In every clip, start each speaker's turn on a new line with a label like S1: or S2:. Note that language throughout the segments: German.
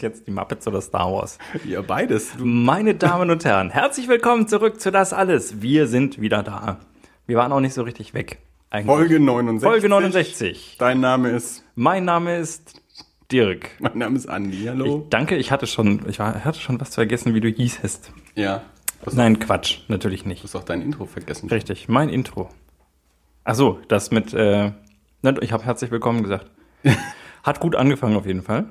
S1: Jetzt die Muppets oder Star Wars?
S2: Ja, beides. Du,
S1: Meine Damen und Herren, herzlich willkommen zurück zu Das Alles. Wir sind wieder da. Wir waren auch nicht so richtig weg. Eigentlich.
S2: Folge 69.
S1: Folge 69.
S2: Dein Name ist,
S1: Mein Name ist Dirk.
S2: mein Name ist Andi, hallo.
S1: Danke, ich hatte schon, ich war, hatte schon was vergessen, wie du hießest.
S2: Ja, du
S1: Nein, Quatsch, natürlich nicht.
S2: hast auch dein Intro vergessen.
S1: Richtig, mein Intro. Ach so, das mit, äh, ich habe herzlich willkommen gesagt. Hat gut angefangen auf jeden Fall.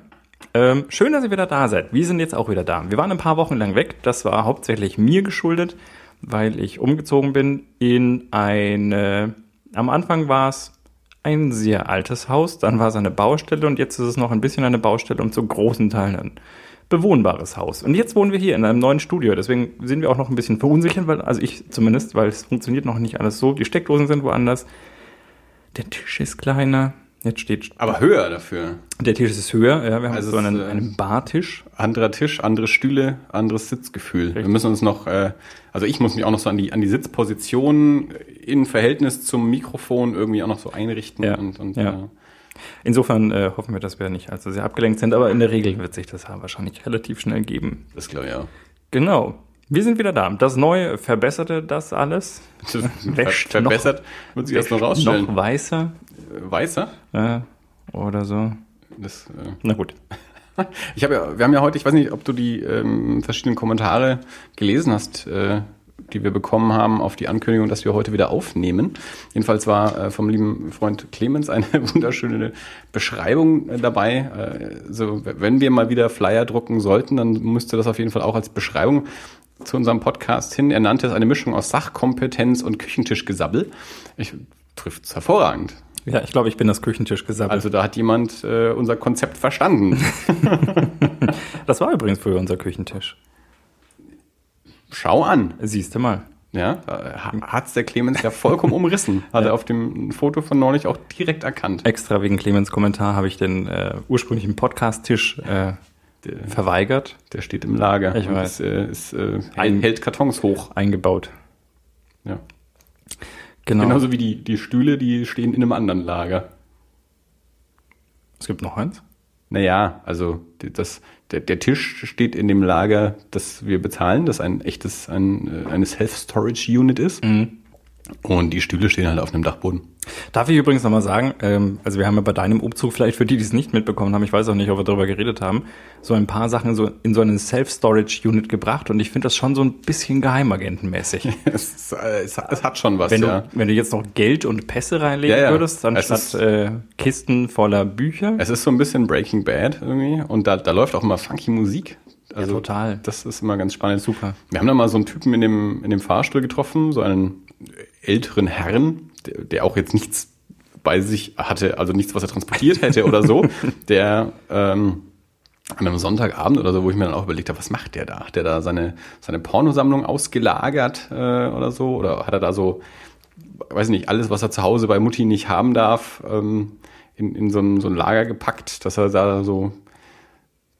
S1: Ähm, schön, dass ihr wieder da seid. Wir sind jetzt auch wieder da. Wir waren ein paar Wochen lang weg. Das war hauptsächlich mir geschuldet, weil ich umgezogen bin in eine, am Anfang war es ein sehr altes Haus, dann war es eine Baustelle und jetzt ist es noch ein bisschen eine Baustelle und zu großen Teilen ein bewohnbares Haus. Und jetzt wohnen wir hier in einem neuen Studio. Deswegen sind wir auch noch ein bisschen verunsichert, weil, also ich zumindest, weil es funktioniert noch nicht alles so. Die Steckdosen sind woanders. Der Tisch ist kleiner. Jetzt steht,
S2: Aber höher dafür.
S1: der Tisch ist höher. Ja, wir haben
S2: Also
S1: so einen,
S2: äh,
S1: einen Bartisch.
S2: Anderer Tisch, andere Stühle, anderes Sitzgefühl. Wir müssen uns noch, äh, also ich muss mich auch noch so an die, an die Sitzposition in Verhältnis zum Mikrofon irgendwie auch noch so einrichten.
S1: Ja,
S2: Und, und,
S1: ja. Insofern äh, hoffen wir, dass wir nicht allzu sehr abgelenkt sind, aber in der Regel wird sich das ja wahrscheinlich relativ schnell geben.
S2: das glaube ich auch.
S1: Genau. Wir sind wieder da. Das Neue verbesserte das alles.
S2: Das
S1: Wäscht
S2: ver verbessert, wird sich erst noch rausstellen.
S1: Noch weißer
S2: Weißer?
S1: äh, oder so.
S2: Das, äh,
S1: Na gut.
S2: Ich habe ja, wir haben ja heute, ich weiß nicht, ob du die ähm, verschiedenen Kommentare gelesen hast, äh, die wir bekommen haben auf die Ankündigung, dass wir heute wieder aufnehmen. Jedenfalls war äh, vom lieben Freund Clemens eine wunderschöne Beschreibung äh, dabei. Äh, so, wenn wir mal wieder Flyer drucken sollten, dann müsste das auf jeden Fall auch als Beschreibung zu unserem Podcast hin. Er nannte es eine Mischung aus Sachkompetenz und Küchentischgesabbel. Ich trifft es hervorragend.
S1: Ja, ich glaube, ich bin das Küchentischgesabbel.
S2: Also da hat jemand äh, unser Konzept verstanden.
S1: das war übrigens früher unser Küchentisch.
S2: Schau an.
S1: Siehst du mal.
S2: Ja, hat es der Clemens ja vollkommen umrissen. Hat er auf dem Foto von neulich auch direkt erkannt.
S1: Extra wegen Clemens Kommentar habe ich den äh, ursprünglichen Podcast-Tisch äh, verweigert,
S2: Der steht im Lager.
S1: Ich weiß.
S2: Ist, äh, ist, äh,
S1: Ein-
S2: hält Kartons hoch.
S1: eingebaut.
S2: Ja.
S1: Genau.
S2: Genauso wie die, die Stühle, die stehen in einem anderen Lager.
S1: Es gibt noch eins.
S2: Naja, also das, der, der Tisch steht in dem Lager, das wir bezahlen, das ein echtes, ein, äh, eine Self-Storage-Unit ist.
S1: Mhm.
S2: Und die Stühle stehen halt auf einem Dachboden.
S1: Darf ich übrigens nochmal sagen, ähm, also wir haben ja bei deinem Umzug, vielleicht für die, die es nicht mitbekommen haben, ich weiß auch nicht, ob wir darüber geredet haben, so ein paar Sachen so in so einen Self-Storage-Unit gebracht und ich finde das schon so ein bisschen geheimagentenmäßig.
S2: es, äh, es, es hat schon was,
S1: Wenn,
S2: ja.
S1: du, wenn du jetzt noch Geld und Pässe reinlegen
S2: Ja, ja.
S1: würdest,
S2: Es
S1: anstatt
S2: ist-
S1: äh, Kisten voller Bücher.
S2: Es ist so ein bisschen Breaking Bad irgendwie und da, da läuft auch immer funky Musik. Also
S1: total.
S2: Das ist immer ganz spannend.
S1: Super.
S2: Wir haben da mal so einen Typen in dem, in dem Fahrstuhl getroffen, so einen älteren Herrn, der, der auch jetzt nichts bei sich hatte, also nichts, was er transportiert hätte oder so, der ähm, an einem Sonntagabend oder so, wo ich mir dann auch überlegt habe, was macht der da? Hat der da seine, seine Pornosammlung ausgelagert äh, oder so? Oder hat er da so, weiß nicht, alles, was er zu Hause bei Mutti nicht haben darf, ähm, in, in so, ein, so ein Lager gepackt, dass er da so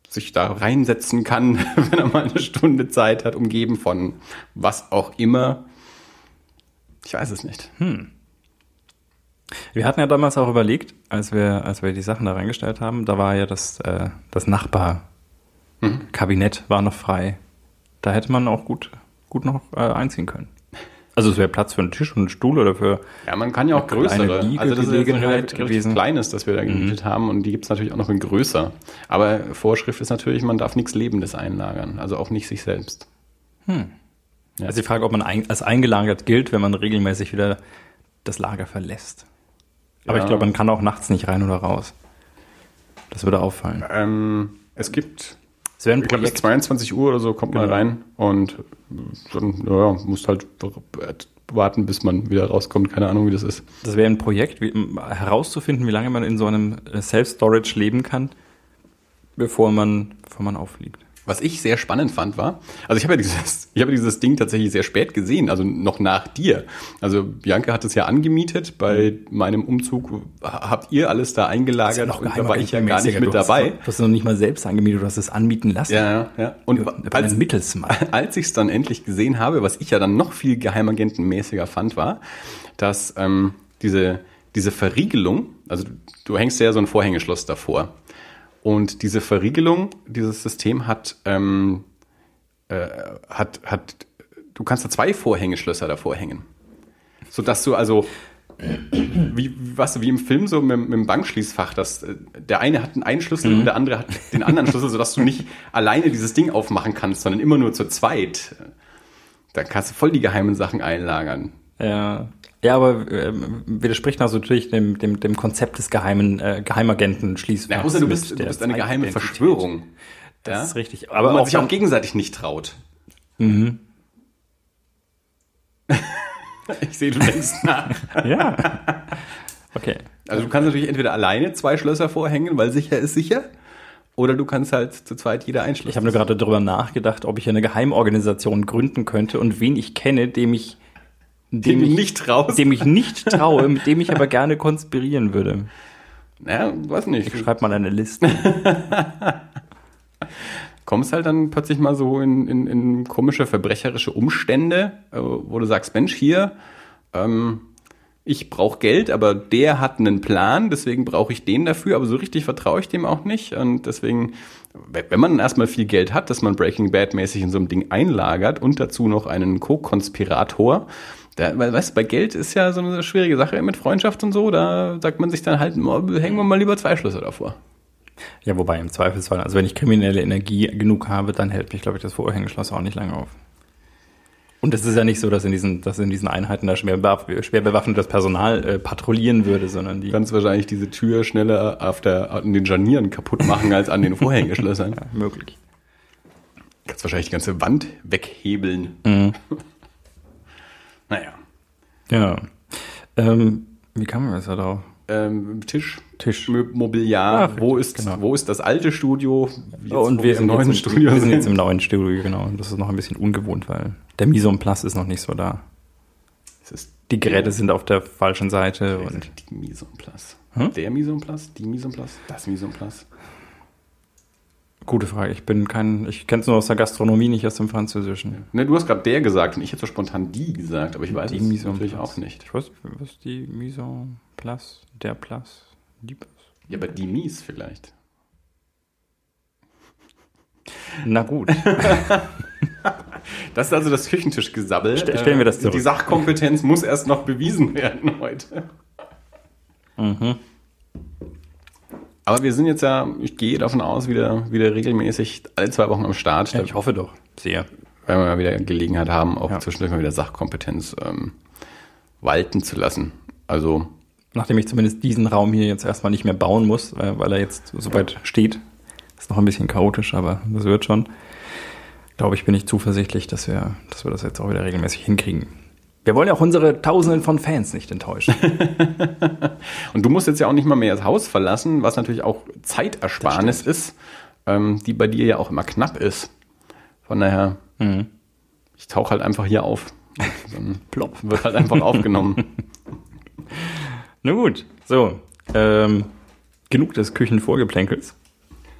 S2: sich da reinsetzen kann, wenn er mal eine Stunde Zeit hat, umgeben von was auch immer. Ich weiß es nicht.
S1: Wir hatten ja damals auch überlegt, als wir, als wir die Sachen da reingestellt haben, da war ja das, äh, das Nachbarkabinett war noch frei. Da hätte man auch gut, gut noch äh, einziehen können. Also es wäre Platz für einen Tisch und einen Stuhl oder für
S2: Ja, man kann ja auch größere. Also das ist jetzt ein relativ,
S1: gewesen.
S2: kleines, das wir da gemietet haben und die gibt's natürlich auch noch in größer. Aber Vorschrift ist natürlich, man darf nichts Lebendes einlagern, also auch nicht sich selbst.
S1: Also die Frage, ob man als eingelagert gilt, wenn man regelmäßig wieder das Lager verlässt. Aber
S2: Ja.
S1: ich glaube, man kann auch nachts nicht rein oder raus. Das würde auffallen.
S2: Ähm, es gibt,
S1: Es
S2: ich glaube bis
S1: Projekt.
S2: 22 Uhr oder so kommt man
S1: Genau.
S2: rein und dann ja, muss halt warten, bis man wieder rauskommt. Keine Ahnung, wie das ist.
S1: Das wäre ein Projekt, wie, herauszufinden, wie lange man in so einem Self-Storage leben kann, bevor man, bevor man auffliegt.
S2: Was ich sehr spannend fand, war, also ich habe ja dieses, ich habe dieses Ding tatsächlich sehr spät gesehen, also noch nach dir. Also Bianca hat es ja angemietet, bei meinem Umzug habt ihr alles da eingelagert und da war ich ja gar nicht mit dabei.
S1: Du hast es noch nicht mal selbst angemietet, du hast es anbieten lassen.
S2: Ja, ja, ja. Und
S1: als, Mittelsmann.
S2: als ich es dann endlich gesehen habe, was ich ja dann noch viel geheimagentenmäßiger fand, war, dass ähm, diese diese Verriegelung, also du, du hängst ja so ein Vorhängeschloss davor. Und diese Verriegelung, dieses System hat, ähm, äh, hat, hat, du kannst da zwei Vorhängeschlösser davor hängen. Sodass du also, wie, was, wie im Film so mit, mit dem Bankschließfach, dass äh, der eine hat einen Schlüssel und der andere hat den anderen Schlüssel, sodass du nicht alleine dieses Ding aufmachen kannst, sondern immer nur zu zweit. Da kannst du voll die geheimen Sachen einlagern.
S1: Ja. Ja, aber ähm, widerspricht also natürlich dem, dem, dem Konzept des geheimen äh, Geheimagenten schließlich.
S2: Ja, außer du bist, du bist eine geheime Verschwörung.
S1: Das
S2: ja?
S1: ist richtig.
S2: Aber
S1: Aber
S2: man
S1: auch,
S2: sich auch gegenseitig nicht traut.
S1: Mhm.
S2: Ich sehe, du denkst nach.
S1: Ja. Okay.
S2: Also du kannst natürlich entweder alleine zwei Schlösser vorhängen, weil sicher ist sicher, oder du kannst halt zu zweit jeder
S1: Ich
S2: einschließen.
S1: habe nur gerade darüber nachgedacht, ob ich eine Geheimorganisation gründen könnte und wen ich kenne, dem ich
S2: dem
S1: dem ich,
S2: nicht traust.
S1: dem ich nicht traue, mit dem ich aber gerne konspirieren würde.
S2: ja, weiß nicht.
S1: Ich schreibe mal eine Liste.
S2: kommst halt dann plötzlich mal so in, in, in komische verbrecherische Umstände, äh, wo du sagst, Mensch, hier, ähm, ich brauche Geld, aber der hat einen Plan, deswegen brauche ich den dafür, aber so richtig vertraue ich dem auch nicht. Und deswegen, wenn man erstmal viel Geld hat, dass man Breaking Bad mäßig in so einem Ding einlagert und dazu noch einen Co-Konspirator, da, weil, weißt du, bei Geld ist ja so eine schwierige Sache mit Freundschaft und so, da sagt man sich dann halt, hängen wir mal lieber zwei Schlüssel davor.
S1: Ja, wobei im Zweifelsfall, also wenn ich kriminelle Energie genug habe, dann hält mich, glaube ich, das Vorhängeschloss auch nicht lange auf. Und es ist ja nicht so, dass in diesen, dass in diesen Einheiten da schwer, schwer bewaffnetes Personal äh, patrouillieren würde, sondern die
S2: Du kannst wahrscheinlich diese Tür schneller auf der, an den Scharnieren kaputt machen als an den Vorhängeschlössern.
S1: ja, möglich.
S2: kannst wahrscheinlich die ganze Wand weghebeln.
S1: Mhm.
S2: Naja.
S1: Ja. Ähm, wie kam man jetzt da drauf?
S2: Ähm, Tisch,
S1: Tisch.
S2: Mobiliar,
S1: Ach,
S2: wo, ist,
S1: genau.
S2: wo ist das alte Studio? Jetzt,
S1: und
S2: wo
S1: wir sind,
S2: im neuen
S1: jetzt,
S2: Studio
S1: wir sind jetzt im neuen Studio, genau. Und das ist noch ein bisschen ungewohnt, weil der Mise en place ist noch nicht so da. Die Geräte sind auf der falschen Seite und
S2: die Mise en place.
S1: Hm?
S2: Der Mise en place, die Mise en place, das Mise en place.
S1: Gute Frage. Ich bin kein, ich kenne es nur aus der Gastronomie, nicht aus dem Französischen.
S2: Ne, du hast gerade der gesagt und ich hätte so spontan die gesagt, aber ich weiß
S1: Die
S2: es
S1: Mise
S2: natürlich auch nicht.
S1: Ich weiß, was ist die Mise en place, der Place, die Place?
S2: Ja, aber die Mies vielleicht.
S1: Na gut.
S2: Das ist also das Küchentischgesabbel.
S1: Ste- stellen wir das
S2: Äh,
S1: zurück.
S2: Die Sachkompetenz muss erst noch bewiesen werden heute.
S1: mhm.
S2: Aber wir sind jetzt ja, ich gehe davon aus, wieder, wieder regelmäßig alle zwei Wochen am Start.
S1: Ja, ich hoffe doch. Sehr.
S2: werden wir mal wieder Gelegenheit haben, auch
S1: Ja.
S2: zwischendurch mal wieder Sachkompetenz ähm, walten zu lassen. Also,
S1: Nachdem ich zumindest diesen Raum hier jetzt erstmal nicht mehr bauen muss, äh, weil er jetzt soweit steht. Ist noch ein bisschen chaotisch, aber das wird schon. Glaube ich, bin ich zuversichtlich, dass wir, dass wir das jetzt auch wieder regelmäßig hinkriegen. Wir wollen ja auch unsere Tausenden von Fans nicht enttäuschen.
S2: und du musst jetzt ja auch nicht mal mehr das Haus verlassen, was natürlich auch Zeitersparnis ist, ähm, die bei dir ja auch immer knapp ist. Von daher,
S1: mhm.
S2: ich tauche halt einfach hier auf. Dann
S1: Plopp.
S2: wird halt einfach aufgenommen.
S1: Na gut, so. Ähm, genug des Küchenvorgeplänkels.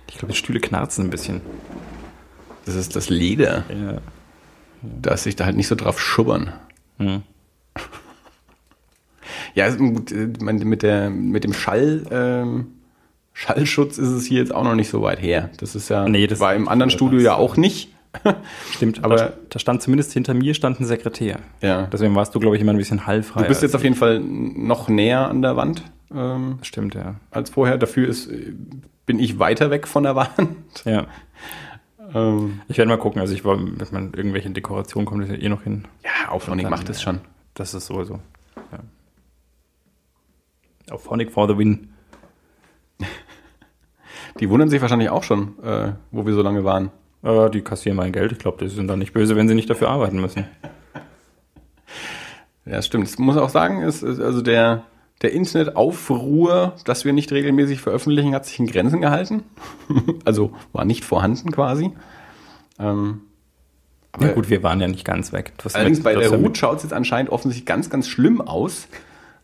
S1: Ich glaube, die Stühle knarzen ein bisschen.
S2: Das ist das Leder,
S1: Ja.
S2: dass sich da halt nicht so drauf schubbern.
S1: Mhm.
S2: Ja, gut, äh, mit, der, mit dem Schall, ähm, Schallschutz ist es hier jetzt auch noch nicht so weit her. Das ist ja,
S1: Nee, das-
S2: war im anderen Studio ja auch nicht.
S1: Stimmt,
S2: Aber-
S1: aber da stand zumindest hinter mir stand ein Sekretär.
S2: Ja.
S1: Deswegen warst du, glaube ich, immer ein bisschen hallfrei.
S2: Du bist jetzt auf jeden Fall noch näher an der Wand ähm.
S1: Stimmt, ja.
S2: als vorher. Dafür ist, äh, bin ich weiter weg von der Wand.
S1: Ja.
S2: Ähm,
S1: Ich werde mal gucken. Also ich war, wenn man irgendwelche Dekorationen kommt, ist ja eh noch hin.
S2: ja, Auphonic macht es schon.
S1: Das ist sowieso. Ja. Auf Phonic for the win.
S2: Die wundern sich wahrscheinlich auch schon, äh, wo wir so lange waren.
S1: Äh, die kassieren mein Geld. Ich glaube, die sind dann nicht böse, wenn sie nicht dafür arbeiten müssen.
S2: Ja, das stimmt. Das muss auch sagen, ist, ist also der, der Internetaufruhr, dass wir nicht regelmäßig veröffentlichen, hat sich in Grenzen gehalten. also war nicht vorhanden quasi. Ähm, aber
S1: Ja gut, wir waren ja nicht ganz weg. Das
S2: allerdings
S1: mit-
S2: bei der Ruth schaut es jetzt anscheinend offensichtlich ganz, ganz schlimm aus,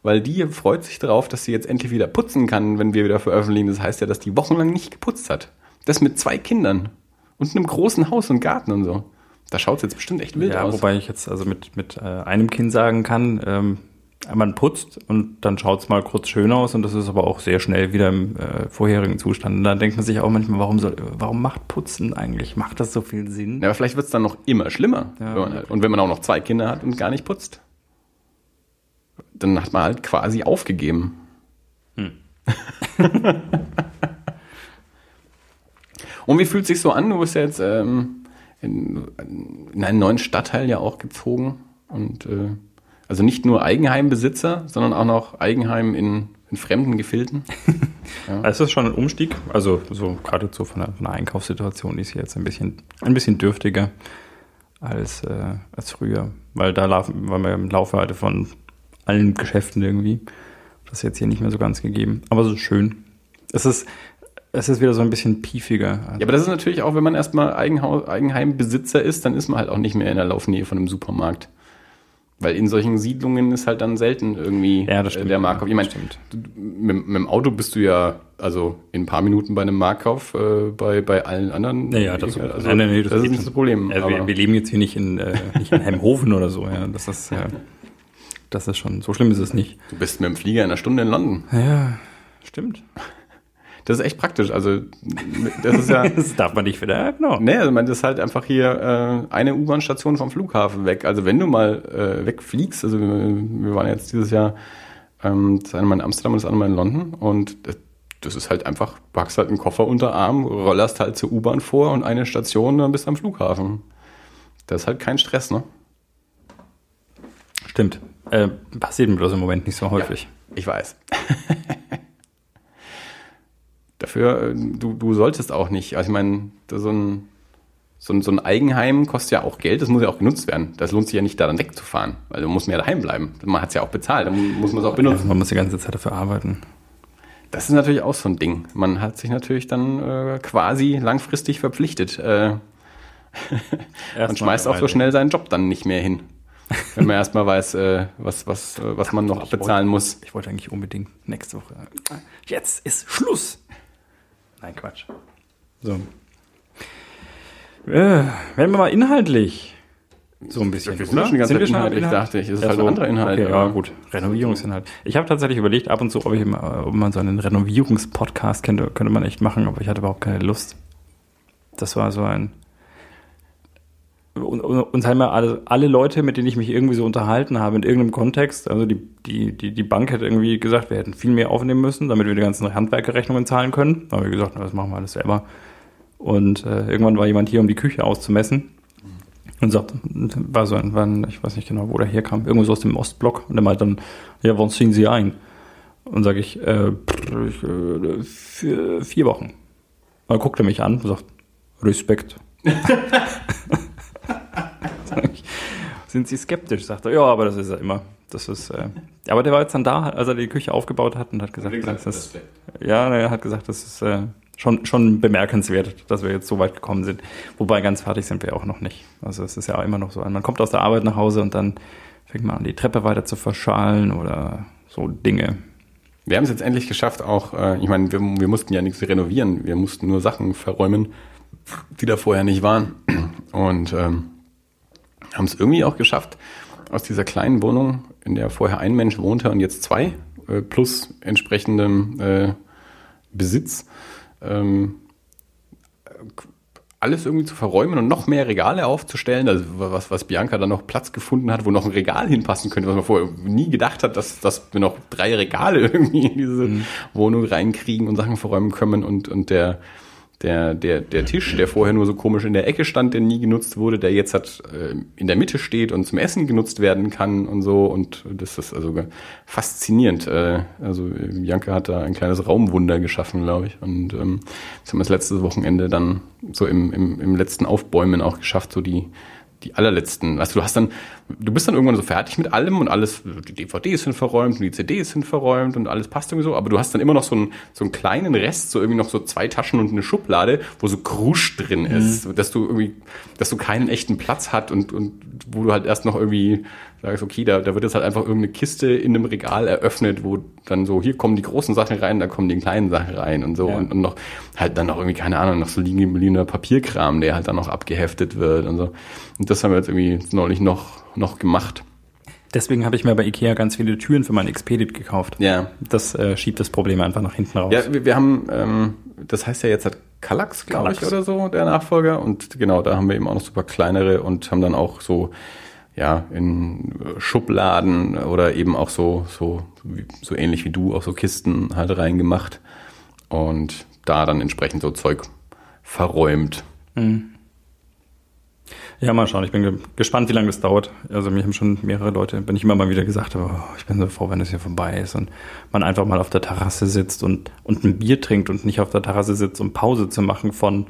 S2: weil die freut sich darauf, dass sie jetzt endlich wieder putzen kann, wenn wir wieder veröffentlichen. Das heißt ja, dass die wochenlang nicht geputzt hat. Das mit zwei Kindern und einem großen Haus und Garten und so. Da schaut es jetzt bestimmt echt wild
S1: Ja,
S2: aus.
S1: wobei ich jetzt also mit, mit äh, einem Kind sagen kann, ähm, man putzt und dann schaut es mal kurz schön aus und das ist aber auch sehr schnell wieder im äh, vorherigen Zustand. Und dann denkt man sich auch manchmal, warum soll, warum macht Putzen eigentlich? Macht das so viel Sinn?
S2: Ja, aber vielleicht wird es dann noch immer schlimmer.
S1: Ja.
S2: wenn halt, und wenn man auch noch zwei Kinder hat und gar nicht putzt. Dann hat man halt quasi aufgegeben. und wie fühlt es sich so an? Du bist ja jetzt ähm, in, in einen neuen Stadtteil ja auch gezogen. Und äh, also nicht nur Eigenheimbesitzer, sondern auch noch Eigenheim in, in fremden Gefilden.
S1: Es ist schon ein Umstieg, also so gerade so von der, von der Einkaufssituation ist hier jetzt ein bisschen, ein bisschen dürftiger als, äh, als früher, weil da laufen, weil wir im Laufe hatte von allen Geschäften irgendwie. Das ist jetzt hier nicht mehr so ganz gegeben, aber so schön. Es ist, es ist wieder so ein bisschen piefiger.
S2: Ja, aber das ist natürlich auch, wenn man erstmal Eigenheimbesitzer ist, dann ist man halt auch nicht mehr in der Laufnähe von einem Supermarkt. Weil in solchen Siedlungen ist halt dann selten irgendwie
S1: Ja, das
S2: äh,
S1: stimmt.
S2: der Marktkauf. Ich meine, mit, mit dem Auto bist du ja also in ein paar Minuten bei einem Marktkauf, äh, bei, bei allen anderen.
S1: Ja, ja, das,
S2: also,
S1: nein, nein, nee,
S2: das, ist
S1: geht
S2: nicht das Problem.
S1: Also wir, wir leben jetzt hier nicht in, äh, nicht in Hemhofen oder so. Ja. Das ist, ja, das ist schon, so schlimm ist es nicht.
S2: du bist mit dem Flieger in einer Stunde in London.
S1: Ja, stimmt.
S2: Das ist echt praktisch. Also das ist ja.
S1: Das darf man nicht wieder, ja, genau.
S2: Nee, also man das ist halt einfach hier äh, eine U-Bahn-Station vom Flughafen weg. Also wenn du mal äh, wegfliegst, also wir, wir waren jetzt dieses Jahr, ähm, das eine Mal in Amsterdam und das andere Mal in London und das, das ist halt einfach, du packst halt einen Koffer unter Arm, rollerst halt zur U-Bahn vor und eine Station, dann bist du am Flughafen. Das ist halt kein Stress, ne?
S1: Stimmt. Äh, passiert mir bloß im Moment nicht so häufig.
S2: Ich weiß. Dafür, äh, du, du solltest auch nicht. Also ich meine, das so ein, so, ein, so ein Eigenheim kostet ja auch Geld, das muss ja auch genutzt werden. Das lohnt sich ja nicht, da dann wegzufahren, weil du musst ja daheim bleiben. Man hat es ja auch bezahlt, dann muss man es auch benutzen.
S1: man muss die ganze Zeit dafür arbeiten.
S2: Das ist natürlich auch so ein Ding. Man hat sich natürlich dann äh, quasi langfristig verpflichtet äh, und schmeißt auch so schnell seinen Job dann nicht mehr hin. Wenn man erstmal weiß, äh, was, was, äh, was man noch abbezahlen muss.
S1: Ich wollte eigentlich unbedingt nächste Woche. Jetzt ist Schluss. Nein, Quatsch. So. Äh, werden wir mal inhaltlich. So ein bisschen.
S2: Wir sind schon die ganze Zeit inhaltlich, dachte ich. Es ist
S1: Ja,
S2: halt
S1: so.
S2: ein anderer Inhalt.
S1: Okay, ja, gut. Renovierungsinhalt. Ich habe tatsächlich überlegt, ab und zu, ob, ich mal, ob man so einen Renovierungspodcast könnte, könnte man echt machen, aber ich hatte überhaupt keine Lust. Das war so ein. Uns haben ja alle, alle Leute, mit denen ich mich irgendwie so unterhalten habe, in irgendeinem Kontext, also die, die, die, die Bank hätte irgendwie gesagt, wir hätten viel mehr aufnehmen müssen, damit wir die ganzen Handwerkerrechnungen zahlen können. Da haben wir gesagt, na, das machen wir alles selber. Und äh, irgendwann war jemand hier, um die Küche auszumessen. Und sagt, war so ein, war ein, ich weiß nicht genau, wo der herkam, irgendwo so aus dem Ostblock. Und er meinte dann, ja, wann ziehen Sie ein? Und sage ich, äh, ich, äh, vier, vier Wochen. Dann guckt er mich an und sagt, Respekt. Sind Sie skeptisch? Sagt er, ja, aber das ist er immer. Das ist, äh, aber der war jetzt dann da, als er die Küche aufgebaut hat und hat gesagt, das ist, ja, er hat gesagt, das ist äh, schon, schon bemerkenswert, dass wir jetzt so weit gekommen sind. Wobei ganz fertig sind wir auch noch nicht. Also es ist ja immer noch so, man kommt aus der Arbeit nach Hause und dann fängt man an, die Treppe weiter zu verschalen oder so Dinge.
S2: Wir haben es jetzt endlich geschafft, auch, äh, ich meine, wir, wir mussten ja nichts renovieren, wir mussten nur Sachen verräumen, die da vorher nicht waren. Und ähm, haben es irgendwie auch geschafft, aus dieser kleinen Wohnung, in der vorher ein Mensch wohnte und jetzt zwei, äh, plus entsprechendem äh, Besitz, ähm, alles irgendwie zu verräumen und noch mehr Regale aufzustellen, also was, was Bianca dann noch Platz gefunden hat, wo noch ein Regal hinpassen könnte, was man vorher nie gedacht hat, dass, dass wir noch drei Regale irgendwie in diese Wohnung reinkriegen und Sachen verräumen können und, und der, der, der, der Tisch, der vorher nur so komisch in der Ecke stand, der nie genutzt wurde, der jetzt hat äh, in der Mitte steht und zum Essen genutzt werden kann und so und das ist also faszinierend. Äh, also Bianca hat da ein kleines Raumwunder geschaffen, glaube ich und ähm, das haben wir das letzte Wochenende dann so im, im, im letzten Aufbäumen auch geschafft, so die die allerletzten, weißt du, hast dann, du bist dann irgendwann so fertig mit allem und alles, die DVDs sind verräumt und die CDs sind verräumt und alles passt irgendwie so, aber du hast dann immer noch so einen, so einen kleinen Rest, so irgendwie noch so zwei Taschen und eine Schublade, wo so Krusch drin ist, dass du irgendwie, dass du keinen echten Platz hat und, und wo du halt erst noch irgendwie sagst, okay, da, da wird jetzt halt einfach irgendeine Kiste in einem Regal eröffnet, wo dann so, hier kommen die großen Sachen rein, da kommen die kleinen Sachen rein und so
S1: Ja.
S2: und, und noch halt dann noch irgendwie, keine Ahnung, noch so liegen gebliebener Papierkram, der halt dann noch abgeheftet wird und so. Und das haben wir jetzt irgendwie neulich noch, noch gemacht.
S1: Deswegen habe ich mir bei Ikea ganz viele Türen für mein Expedit gekauft.
S2: Ja.
S1: Das äh, schiebt das Problem einfach nach hinten raus.
S2: Ja, wir, wir haben, ähm, das heißt ja jetzt hat Kallax, glaube ich, oder so, der Nachfolger. Und genau, da haben wir eben auch noch super kleinere und haben dann auch so, ja, in Schubladen oder eben auch so, so, so ähnlich wie du, auch so Kisten halt reingemacht. Und da dann entsprechend so Zeug verräumt.
S1: Ja, mal schauen. Ich bin ge gespannt, wie lange das dauert. Also mir haben schon mehrere Leute, wenn ich immer mal wieder gesagt oh, ich bin so froh, wenn das hier vorbei ist und man einfach mal auf der Terrasse sitzt und, und ein Bier trinkt und nicht auf der Terrasse sitzt, um Pause zu machen von,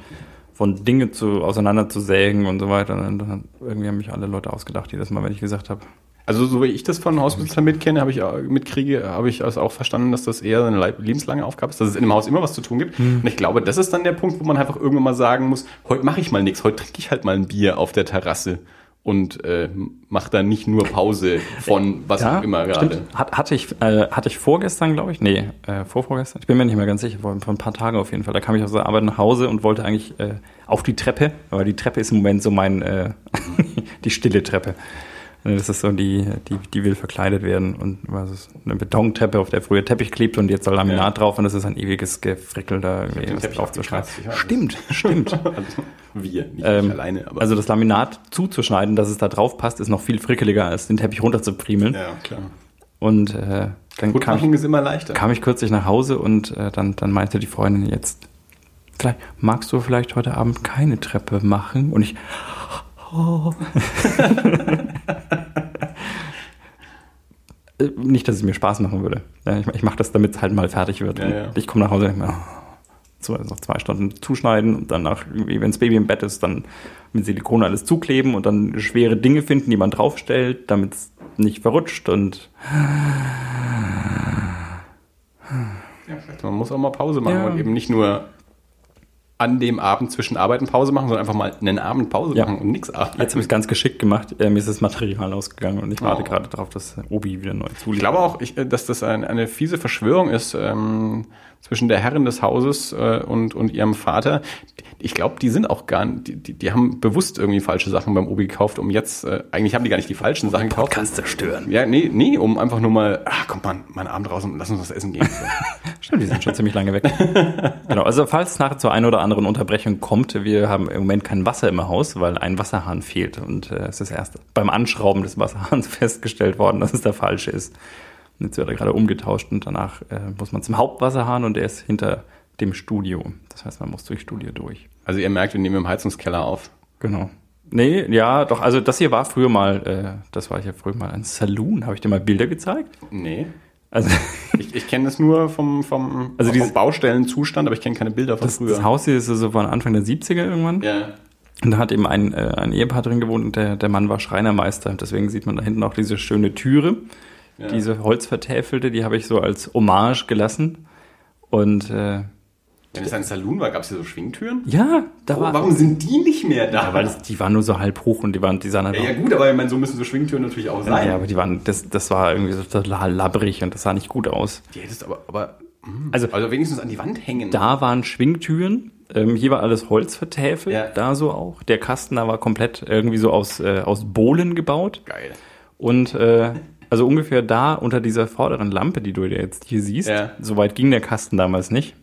S1: von Dinge zu, auseinander zu sägen und so weiter. Und dann irgendwie haben mich alle Leute ausgedacht, jedes Mal, wenn ich gesagt habe,
S2: Also so wie ich das von Hausbesitzern mitkenne, habe ich auch- mitkriege, habe ich also auch verstanden, dass das eher eine lebenslange Aufgabe ist, dass es in dem Haus immer was zu tun gibt. Und ich glaube, das ist dann der Punkt, wo man einfach irgendwann mal sagen muss, heute mache ich mal nichts, heute trinke ich halt mal ein Bier auf der Terrasse und äh, mache dann nicht nur Pause von was auch immer gerade.
S1: Hat, hatte, ich, äh, hatte ich vorgestern, glaube ich, nee, äh, vorvorgestern, ich bin mir nicht mehr ganz sicher, vor, vor ein paar Tagen auf jeden Fall. Da kam ich aus der Arbeit nach Hause und wollte eigentlich äh, auf die Treppe, aber die Treppe ist im Moment so mein, äh, die stille Treppe. Das ist so die, die, die will verkleidet werden und was ist eine Betontreppe, auf der früher Teppich klebt und jetzt soll Laminat
S2: Ja.
S1: drauf und das ist ein ewiges Gefrickel da irgendwie was
S2: Teppich
S1: draufzuschneiden.
S2: weiß
S1: Stimmt, stimmt.
S2: Also wir, nicht
S1: Ähm,
S2: alleine, aber
S1: also das Laminat zuzuschneiden, dass es da drauf passt, ist noch viel frickeliger, als den Teppich runterzupriemeln.
S2: ja, klar.
S1: Und äh, dann
S2: Gut
S1: kam
S2: ist immer leichter.
S1: kam ich kürzlich nach Hause und äh, dann, dann meinte die Freundin jetzt, vielleicht, magst du vielleicht heute Abend keine Treppe machen? Und ich, oh. Nicht, dass es mir Spaß machen würde. Ich, ich mache das, damit es halt mal fertig wird.
S2: Ja, ja.
S1: Ich komme nach Hause und denke mir, oh, so, also noch zwei Stunden zuschneiden und danach, wenn das Baby im Bett ist, dann mit Silikon alles zukleben und dann schwere Dinge finden, die man draufstellt, damit es nicht verrutscht und
S2: Ja, man muss auch mal Pause machen
S1: Ja.
S2: und eben nicht nur an dem Abend zwischen Arbeiten Pause machen, sondern einfach mal einen Abend Pause
S1: Ja.
S2: machen und nichts arbeiten.
S1: Jetzt habe ich es ganz geschickt gemacht. Äh, mir ist das Material ausgegangen und ich warte
S2: Oh.
S1: gerade darauf, dass Obi wieder neu
S2: Ich
S1: zuliefert.
S2: glaube auch, ich, äh, dass das ein, eine fiese Verschwörung ist ähm, zwischen der Herrin des Hauses äh, und, und ihrem Vater. Ich glaube, die sind auch gar nicht, die, die, die haben bewusst irgendwie falsche Sachen beim Obi gekauft, um jetzt, äh, eigentlich haben die gar nicht die falschen Sachen gekauft.
S1: Podcast zerstören.
S2: Ja, nee, nee, um einfach nur mal, ah, kommt mal, mal einen Abend raus und lass uns was essen gehen.
S1: Stimmt, die sind schon ziemlich lange weg. genau, also falls es nachher zu einer oder anderen Unterbrechung kommt, wir haben im Moment kein Wasser im Haus, weil ein Wasserhahn fehlt. Und äh, es ist erst beim Anschrauben des Wasserhahns festgestellt worden, dass es der falsche ist. Jetzt wird er gerade umgetauscht und danach äh, muss man zum Hauptwasserhahn und der ist hinter dem Studio. Das heißt, man muss durch Studio durch.
S2: Also ihr merkt, wir nehmen im Heizungskeller auf.
S1: Genau. Nee, ja, doch, also das hier war früher mal, äh, das war hier früher mal ein Saloon. Habe ich dir mal Bilder gezeigt?
S2: Nee.
S1: Also
S2: Ich, ich kenne das nur vom, vom,
S1: Also
S2: vom
S1: dieses-
S2: Baustellenzustand, aber ich kenne keine Bilder von
S1: das,
S2: früher.
S1: das Haus hier ist so von Anfang der 70er irgendwann.
S2: ja.
S1: Und da hat eben ein, äh, ein Ehepaar drin gewohnt und der, der Mann war Schreinermeister. Deswegen sieht man da hinten auch diese schöne Türe,
S2: Ja.
S1: diese holzvertäfelte, die habe ich so als Hommage gelassen. Und äh,
S2: Wenn es ein Saloon war, gab es hier so Schwingtüren?
S1: ja, da
S2: Oh,
S1: war.
S2: warum sind die nicht mehr da?
S1: Ja, weil das, die waren nur so halb hoch und die waren, die sahen halt
S2: ja, ja gut, aber ich meine, so müssen so Schwingtüren natürlich auch sein.
S1: ja, aber die waren, das, das war irgendwie so total labbrig und das sah nicht gut aus.
S2: Die hättest aber, aber hm,
S1: Also-
S2: also wenigstens an die Wand hängen.
S1: Da waren Schwingtüren. Ähm, hier war alles Holz vertäfelt,
S2: Ja.
S1: da so auch. Der Kasten da war komplett irgendwie so aus, äh, aus Bohlen gebaut.
S2: Geil.
S1: Und äh, also ungefähr da unter dieser vorderen Lampe, die du jetzt hier siehst,
S2: Ja.
S1: so weit ging der Kasten damals nicht.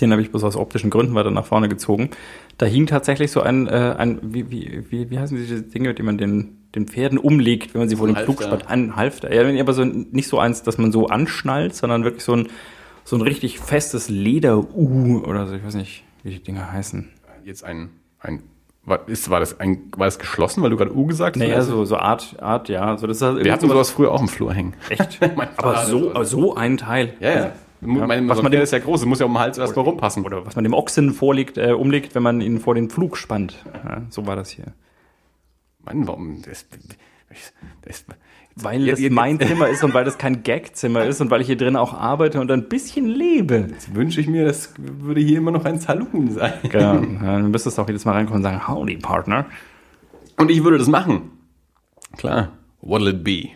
S1: Den habe ich bloß aus optischen Gründen weiter nach vorne gezogen. Da hing tatsächlich so ein, äh, ein wie, wie, wie, wie heißen diese Dinge, mit denen man den, den Pferden umlegt, wenn man sie vor dem Flug
S2: Halfter.
S1: spannt? Ein Halfter. Ja, aber so nicht so eins, dass man so anschnallt, sondern wirklich so ein, so ein richtig festes Leder-U oder so. Ich weiß nicht, wie die Dinger heißen.
S2: Jetzt ein, ein war, ist, war, das ein, war das geschlossen, weil du gerade U gesagt hast?
S1: Naja,
S2: Also,
S1: so, so Art, Art, ja. So, das ist
S2: Wir hatten sowas früher auch im Flur hängen.
S1: Echt? Aber so, aber so ein Teil.
S2: Ja, ja. Meine,
S1: was
S2: was
S1: man
S2: man
S1: dem-
S2: ist ja groß, es muss ja um den Hals erst mal rumpassen.
S1: Oder was man dem Ochsen vorlegt, äh, umlegt, wenn man ihn vor den Flug spannt. Ja, so war das hier.
S2: Mann, warum? Das, das,
S1: Weil
S2: Jetzt-
S1: das mein Zimmer ist und weil das kein Gagzimmer ist und weil ich hier drin auch arbeite und ein bisschen lebe.
S2: jetzt wünsche ich mir, das würde hier immer noch ein Saloon sein.
S1: Ja, dann müsstest du auch jedes Mal reinkommen und sagen, howdy, Partner.
S2: Und ich würde das machen. Klar. What'll it be?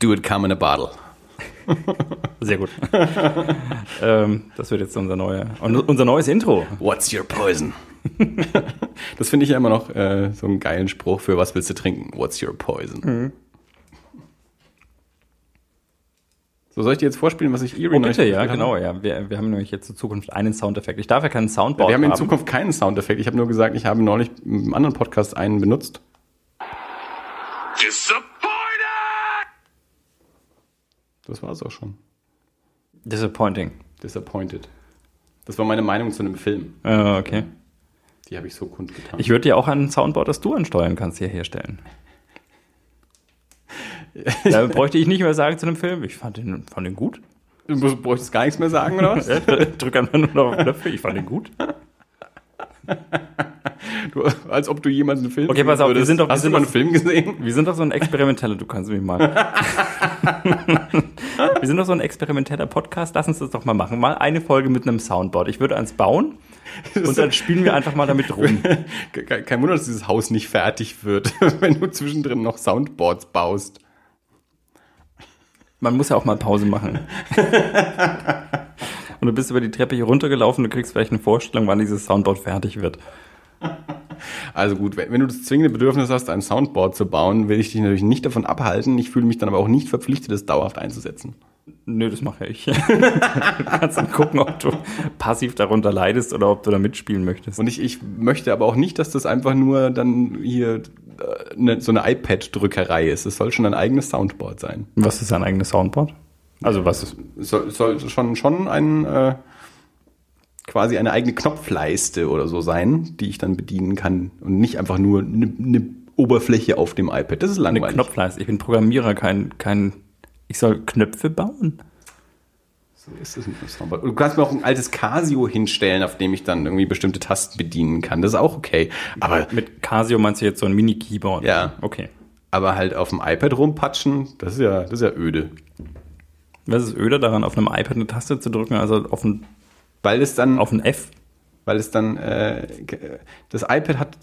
S2: Do it come in a bottle.
S1: Sehr gut. ähm, das wird jetzt unser, neuer, unser neues Intro.
S2: What's your poison? das finde ich ja immer noch äh, so einen geilen Spruch für was willst du trinken? What's your poison? So, soll ich dir jetzt vorspielen, was ich Eerie
S1: Oh, bitte, ja,
S2: gespielt
S1: genau,
S2: habe?
S1: ja. Wir, wir haben nämlich jetzt in Zukunft einen Soundeffekt. Ich darf ja keinen Soundboard
S2: Wir haben in
S1: haben.
S2: Zukunft keinen Soundeffekt. Ich habe nur gesagt, ich habe neulich im anderen Podcast einen benutzt.
S3: Disappointed!
S2: Das war es auch schon.
S1: Disappointing.
S2: Disappointed. Das war meine Meinung zu einem Film.
S1: Äh, okay.
S2: Die habe ich so kundgetan.
S1: Ich würde dir auch ein Soundboard, das du ansteuern kannst, hier herstellen. Da bräuchte ich nicht mehr sagen zu einem Film. Ich fand den, fand den gut.
S2: du bräuchtest gar nichts mehr sagen, oder was?
S1: Drück einfach nur noch auf Knöpfe. Ich fand den gut.
S2: Du, als ob du jemals einen Film
S1: Okay, pass auf, wir sind doch- wir
S2: Hast
S1: sind
S2: du mal einen Film gesehen?
S1: Wir sind doch so ein experimenteller, du kannst mich mal. wir sind doch so ein experimenteller Podcast. Lass uns das doch mal machen. Mal eine Folge mit einem Soundboard. Ich würde eins bauen und dann spielen wir einfach mal damit rum.
S2: Ke- Kein Wunder, dass dieses Haus nicht fertig wird, wenn du zwischendrin noch Soundboards baust.
S1: Man muss ja auch mal Pause machen. Und du bist über die Treppe hier runtergelaufen, du kriegst vielleicht eine Vorstellung, wann dieses Soundboard fertig wird.
S2: Also gut, wenn, du das zwingende Bedürfnis hast, ein Soundboard zu bauen, will ich dich natürlich nicht davon abhalten. Ich fühle mich dann aber auch nicht verpflichtet, es dauerhaft einzusetzen.
S1: Nö, das mache ich. du kannst dann gucken, ob du passiv darunter leidest oder ob du da mitspielen möchtest.
S2: Und ich, ich möchte aber auch nicht, dass das einfach nur dann hier äh, ne, so eine iPad-Drückerei ist. Es soll schon ein eigenes Soundboard sein.
S1: was ist dein eigenes Soundboard? Also was ist.
S2: Es soll, soll schon, schon ein, äh, quasi eine eigene Knopfleiste oder so sein, die ich dann bedienen kann und nicht einfach nur eine ne Oberfläche auf dem iPad. Das ist
S1: Eine
S2: langweilig.
S1: Knopfleiste. Ich bin Programmierer, kein, kein. Ich soll Knöpfe bauen?
S2: So ist es mit dem Soundboard. Und Du kannst mir auch ein altes Casio hinstellen, auf dem ich dann irgendwie bestimmte Tasten bedienen kann. Das ist auch okay. Aber,
S1: Mit Casio meinst du jetzt so ein Mini-Keyboard?
S2: Ja.
S1: Okay.
S2: aber halt auf dem iPad rumpatschen, das ist ja, das ist ja öde.
S1: Was ist öder daran, auf einem iPad eine Taste zu drücken, also auf ein,
S2: Weil es dann,
S1: auf ein F?
S2: weil es dann, äh, das iPad hat,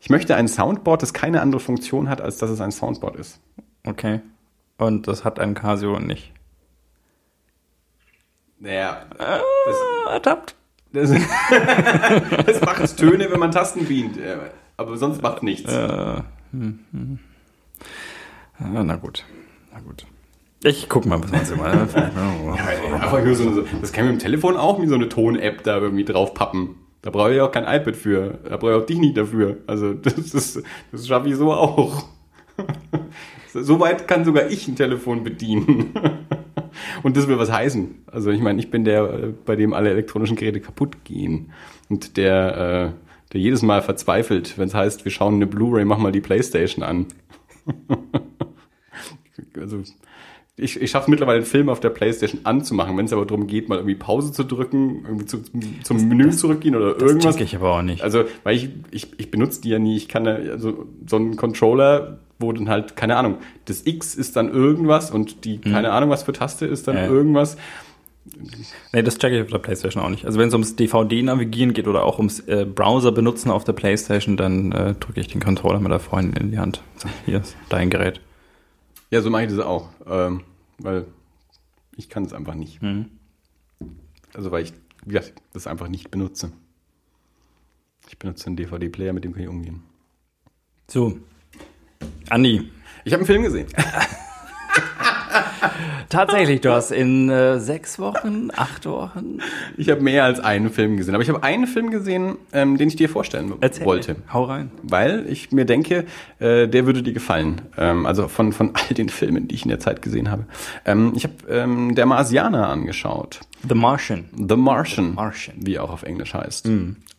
S2: ich möchte ein Soundboard, das keine andere Funktion hat, als dass es ein Soundboard ist.
S1: Okay. Und das hat ein Casio nicht.
S2: Naja,
S1: Ah, ertappt.
S2: das, das macht Töne, wenn man Tasten bedient, äh, aber sonst macht nichts.
S1: Ah, na gut. Na gut. Ich guck mal, was man so mal.
S2: Einfach nur so, so, das kann ich mit dem Telefon auch wie so eine Ton-App da irgendwie draufpappen. Da brauche ich auch kein iPad für. Da brauche ich auch dich nicht dafür. Also das, ist, das schaffe ich so auch. Soweit kann sogar ich ein Telefon bedienen. Und das will was heißen. Also ich meine, ich bin der, äh, bei dem alle elektronischen Geräte kaputt gehen. Und der, äh, der jedes Mal verzweifelt, wenn es heißt, wir schauen eine Blu-ray, mach mal die Playstation an. also ich, ich schaffe mittlerweile einen Film auf der Playstation anzumachen, wenn es aber darum geht, mal irgendwie Pause zu drücken, irgendwie zu, zum Menü zurückgehen oder
S1: Das
S2: irgendwas.
S1: check ich aber auch nicht.
S2: Also, weil ich, ich, ich benutze die ja nie. Ich kann ja, also so einen Controller, wo dann halt, keine Ahnung, das X ist dann irgendwas und die, keine Ahnung, was für Taste ist dann
S1: Ja.
S2: irgendwas.
S1: Nee, das checke ich auf der Playstation auch nicht. Also wenn es ums DVD-Navigieren geht oder auch ums äh, Browser benutzen auf der Playstation, dann äh, drücke ich den Controller mit der Freundin in die Hand. So, hier ist dein Gerät.
S2: Ja, so mache ich das auch. Ähm, weil ich kann es einfach nicht.
S1: Mhm.
S2: Also weil ich, wie gesagt, das einfach nicht benutze. Ich benutze einen DVD-Player, mit dem kann ich umgehen.
S1: So. Andi.
S2: Ich habe einen Film gesehen.
S1: Tatsächlich, du hast in äh, sechs Wochen, acht Wochen.
S2: Ich habe mehr als einen Film gesehen. Aber ich habe einen Film gesehen, ähm, den ich dir vorstellen
S1: Erzähl.
S2: wollte.
S1: Hau rein.
S2: weil ich mir denke, äh, der würde dir gefallen. Ähm, also von, von all den Filmen, die ich in der Zeit gesehen habe. Ähm, ich habe ähm, Der Marsianer angeschaut.
S1: The Martian.
S2: The Martian,
S1: Martian.
S2: wie er auch auf Englisch heißt.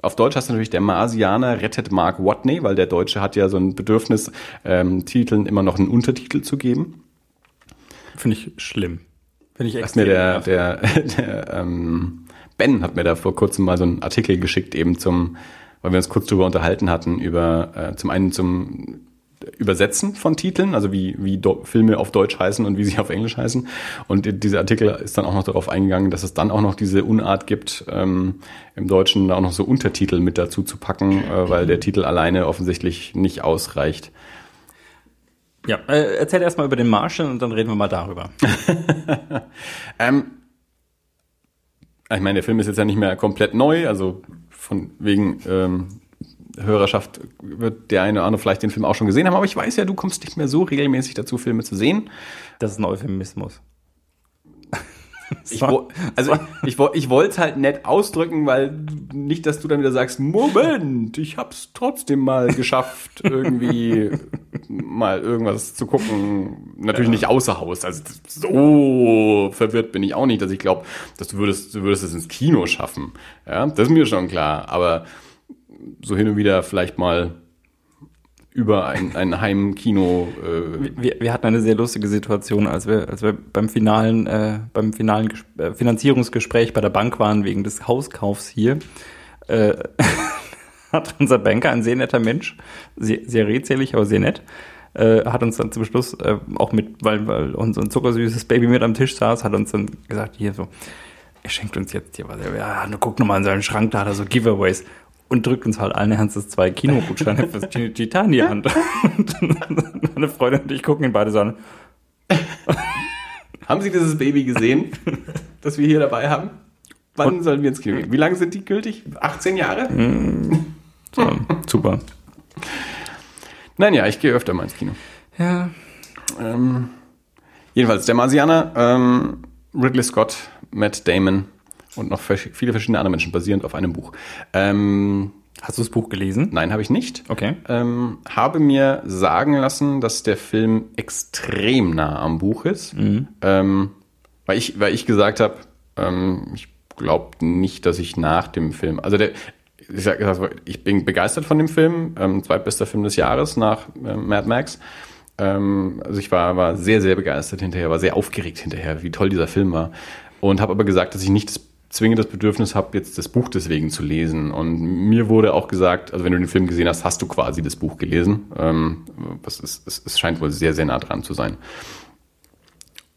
S2: Auf Deutsch heißt natürlich Der Marsianer rettet Mark Watney, weil der Deutsche hat ja so ein Bedürfnis, ähm, Titeln immer noch einen Untertitel zu geben.
S1: Finde ich schlimm. Finde ich extrem.
S2: mir der, der, der ähm, Ben hat mir da vor kurzem mal so einen Artikel geschickt, eben zum, weil wir uns kurz drüber unterhalten hatten, über äh, zum einen zum Übersetzen von Titeln, also wie, wie Do Filme auf Deutsch heißen und wie sie auf Englisch heißen. Und die- dieser Artikel ist dann auch noch darauf eingegangen, dass es dann auch noch diese Unart gibt, ähm, im Deutschen da auch noch so Untertitel mit dazu zu packen, äh, weil der Titel alleine offensichtlich nicht ausreicht.
S1: Ja, äh, erzähl erstmal über den Martian und dann reden wir mal darüber.
S2: Ähm, ich meine, der Film ist jetzt ja nicht mehr komplett neu, also von wegen ähm, Hörerschaft wird der eine oder andere vielleicht den Film auch schon gesehen haben, aber ich weiß ja, du kommst nicht mehr so regelmäßig dazu, Filme zu sehen.
S1: Das ist ein Euphemismus.
S2: Ich, wo- also ich, wo- ich wollte es halt nett ausdrücken, weil nicht, dass du dann wieder sagst, Moment, ich hab's trotzdem mal geschafft, irgendwie mal irgendwas zu gucken. Natürlich nicht außer Haus. Also so verwirrt bin ich auch nicht, dass ich glaube, dass du würdest, du würdest es ins Kino schaffen. Ja, das ist mir schon klar. Aber so hin und wieder vielleicht mal über ein, ein Heimkino. Äh,
S1: Wir, wir hatten eine sehr lustige Situation, als wir, als wir beim finalen, äh, beim finalen äh, Finanzierungsgespräch bei der Bank waren wegen des Hauskaufs hier. Äh, hat unser Banker, ein sehr netter Mensch, sehr, sehr redselig, aber sehr nett, äh, hat uns dann zum Schluss äh, auch mit, weil, weil unser zuckersüßes Baby mit am Tisch saß, hat uns dann gesagt, hier so, er schenkt uns jetzt hier was. Ja, guck noch mal in seinen Schrank, da hat er so Giveaways. Und drückt uns halt allen Ernstes zwei Kinogutscheine fürs Titan die Hand. Und meine Freundin und ich gucken ihn beide so an.
S2: Haben Sie dieses Baby gesehen, das wir hier dabei haben? Wann sollen wir ins Kino gehen? Wie lange sind die gültig? 18 Jahre?
S1: So, super.
S2: Nein, ja, ich gehe öfter mal ins Kino.
S1: Ja.
S2: Ähm, jedenfalls, der Marsianer, ähm, Ridley Scott, Matt Damon und noch viele verschiedene andere Menschen basierend auf einem Buch. Ähm,
S1: Hast du das Buch gelesen?
S2: nein, habe ich nicht.
S1: Okay.
S2: Ähm, habe mir sagen lassen, dass der Film extrem nah am Buch ist. Ähm, weil, ich, weil ich gesagt habe, ähm, ich glaube nicht, dass ich nach dem Film, also der, ich, sag, ich bin begeistert von dem Film, ähm, zweitbester Film des Jahres nach ähm, Mad Max. Ähm, also ich war, war sehr, sehr begeistert hinterher, war sehr aufgeregt hinterher, wie toll dieser Film war. Und habe aber gesagt, dass ich nicht das zwingend das Bedürfnis habe, jetzt das Buch deswegen zu lesen. Und mir wurde auch gesagt, also wenn du den Film gesehen hast, hast du quasi das Buch gelesen. Ähm, was ist, es, es scheint wohl sehr, sehr nah dran zu sein.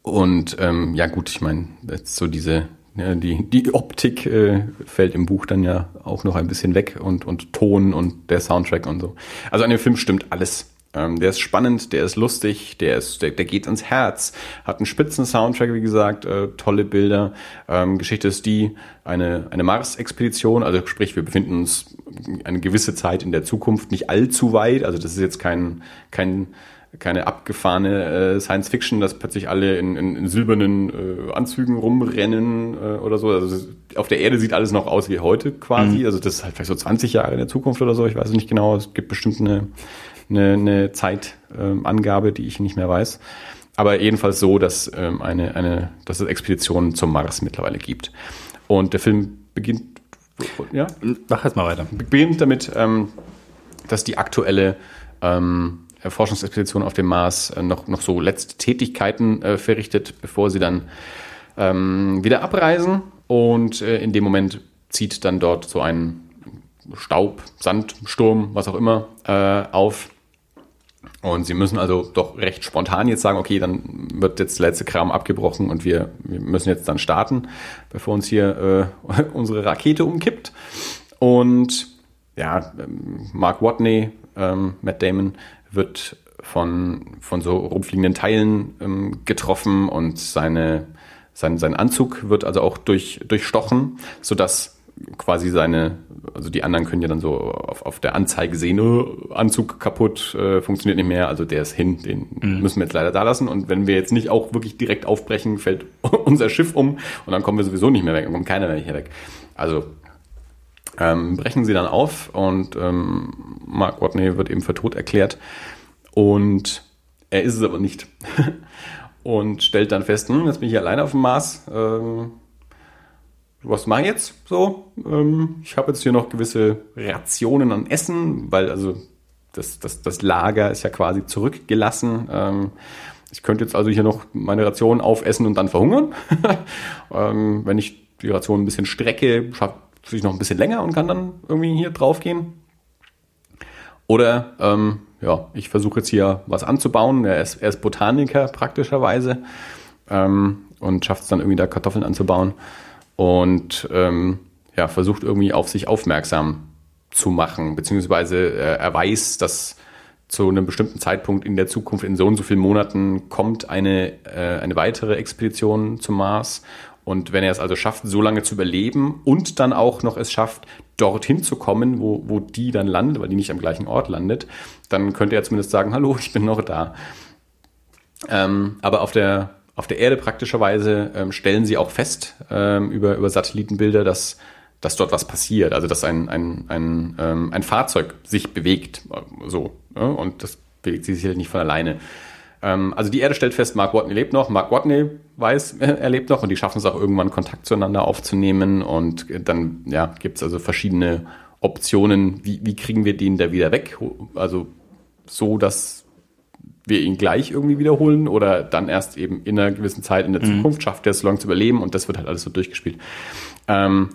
S2: Und ähm, ja gut, ich meine, jetzt so diese, ja, die, die Optik äh, fällt im Buch dann ja auch noch ein bisschen weg und, und Ton und der Soundtrack und so. Also an dem Film stimmt alles. Ähm, der ist spannend, der ist lustig, der ist, der, der geht ins Herz, hat einen spitzen Soundtrack, wie gesagt, äh, tolle Bilder. Ähm, Geschichte ist die, eine, eine Mars-Expedition, also sprich, wir befinden uns eine gewisse Zeit in der Zukunft, nicht allzu weit, also das ist jetzt kein, kein keine abgefahrene äh, Science Fiction, dass plötzlich alle in, in, in silbernen äh, Anzügen rumrennen äh, oder so. Also auf der Erde sieht alles noch aus wie heute quasi. Also das ist halt vielleicht so 20 Jahre in der Zukunft oder so. Ich weiß es nicht genau. Es gibt bestimmt eine, eine, eine Zeitangabe, Angabe, die ich nicht mehr weiß. Aber jedenfalls so, dass ähm, eine, eine, dass es Expeditionen zum Mars mittlerweile gibt. Und der Film beginnt, ja,
S1: Mach jetzt mal weiter.
S2: beginnt damit, ähm, dass die aktuelle ähm, Forschungsexpedition auf dem Mars äh, noch, noch so letzte Tätigkeiten äh, verrichtet, bevor sie dann ähm, wieder abreisen. Und äh, in dem Moment zieht dann dort so ein Staub, Sandsturm, was auch immer, äh, auf. Und sie müssen also doch recht spontan jetzt sagen, okay, dann wird jetzt der letzte Kram abgebrochen und wir, wir müssen jetzt dann starten, bevor uns hier äh, unsere Rakete umkippt. Und ja, ähm, Mark Watney, ähm, Matt Damon, wird von, von so rumfliegenden Teilen ähm, getroffen und seine, sein, sein Anzug wird also auch durch, durchstochen, sodass quasi seine, also die anderen können ja dann so auf, auf der Anzeige sehen, oh, Anzug kaputt, äh, funktioniert nicht mehr, also der ist hin, den müssen wir jetzt leider da lassen. Und wenn wir jetzt nicht auch wirklich direkt aufbrechen, fällt unser Schiff um und dann kommen wir sowieso nicht mehr weg, dann kommt keiner mehr hier weg. Also ähm, brechen sie dann auf und ähm, Mark Watney wird eben für tot erklärt und er ist es aber nicht. und stellt dann fest, hm, jetzt bin ich hier alleine auf dem Mars. Ähm, was mache ich jetzt so? Ähm, ich habe jetzt hier noch gewisse Rationen an Essen, weil also das, das, das Lager ist ja quasi zurückgelassen. Ähm, ich könnte jetzt also hier noch meine Rationen aufessen und dann verhungern. ähm, wenn ich die Ration ein bisschen strecke, schaffe ich noch ein bisschen länger und kann dann irgendwie hier draufgehen. Oder ähm, ja, ich versuche jetzt hier was anzubauen. Er ist, er ist Botaniker praktischerweise ähm, und schafft es dann irgendwie da Kartoffeln anzubauen und ähm, ja, versucht irgendwie auf sich aufmerksam zu machen, beziehungsweise äh, er weiß, dass zu einem bestimmten Zeitpunkt in der Zukunft, in so und so vielen Monaten, kommt eine, äh, eine weitere Expedition zum Mars. Und wenn er es also schafft, so lange zu überleben und dann auch noch es schafft, dorthin zu kommen, wo, wo die dann landet, weil die nicht am gleichen Ort landet, dann könnte er zumindest sagen, hallo, ich bin noch da. Ähm, aber auf der, auf der Erde praktischerweise ähm, stellen sie auch fest ähm, über, über Satellitenbilder, dass, dass dort was passiert. Also dass ein, ein, ein, ähm, ein Fahrzeug sich bewegt. So. Ja? Und das bewegt sich sicherlich nicht von alleine. Ähm, also die Erde stellt fest, Mark Watney lebt noch. Mark Watney weiß, er lebt noch und die schaffen es auch irgendwann Kontakt zueinander aufzunehmen. Und dann ja, gibt es also verschiedene Optionen, wie, wie kriegen wir den da wieder weg? Also so, dass wir ihn gleich irgendwie wiederholen oder dann erst eben in einer gewissen Zeit in der Zukunft schafft er es so lange zu überleben und das wird halt alles so durchgespielt. Ähm,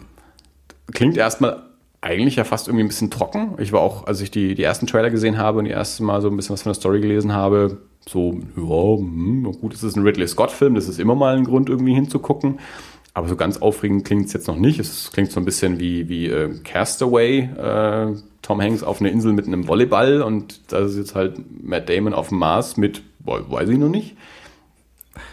S2: klingt erstmal eigentlich ja fast irgendwie ein bisschen trocken. Ich war auch, als ich die, die ersten Trailer gesehen habe und die erste Mal so ein bisschen was von der Story gelesen habe, so, ja, hm, gut, es ist ein Ridley Scott-Film, das ist immer mal ein Grund, irgendwie hinzugucken. Aber so ganz aufregend klingt es jetzt noch nicht. Es klingt so ein bisschen wie, wie äh, Castaway, äh, Tom Hanks auf einer Insel mit einem Volleyball und da ist jetzt halt Matt Damon auf dem Mars mit, boah, weiß ich noch nicht.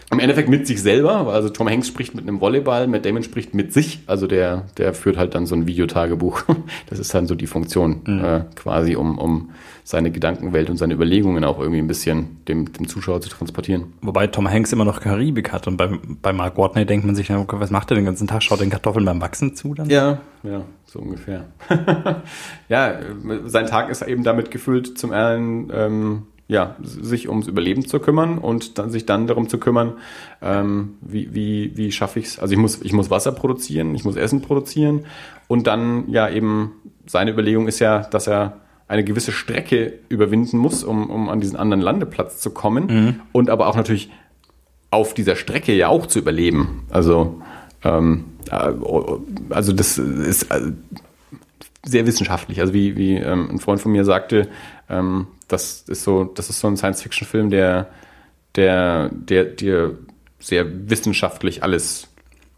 S2: Im Endeffekt mit sich selber, also Tom Hanks spricht mit einem Volleyball, Matt Damon spricht mit sich, also der, der führt halt dann so ein Videotagebuch. Das ist dann so die Funktion, mhm. äh, quasi, um, um seine Gedankenwelt und seine Überlegungen auch irgendwie ein bisschen dem, dem Zuschauer zu transportieren.
S1: Wobei Tom Hanks immer noch Karibik hat und bei, bei Mark Watney denkt man sich, okay, was macht er den ganzen Tag? Schaut den Kartoffeln beim Wachsen zu dann?
S2: Ja, ja, so ungefähr. ja, sein Tag ist eben damit gefüllt, zum einen ähm, ja, sich ums Überleben zu kümmern und dann sich dann darum zu kümmern, ähm, wie, wie, wie schaffe ich es. Also ich muss, ich muss Wasser produzieren, ich muss Essen produzieren und dann ja eben seine Überlegung ist ja, dass er eine gewisse Strecke überwinden muss, um, um an diesen anderen Landeplatz zu kommen mhm. und aber auch natürlich auf dieser Strecke ja auch zu überleben. Also, ähm, äh, also das ist äh, sehr wissenschaftlich. Also wie, wie ähm, ein Freund von mir sagte, ähm, das ist so, das ist so ein Science-Fiction-Film, der, der, der dir sehr wissenschaftlich alles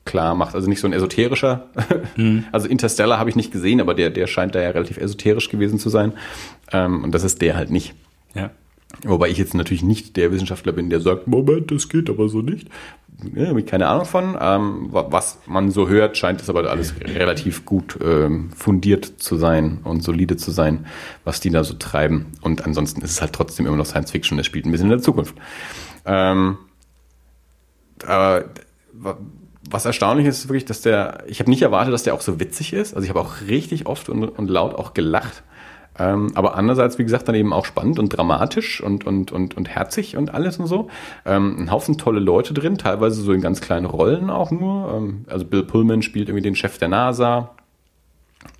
S2: klar macht. Also nicht so ein esoterischer. Mhm. Also Interstellar habe ich nicht gesehen, aber der, der scheint da ja relativ esoterisch gewesen zu sein. Ähm, und das ist der halt nicht.
S1: Ja.
S2: Wobei ich jetzt natürlich nicht der Wissenschaftler bin, der sagt, Moment, das geht aber so nicht ja, habe ich keine Ahnung von. Ähm, was man so hört, scheint es aber alles relativ gut ähm, fundiert zu sein und solide zu sein, was die da so treiben. Und ansonsten ist es halt trotzdem immer noch Science Fiction, es spielt ein bisschen in der Zukunft. Ähm, aber was erstaunlich ist, ist wirklich, dass der, ich habe nicht erwartet, dass der auch so witzig ist. Also ich habe auch richtig oft und, und laut auch gelacht. Ähm, aber andererseits, wie gesagt, dann eben auch spannend und dramatisch und, und, und, und herzig und alles und so. Ähm, ein Haufen tolle Leute drin, teilweise so in ganz kleinen Rollen auch nur. Ähm, also Bill Pullman spielt irgendwie den Chef der NASA.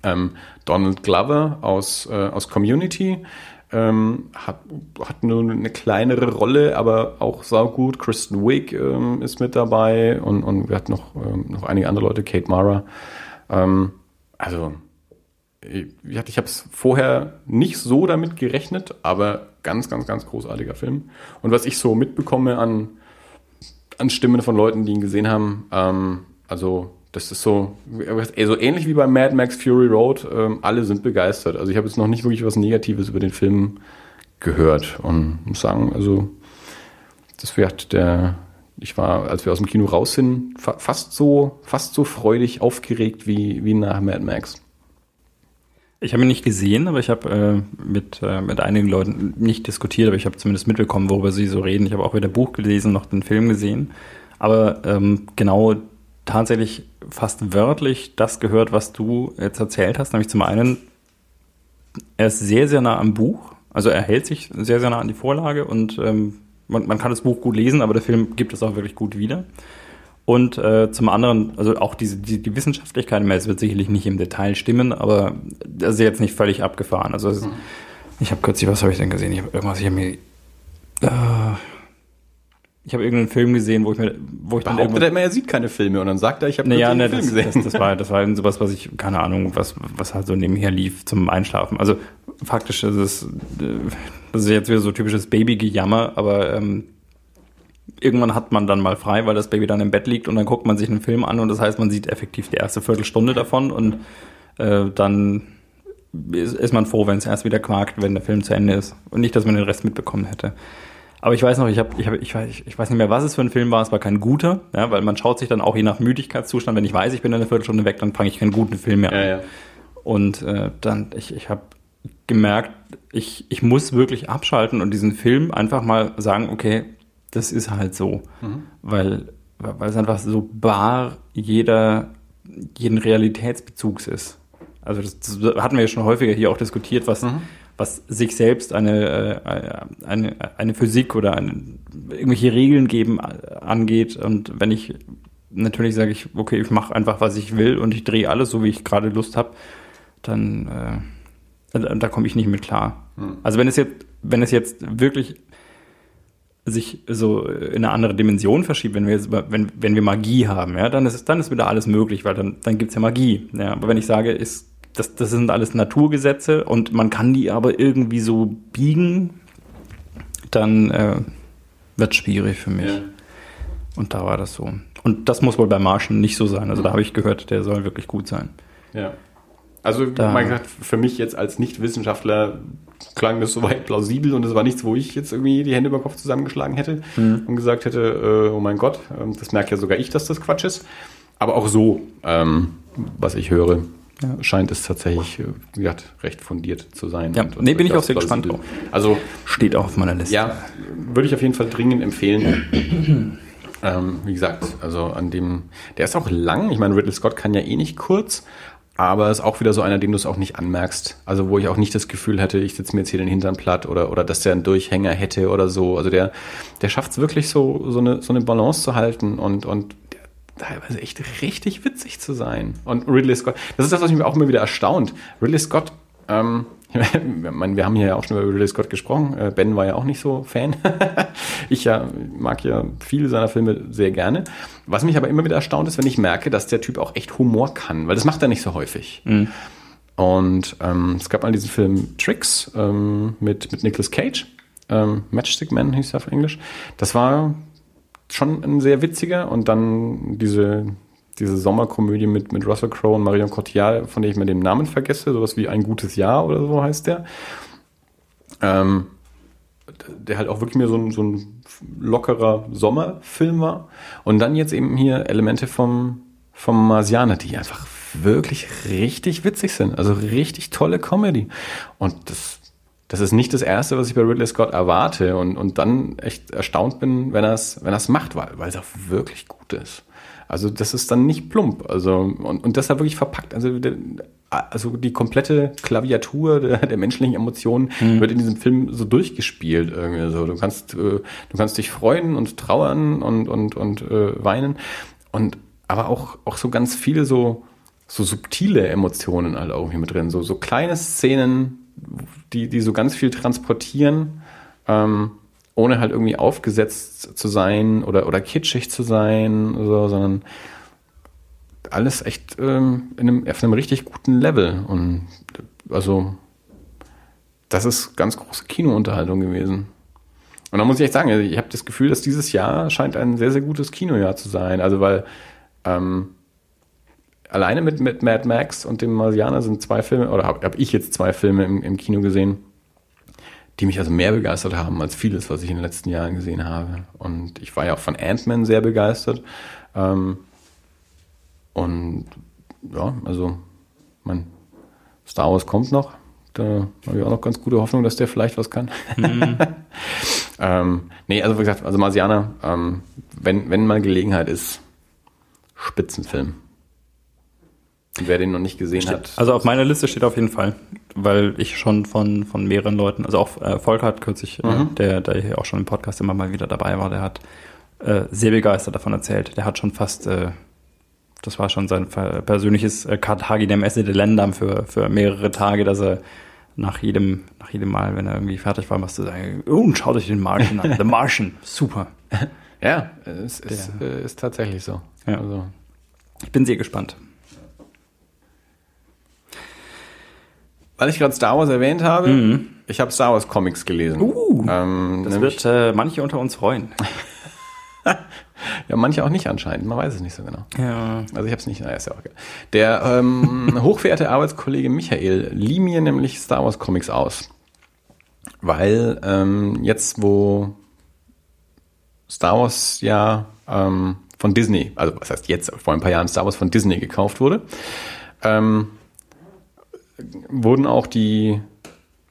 S2: Ähm, Donald Glover aus, äh, aus Community ähm, hat, hat nur eine kleinere Rolle, aber auch saugut. Kristen Wiig ähm, ist mit dabei und, und wir hatten noch, ähm, noch einige andere Leute, Kate Mara. Ähm, also ich habe es vorher nicht so damit gerechnet, aber ganz, ganz, ganz großartiger Film. Und was ich so mitbekomme an, an Stimmen von Leuten, die ihn gesehen haben, ähm, also das ist so, so ähnlich wie bei Mad Max Fury Road, ähm, alle sind begeistert. Also ich habe jetzt noch nicht wirklich was Negatives über den Film gehört und muss sagen, also das wird der, ich war, als wir aus dem Kino raus sind, fa fast so, fast so freudig aufgeregt wie, wie nach Mad Max.
S1: Ich habe ihn nicht gesehen, aber ich habe äh, mit, äh, mit einigen Leuten nicht diskutiert, aber ich habe zumindest mitbekommen, worüber sie so reden. Ich habe auch weder Buch gelesen noch den Film gesehen. Aber ähm, genau tatsächlich fast wörtlich das gehört, was du jetzt erzählt hast. Nämlich zum einen, er ist sehr, sehr nah am Buch. Also er hält sich sehr, sehr nah an die Vorlage und ähm, man, man kann das Buch gut lesen, aber der Film gibt es auch wirklich gut wieder. Und äh, zum anderen, also auch diese, die, die Wissenschaftlichkeit, es wird sicherlich nicht im Detail stimmen, aber das ist jetzt nicht völlig abgefahren. Also ist, mhm. ich habe kürzlich, was habe ich denn gesehen? Ich habe irgendwas, ich habe mir, äh, ich habe irgendeinen Film gesehen, wo ich mir, wo ich
S2: dann Behauptet er er sieht keine Filme und dann sagt er, ich habe naja,
S1: ne, Film das, gesehen. Das, das, war, das war sowas, was ich, keine Ahnung, was, was halt so nebenher lief zum Einschlafen. Also faktisch ist es, äh, das ist jetzt wieder so typisches Babygejammer, aber ähm, irgendwann hat man dann mal frei, weil das Baby dann im Bett liegt und dann guckt man sich einen Film an und das heißt, man sieht effektiv die erste Viertelstunde davon und äh, dann ist, ist man froh, wenn es erst wieder quakt, wenn der Film zu Ende ist und nicht, dass man den Rest mitbekommen hätte. Aber ich weiß noch, ich habe, ich, hab, ich, weiß, ich weiß nicht mehr, was es für ein Film war. Es war kein guter, ja, weil man schaut sich dann auch je nach Müdigkeitszustand. Wenn ich weiß, ich bin in einer Viertelstunde weg, dann fange ich keinen guten Film mehr an. Ja, ja. Und äh, dann, ich, ich habe gemerkt, ich, ich muss wirklich abschalten und diesen Film einfach mal sagen, okay, das ist halt so. Weil, weil es einfach so bar jeder, jeden Realitätsbezugs ist. Also das, das hatten wir ja schon häufiger hier auch diskutiert, was, was sich selbst eine, äh, eine, eine Physik oder eine, irgendwelche Regeln geben äh, angeht. Und wenn ich natürlich sage ich, okay, ich mache einfach, was ich will und ich drehe alles so, wie ich gerade Lust habe, dann äh, da, da komme ich nicht mit klar. Also wenn es jetzt, wenn es jetzt wirklich sich so in eine andere Dimension verschiebt, wenn wir jetzt, wenn, wenn wir Magie haben, ja, dann ist dann ist wieder alles möglich, weil dann, dann gibt's ja Magie. Ja. Aber wenn ich sage, ist, das, das sind alles Naturgesetze und man kann die aber irgendwie so biegen, dann äh, wird schwierig für mich. Und da war das so. Und das muss wohl bei Martian nicht so sein. Also da habe ich gehört, der soll wirklich gut sein.
S2: Ja. Also,
S1: Da-
S2: mein Gott, für mich jetzt als Nicht-Wissenschaftler klang das soweit plausibel und es war nichts, wo ich jetzt irgendwie die Hände über den Kopf zusammengeschlagen hätte und gesagt hätte, äh, oh mein Gott, ähm, das merkt ja sogar ich, dass das Quatsch ist. Aber auch so, ähm, was ich höre,
S1: Ja.
S2: scheint es tatsächlich, äh, wie gesagt, recht fundiert zu sein.
S1: Ja, nee, bin ich auch sehr gespannt
S2: plausibel. Also,
S1: Steht auch auf meiner Liste.
S2: ja, würde ich auf jeden Fall dringend empfehlen. ähm, wie gesagt, also an dem, der ist auch lang. Ich meine, Ridley Scott kann ja eh nicht kurz, aber ist auch wieder so einer, den du es auch nicht anmerkst. Also wo ich auch nicht das Gefühl hätte, ich sitze mir jetzt hier den Hintern platt oder, oder dass der einen Durchhänger hätte oder so. Also der, der schafft es wirklich so, so eine, so eine Balance zu halten und, und teilweise echt richtig witzig zu sein. Und Ridley Scott, das ist das, was mich auch immer wieder erstaunt. Ridley Scott, ähm, meine, wir haben hier ja auch schon über Ridley Scott gesprochen. Äh, Ben war ja auch nicht so Fan. ich ja mag ja viele seiner Filme sehr gerne. Was mich aber immer wieder erstaunt ist, wenn ich merke, dass der Typ auch echt Humor kann, weil das macht er nicht so häufig. Und ähm, es gab mal diesen Film Tricks ähm, mit, mit Nicolas Cage. Ähm, Matchstick Man hieß er auf Englisch. Das war schon ein sehr witziger und dann diese, diese Sommerkomödie mit, mit Russell Crowe und Marion Cotillard, von der ich mir den Namen vergesse, sowas wie Ein gutes Jahr oder so heißt der. Ähm, der halt auch wirklich mehr so ein, so ein lockerer Sommerfilm war. Und dann jetzt eben hier Elemente vom, vom Marsianer, die einfach wirklich richtig witzig sind. Also richtig tolle Comedy. Und das, das ist nicht das Erste, was ich bei Ridley Scott erwarte und, und dann echt erstaunt bin, wenn er es wenn er's macht, weil, weil es auch wirklich gut ist. Also das ist dann nicht plump. Also und, und das hat wirklich verpackt. Also, der, also die komplette Klaviatur der, der menschlichen Emotionen wird in diesem Film so durchgespielt. Irgendwie so. Du kannst, äh, du kannst dich freuen und trauern und, und, und äh, weinen. Und aber auch, auch so ganz viele so, so subtile Emotionen halt auch hier mit drin. So, so kleine Szenen, die, die so ganz viel transportieren. Ähm, ohne halt irgendwie aufgesetzt zu sein oder, oder kitschig zu sein, so, sondern alles echt ähm, in einem, auf einem richtig guten Level. Und also, das ist ganz große Kinounterhaltung gewesen. Und da muss ich echt sagen, ich habe das Gefühl, dass dieses Jahr scheint ein sehr, sehr gutes Kinojahr zu sein. Also, weil ähm, alleine mit, mit Mad Max und dem Marsianer sind zwei Filme, oder habe hab ich jetzt zwei Filme im, im Kino gesehen, die mich also mehr begeistert haben als vieles, was ich in den letzten Jahren gesehen habe. Und ich war ja auch von Ant-Man sehr begeistert. Ähm, und ja, also, mein Star Wars kommt noch. Da habe ich auch noch ganz gute Hoffnung, dass der vielleicht was kann. ähm, nee, also wie gesagt, also Marsianer, ähm, wenn, wenn mal Gelegenheit ist, Spitzenfilm. Und wer den noch nicht gesehen hat,
S1: Also auf meiner Liste steht auf jeden Fall, weil ich schon von, von mehreren Leuten, also auch äh, Volker hat kürzlich, äh, der, der hier auch schon im Podcast immer mal wieder dabei war, der hat äh, sehr begeistert davon erzählt. Der hat schon fast, äh, das war schon sein persönliches äh, Carthaginem Esse de Lendam für, für mehrere Tage, dass er nach jedem, nach jedem Mal, wenn er irgendwie fertig war, was zu sagen, oh, und schaut euch den Martian an. The Martian, super.
S2: ja, es ist, äh, ist tatsächlich so.
S1: Ja.
S2: Also,
S1: Ich bin sehr gespannt.
S2: Weil ich gerade Star Wars erwähnt habe, ich habe Star Wars Comics gelesen.
S1: Uh,
S2: ähm,
S1: Das wird äh, manche unter uns freuen.
S2: ja, manche auch nicht anscheinend, man weiß es nicht so genau.
S1: Ja.
S2: Also ich habe es nicht, naja, ist ja auch egal. Der ähm, hochverehrte Arbeitskollege Michael lieh mir nämlich Star Wars Comics aus. Weil ähm, jetzt, wo Star Wars ja ähm, von Disney, also was heißt jetzt, vor ein paar Jahren Star Wars von Disney gekauft wurde, ähm, wurden auch die,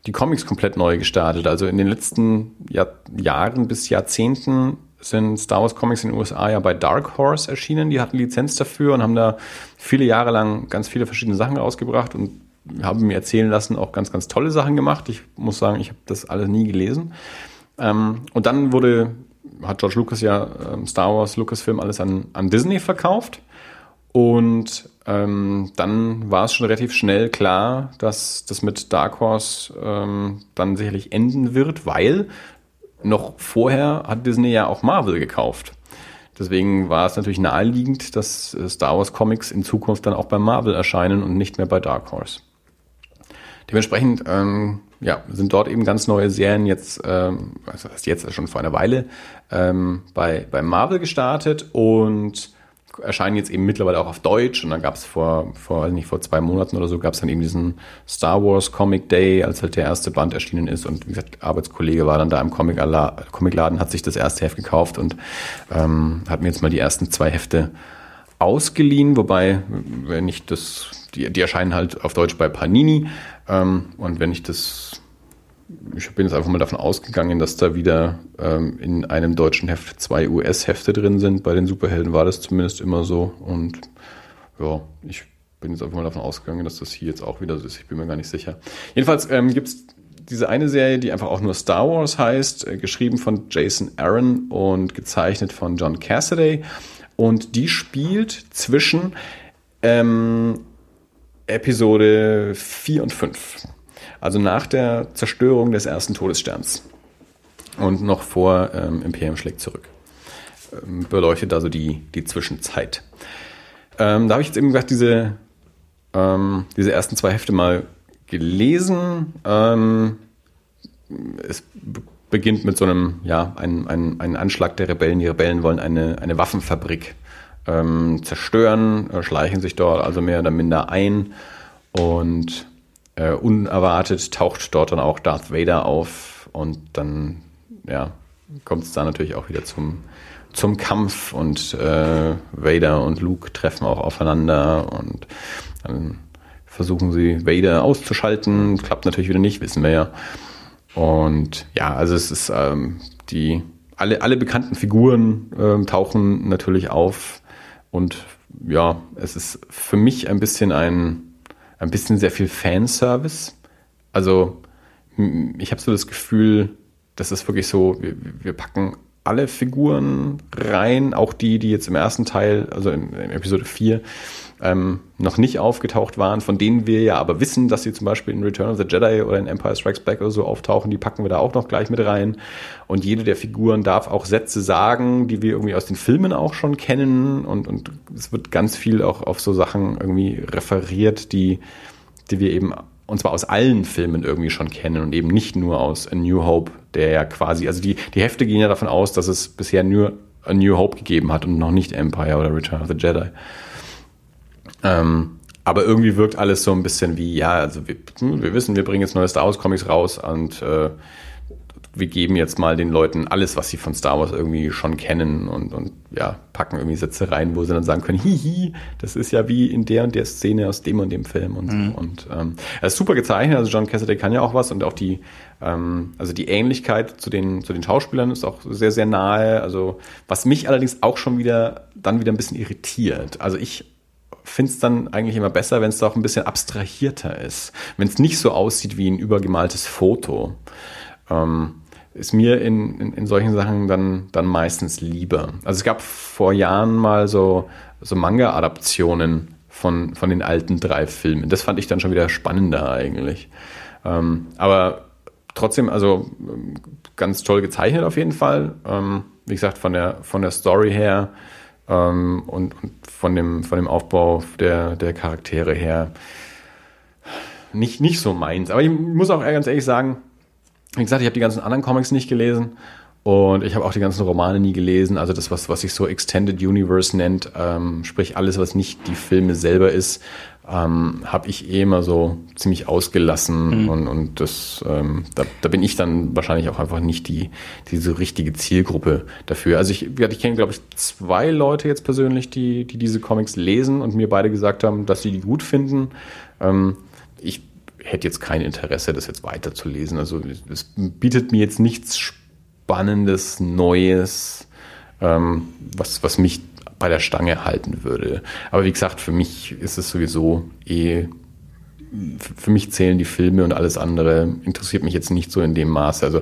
S2: die Comics komplett neu gestartet. Also in den letzten Jahr, Jahren bis Jahrzehnten sind Star Wars Comics in den USA ja bei Dark Horse erschienen. Die hatten Lizenz dafür und haben da viele Jahre lang ganz viele verschiedene Sachen rausgebracht und haben mir erzählen lassen, auch ganz, ganz tolle Sachen gemacht. Ich muss sagen, ich habe das alles nie gelesen. Ähm, und dann wurde, hat George Lucas ja ähm, Star Wars, Lucasfilm alles an, an Disney verkauft. Und ähm, dann war es schon relativ schnell klar, dass das mit Dark Horse ähm, dann sicherlich enden wird, weil noch vorher hat Disney ja auch Marvel gekauft. Deswegen war es natürlich naheliegend, dass äh, Star Wars Comics in Zukunft dann auch bei Marvel erscheinen und nicht mehr bei Dark Horse. Dementsprechend ähm, ja, sind dort eben ganz neue Serien jetzt, ähm, was heißt jetzt schon vor einer Weile, ähm, bei, bei Marvel gestartet und erscheinen jetzt eben mittlerweile auch auf Deutsch. Und dann gab es vor, vor, nicht, vor zwei Monaten oder so, gab es dann eben diesen Star Wars Comic Day, als halt der erste Band erschienen ist. Und wie gesagt, Arbeitskollege war dann da im Comicladen, hat sich das erste Heft gekauft und ähm, hat mir jetzt mal die ersten zwei Hefte ausgeliehen, wobei, wenn ich das, die, die erscheinen halt auf Deutsch bei Panini. Ähm, und wenn ich das ich bin jetzt einfach mal davon ausgegangen, dass da wieder ähm, in einem deutschen Heft zwei US-Hefte drin sind. Bei den Superhelden war das zumindest immer so. Und ja, ich bin jetzt einfach mal davon ausgegangen, dass das hier jetzt auch wieder so ist. Ich bin mir gar nicht sicher. Jedenfalls ähm, gibt es diese eine Serie, die einfach auch nur Star Wars heißt, äh, geschrieben von Jason Aaron und gezeichnet von John Cassaday. Und die spielt zwischen ähm, Episode 4 und 5. Also nach der Zerstörung des ersten Todessterns und noch vor ähm, Imperium schlägt zurück. Ähm, beleuchtet also die, die Zwischenzeit. Ähm, da habe ich jetzt eben gesagt, diese, ähm, diese ersten zwei Hefte mal gelesen. Ähm, es beginnt mit so einem, ja, ein, ein, ein Anschlag der Rebellen. Die Rebellen wollen eine, eine Waffenfabrik ähm, zerstören, äh, schleichen sich dort also mehr oder minder ein und äh, unerwartet taucht dort dann auch Darth Vader auf und dann ja, kommt es da natürlich auch wieder zum, zum Kampf und äh, Vader und Luke treffen auch aufeinander und dann versuchen sie Vader auszuschalten. Klappt natürlich wieder nicht, wissen wir ja. Und ja, also es ist ähm, die alle, alle bekannten Figuren ähm, tauchen natürlich auf und ja, es ist für mich ein bisschen ein ein bisschen sehr viel Fanservice. Also ich habe so das Gefühl, das ist wirklich so, wir, wir packen alle Figuren rein, auch die, die jetzt im ersten Teil, also in, in Episode 4, ähm, noch nicht aufgetaucht waren, von denen wir ja aber wissen, dass sie zum Beispiel in Return of the Jedi oder in Empire Strikes Back oder so auftauchen, die packen wir da auch noch gleich mit rein. Und jede der Figuren darf auch Sätze sagen, die wir irgendwie aus den Filmen auch schon kennen. Und, und es wird ganz viel auch auf so Sachen irgendwie referiert, die, die wir eben und zwar aus allen Filmen irgendwie schon kennen und eben nicht nur aus A New Hope, der ja quasi, also die, die Hefte gehen ja davon aus, dass es bisher nur A New Hope gegeben hat und noch nicht Empire oder Return of the Jedi. Ähm, aber irgendwie wirkt alles so ein bisschen wie, ja, also wir, wir wissen, wir bringen jetzt neue Star Wars Comics raus und äh, wir geben jetzt mal den Leuten alles, was sie von Star Wars irgendwie schon kennen und, und ja, packen irgendwie Sätze rein, wo sie dann sagen können, hihi, das ist ja wie in der und der Szene aus dem und dem Film und mhm. so. Und ähm, er ist super gezeichnet, also John Cassidy kann ja auch was und auch die, ähm, also die Ähnlichkeit zu den, zu den Schauspielern ist auch sehr, sehr nahe. Also was mich allerdings auch schon wieder dann wieder ein bisschen irritiert. Also ich finde es dann eigentlich immer besser, wenn es auch ein bisschen abstrahierter ist. Wenn es nicht so aussieht wie ein übergemaltes Foto. Ähm, ist mir in, in, in, solchen Sachen dann, dann meistens lieber. Also es gab vor Jahren mal so, so Manga-Adaptionen von, von den alten drei Filmen. Das fand ich dann schon wieder spannender eigentlich. Ähm, aber trotzdem, also ganz toll gezeichnet auf jeden Fall. Ähm, wie gesagt, von der, von der Story her ähm, und, und, von, dem, von dem Aufbau der, der Charaktere her nicht, nicht so meins. Aber ich muss auch ganz ehrlich sagen, wie gesagt, ich habe die ganzen anderen Comics nicht gelesen und ich habe auch die ganzen Romane nie gelesen. Also das, was, was sich so Extended Universe nennt, ähm, sprich alles, was nicht die Filme selber ist, ähm, habe ich eh immer so ziemlich ausgelassen mhm. und, und das, ähm, da, da bin ich dann wahrscheinlich auch einfach nicht die diese richtige Zielgruppe dafür. Also ich, ich kenne glaube ich zwei Leute jetzt persönlich, die die diese Comics lesen und mir beide gesagt haben, dass sie die gut finden. Ähm, ich hätte jetzt kein Interesse, das jetzt weiterzulesen. Also es bietet mir jetzt nichts Spannendes, Neues ähm, was, was mich bei der Stange halten würde. Aber wie gesagt, für mich ist es sowieso eh, für mich zählen die Filme und alles andere interessiert mich jetzt nicht so in dem Maße. Also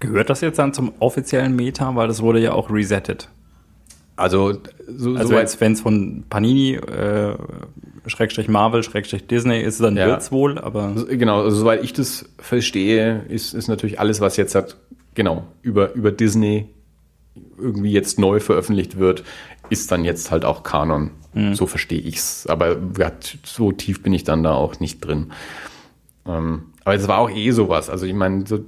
S1: Gehört das jetzt dann zum offiziellen Meta, weil das wurde ja auch resettet?
S2: Also, so,
S1: also jetzt, wenn es von Panini, äh, Schrägstrich Marvel, Schrägstrich Disney ist, dann
S2: Ja.
S1: wird's wohl, aber
S2: Genau, also soweit ich das verstehe, ist, ist natürlich alles, was jetzt hat, genau, über, über Disney irgendwie jetzt neu veröffentlicht wird, ist dann jetzt halt auch Kanon. So verstehe ich's. Aber ja, so tief bin ich dann da auch nicht drin. Ähm, aber es war auch eh sowas. Also ich meine, so,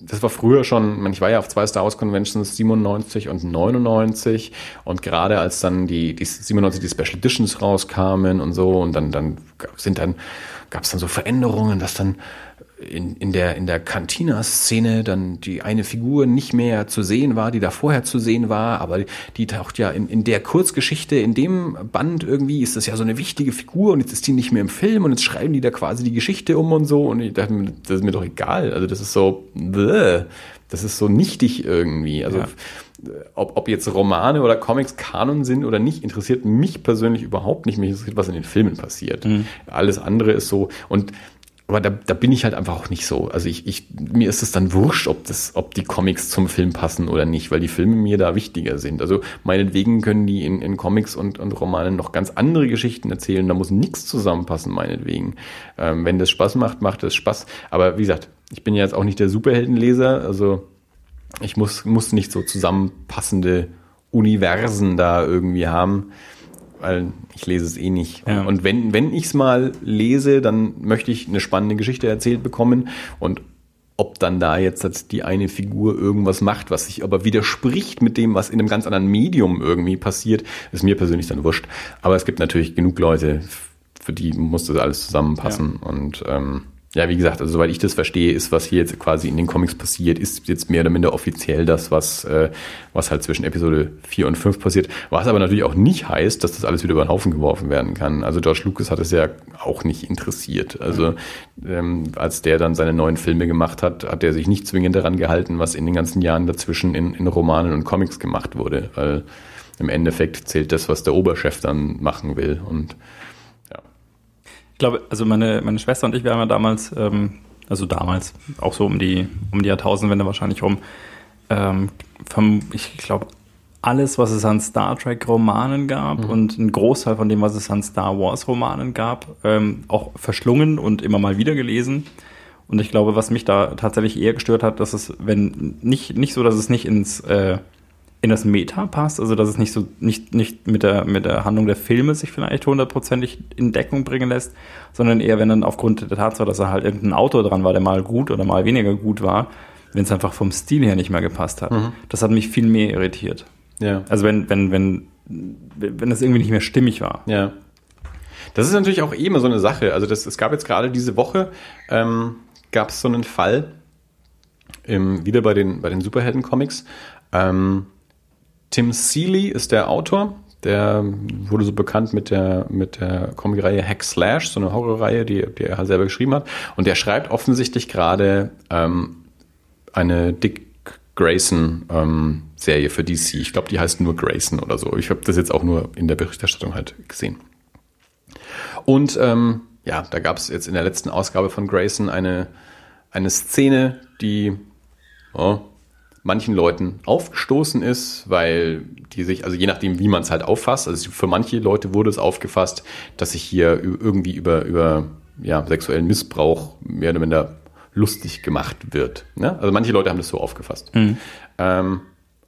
S2: das war früher schon, ich, ich war ja auf zwei Star Wars Conventions 97 und 99 und gerade als dann die, die 97 die Special Editions rauskamen und so und dann, dann sind dann, gab es dann so Veränderungen, dass dann in, in der, in der Cantina-Szene dann die eine Figur nicht mehr zu sehen war, die da vorher zu sehen war, aber die taucht ja in, in der Kurzgeschichte, in dem Band irgendwie ist das ja so eine wichtige Figur und jetzt ist die nicht mehr im Film und jetzt schreiben die da quasi die Geschichte um und so und ich dachte, mir, das ist mir doch egal. Also das ist so, bläh, das ist so nichtig irgendwie. Also
S1: Ja.
S2: ob, ob jetzt Romane oder Comics Kanon sind oder nicht, interessiert mich persönlich überhaupt nicht. Mich interessiert, was in den Filmen passiert. Alles andere ist so und aber da, da bin ich halt einfach auch nicht so. Also ich, ich, mir ist es dann wurscht, ob das, ob die Comics zum Film passen oder nicht, weil die Filme mir da wichtiger sind. Also meinetwegen können die in, in Comics und, und Romanen noch ganz andere Geschichten erzählen. Da muss nichts zusammenpassen, meinetwegen. Ähm, wenn das Spaß macht, macht es Spaß. Aber wie gesagt, ich bin ja jetzt auch nicht der Superheldenleser. Also ich muss, muss nicht so zusammenpassende Universen da irgendwie haben, weil ich lese es eh nicht.
S1: Ja.
S2: Und wenn, wenn ich es mal lese, dann möchte ich eine spannende Geschichte erzählt bekommen und ob dann da jetzt die eine Figur irgendwas macht, was sich aber widerspricht mit dem, was in einem ganz anderen Medium irgendwie passiert, ist mir persönlich dann wurscht. Aber es gibt natürlich genug Leute, für die muss das alles zusammenpassen. Und ähm, ja, wie gesagt, also soweit ich das verstehe, ist, was hier jetzt quasi in den Comics passiert, ist jetzt mehr oder minder offiziell das, was, äh, was halt zwischen Episode 4 und 5 passiert. Was aber natürlich auch nicht heißt, dass das alles wieder über den Haufen geworfen werden kann. Also George Lucas hat es ja auch nicht interessiert. Also ähm, als der dann seine neuen Filme gemacht hat, hat er sich nicht zwingend daran gehalten, was in den ganzen Jahren dazwischen in, in Romanen und Comics gemacht wurde. Weil im Endeffekt zählt das, was der Oberchef dann machen will. Und
S1: Ich glaube, also meine, meine Schwester und ich, wir haben ja damals, ähm, also damals, auch so um die, um die Jahrtausendwende wahrscheinlich rum, ähm, vom, ich glaube, alles, was es an Star Trek-Romanen gab und ein Großteil von dem, was es an Star Wars-Romanen gab, ähm, auch verschlungen und immer mal wieder gelesen. Und ich glaube, was mich da tatsächlich eher gestört hat, dass es, wenn nicht, nicht so, dass es nicht ins äh, in das Meta passt, also dass es nicht so nicht nicht mit der mit der Handlung der Filme sich vielleicht hundertprozentig in Deckung bringen lässt, sondern eher wenn dann aufgrund der Tatsache, dass er halt irgendein Autor dran war, der mal gut oder mal weniger gut war, wenn es einfach vom Stil her nicht mehr gepasst hat. Das hat mich viel mehr irritiert.
S2: ja.
S1: Also wenn wenn wenn wenn es irgendwie nicht mehr stimmig war.
S2: Ja. Das ist natürlich auch eh immer so eine Sache. Also das, es gab jetzt gerade diese Woche, ähm, gab es so einen Fall, im, wieder bei den, bei den Superhelden-Comics. Ähm, Tim Seeley ist der Autor, der wurde so bekannt mit der, mit der Comicreihe Hack Slash, so eine Horrorreihe, die, die er selber geschrieben hat. Und der schreibt offensichtlich gerade ähm, eine Dick Grayson ähm, für DC. Ich glaube, die heißt nur Grayson oder so. Ich habe das jetzt auch nur in der Berichterstattung halt gesehen. Und ähm, ja, da gab es jetzt in der letzten Ausgabe von Grayson eine, eine Szene, die oh, manchen Leuten aufgestoßen ist, weil die sich, also je nachdem, wie man es halt auffasst, also für manche Leute wurde es aufgefasst, dass sich hier irgendwie über, über ja, sexuellen Missbrauch mehr oder minder lustig gemacht wird. Ne? Also manche Leute haben das so aufgefasst. Ähm,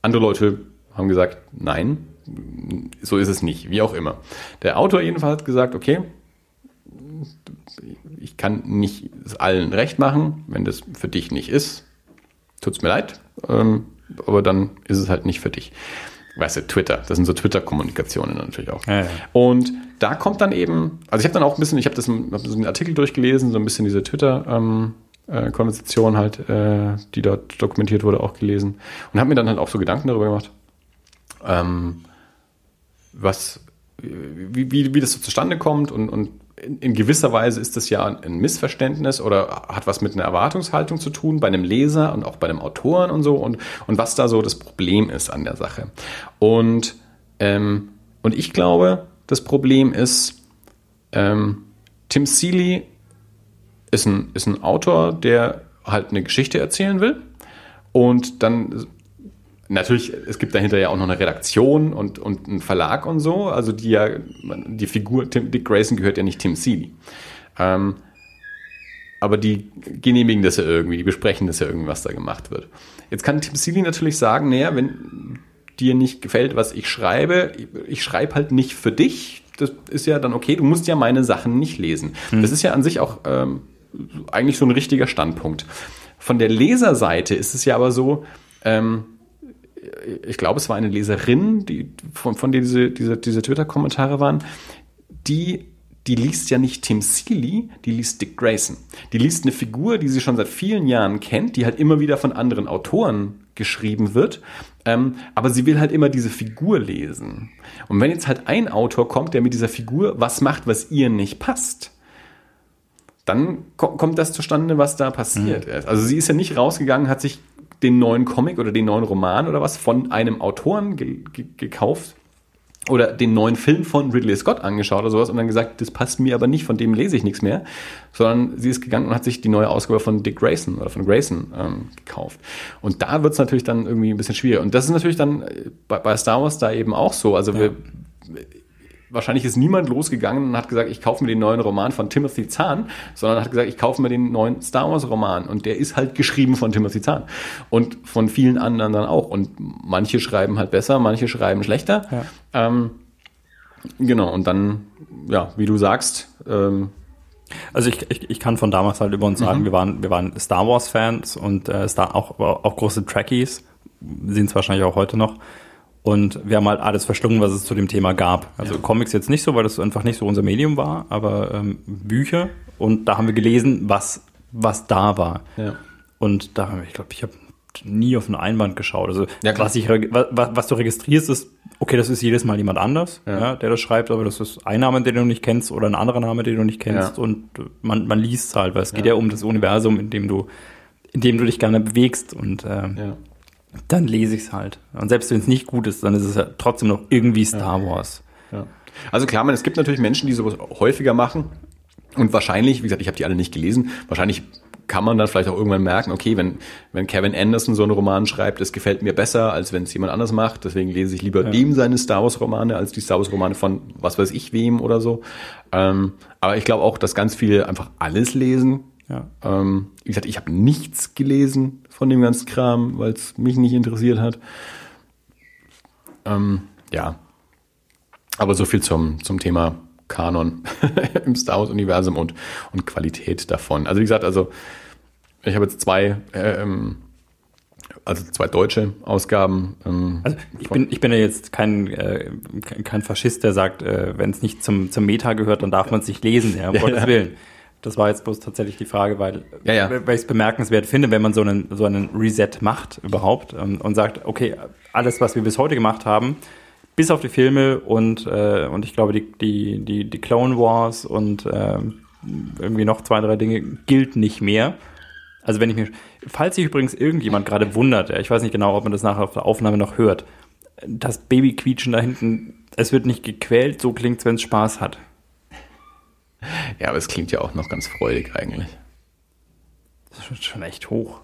S2: andere Leute haben gesagt, nein, so ist es nicht, wie auch immer. Der Autor jedenfalls hat gesagt, okay, ich kann nicht allen recht machen, wenn das für dich nicht ist, tut's mir leid, ähm, aber dann ist es halt nicht für dich. Weißt du, Twitter, das sind so Twitter-Kommunikationen natürlich auch.
S1: Ja, ja.
S2: Und da kommt dann eben, also ich habe dann auch ein bisschen, ich habe das hab so einen Artikel durchgelesen, so ein bisschen diese Twitter-Konversation halt, äh, die dort dokumentiert wurde, auch gelesen und habe mir dann halt auch so Gedanken darüber gemacht, ähm, was, wie, wie, wie das so zustande kommt und, und in gewisser Weise ist das ja ein Missverständnis oder hat was mit einer Erwartungshaltung zu tun bei einem Leser und auch bei einem Autoren und so und, und was da so das Problem ist an der Sache. Und, ähm, und ich glaube, das Problem ist, ähm, Tim Seeley ist ein, ist ein Autor, der halt eine Geschichte erzählen will und dann Natürlich, es gibt dahinter ja auch noch eine Redaktion und, und einen Verlag und so. Also die ja, die Figur Tim, Dick Grayson gehört ja nicht Tim Seeley. Ähm, aber die genehmigen das ja irgendwie, die besprechen das ja irgendwie, was da gemacht wird. Jetzt kann Tim Seeley natürlich sagen, naja, wenn dir nicht gefällt, was ich schreibe, ich schreibe halt nicht für dich. Das ist ja dann okay, du musst ja meine Sachen nicht lesen. Hm. Das ist ja an sich auch ähm, eigentlich so ein richtiger Standpunkt. Von der Leserseite ist es ja aber so, ähm, ich glaube, es war eine Leserin, die, von, von der diese, diese, diese Twitter-Kommentare waren, die, die liest ja nicht Tim Seeley, die liest Dick Grayson. Die liest eine Figur, die sie schon seit vielen Jahren kennt, die halt immer wieder von anderen Autoren geschrieben wird, ähm, aber sie will halt immer diese Figur lesen. Und wenn jetzt halt ein Autor kommt, der mit dieser Figur was macht, was ihr nicht passt, dann kommt das zustande, was da passiert mhm. ist. Also sie ist ja nicht rausgegangen, hat sich den neuen Comic oder den neuen Roman oder was von einem Autoren ge ge gekauft oder den neuen Film von Ridley Scott angeschaut oder sowas und dann gesagt, das passt mir aber nicht, von dem lese ich nichts mehr, sondern sie ist gegangen und hat sich die neue Ausgabe von Dick Grayson oder von Grayson ähm, gekauft. Und da wird es natürlich dann irgendwie ein bisschen schwieriger. Und das ist natürlich dann bei, bei Star Wars da eben auch so. Also ja. wir wahrscheinlich ist niemand losgegangen und hat gesagt, ich kaufe mir den neuen Roman von Timothy Zahn, sondern hat gesagt, ich kaufe mir den neuen Star Wars Roman und der ist halt geschrieben von Timothy Zahn und von vielen anderen dann auch und manche schreiben halt besser, manche schreiben schlechter. Ja. Ähm, genau und dann ja, wie du sagst. Ähm,
S1: also ich, ich, ich kann von damals halt über uns sagen, mhm. wir waren wir waren Star Wars Fans und äh, Star auch auch große Trekkies sind es wahrscheinlich auch heute noch. Und wir haben halt alles verschlungen, was es zu dem Thema gab. Also ja. Comics jetzt nicht so, weil das einfach nicht so unser Medium war, aber ähm, Bücher. Und da haben wir gelesen, was, was da war. Ja. Und da, ich glaube, ich habe nie auf einen Einband geschaut. Also ja, was, ich, was, was du registrierst, ist, okay, das ist jedes Mal jemand anders, ja. ja. der das schreibt, aber das ist ein Name, den du nicht kennst oder ein anderer Name, den du nicht kennst. Und man, man liest halt, weil es geht ja um das Universum, in dem du, in dem du dich gerne bewegst. Und äh, dann lese ich es halt. Und selbst wenn es nicht gut ist, dann ist es ja trotzdem noch irgendwie Star Wars.
S2: Ja. Also klar, man, es gibt natürlich Menschen, die sowas häufiger machen. Und wahrscheinlich, wie gesagt, ich habe die alle nicht gelesen, wahrscheinlich kann man dann vielleicht auch irgendwann merken, okay, wenn, wenn Kevin Anderson so einen Roman schreibt, das gefällt mir besser, als wenn es jemand anders macht. Deswegen lese ich lieber ja. dem seine Star Wars-Romane als die Star Wars-Romane von was weiß ich wem oder so. Ähm, aber ich glaube auch, dass ganz viele einfach alles lesen. Ja. Ähm, wie gesagt, ich habe nichts gelesen von dem ganzen Kram, weil es mich nicht interessiert hat. Ähm, ja. Aber so viel zum, zum Thema Kanon im Star Wars-Universum und, und Qualität davon. Also wie gesagt, also ich habe jetzt zwei, äh, ähm, also zwei deutsche Ausgaben.
S1: Ähm, also ich bin, ich bin ja jetzt kein, äh, kein Faschist, der sagt, äh, wenn es nicht zum, zum Meta gehört, dann darf man es nicht lesen, ja, um ja, Gottes Willen. Das war jetzt bloß tatsächlich die Frage, weil, ja, ja. weil ich es bemerkenswert finde, wenn man so einen, so einen Reset macht überhaupt ähm, und sagt, okay, alles, was wir bis heute gemacht haben, bis auf die Filme und, äh, und ich glaube, die, die, die, die Clone Wars und äh, irgendwie noch zwei, drei Dinge gilt nicht mehr. Also wenn ich mir, falls sich übrigens irgendjemand gerade wundert, ich weiß nicht genau, ob man das nachher auf der Aufnahme noch hört, das Babyquietschen da hinten, es wird nicht gequält, so klingt es, wenn es Spaß hat.
S2: Ja, aber es klingt ja auch noch ganz freudig eigentlich.
S1: Das ist schon echt hoch.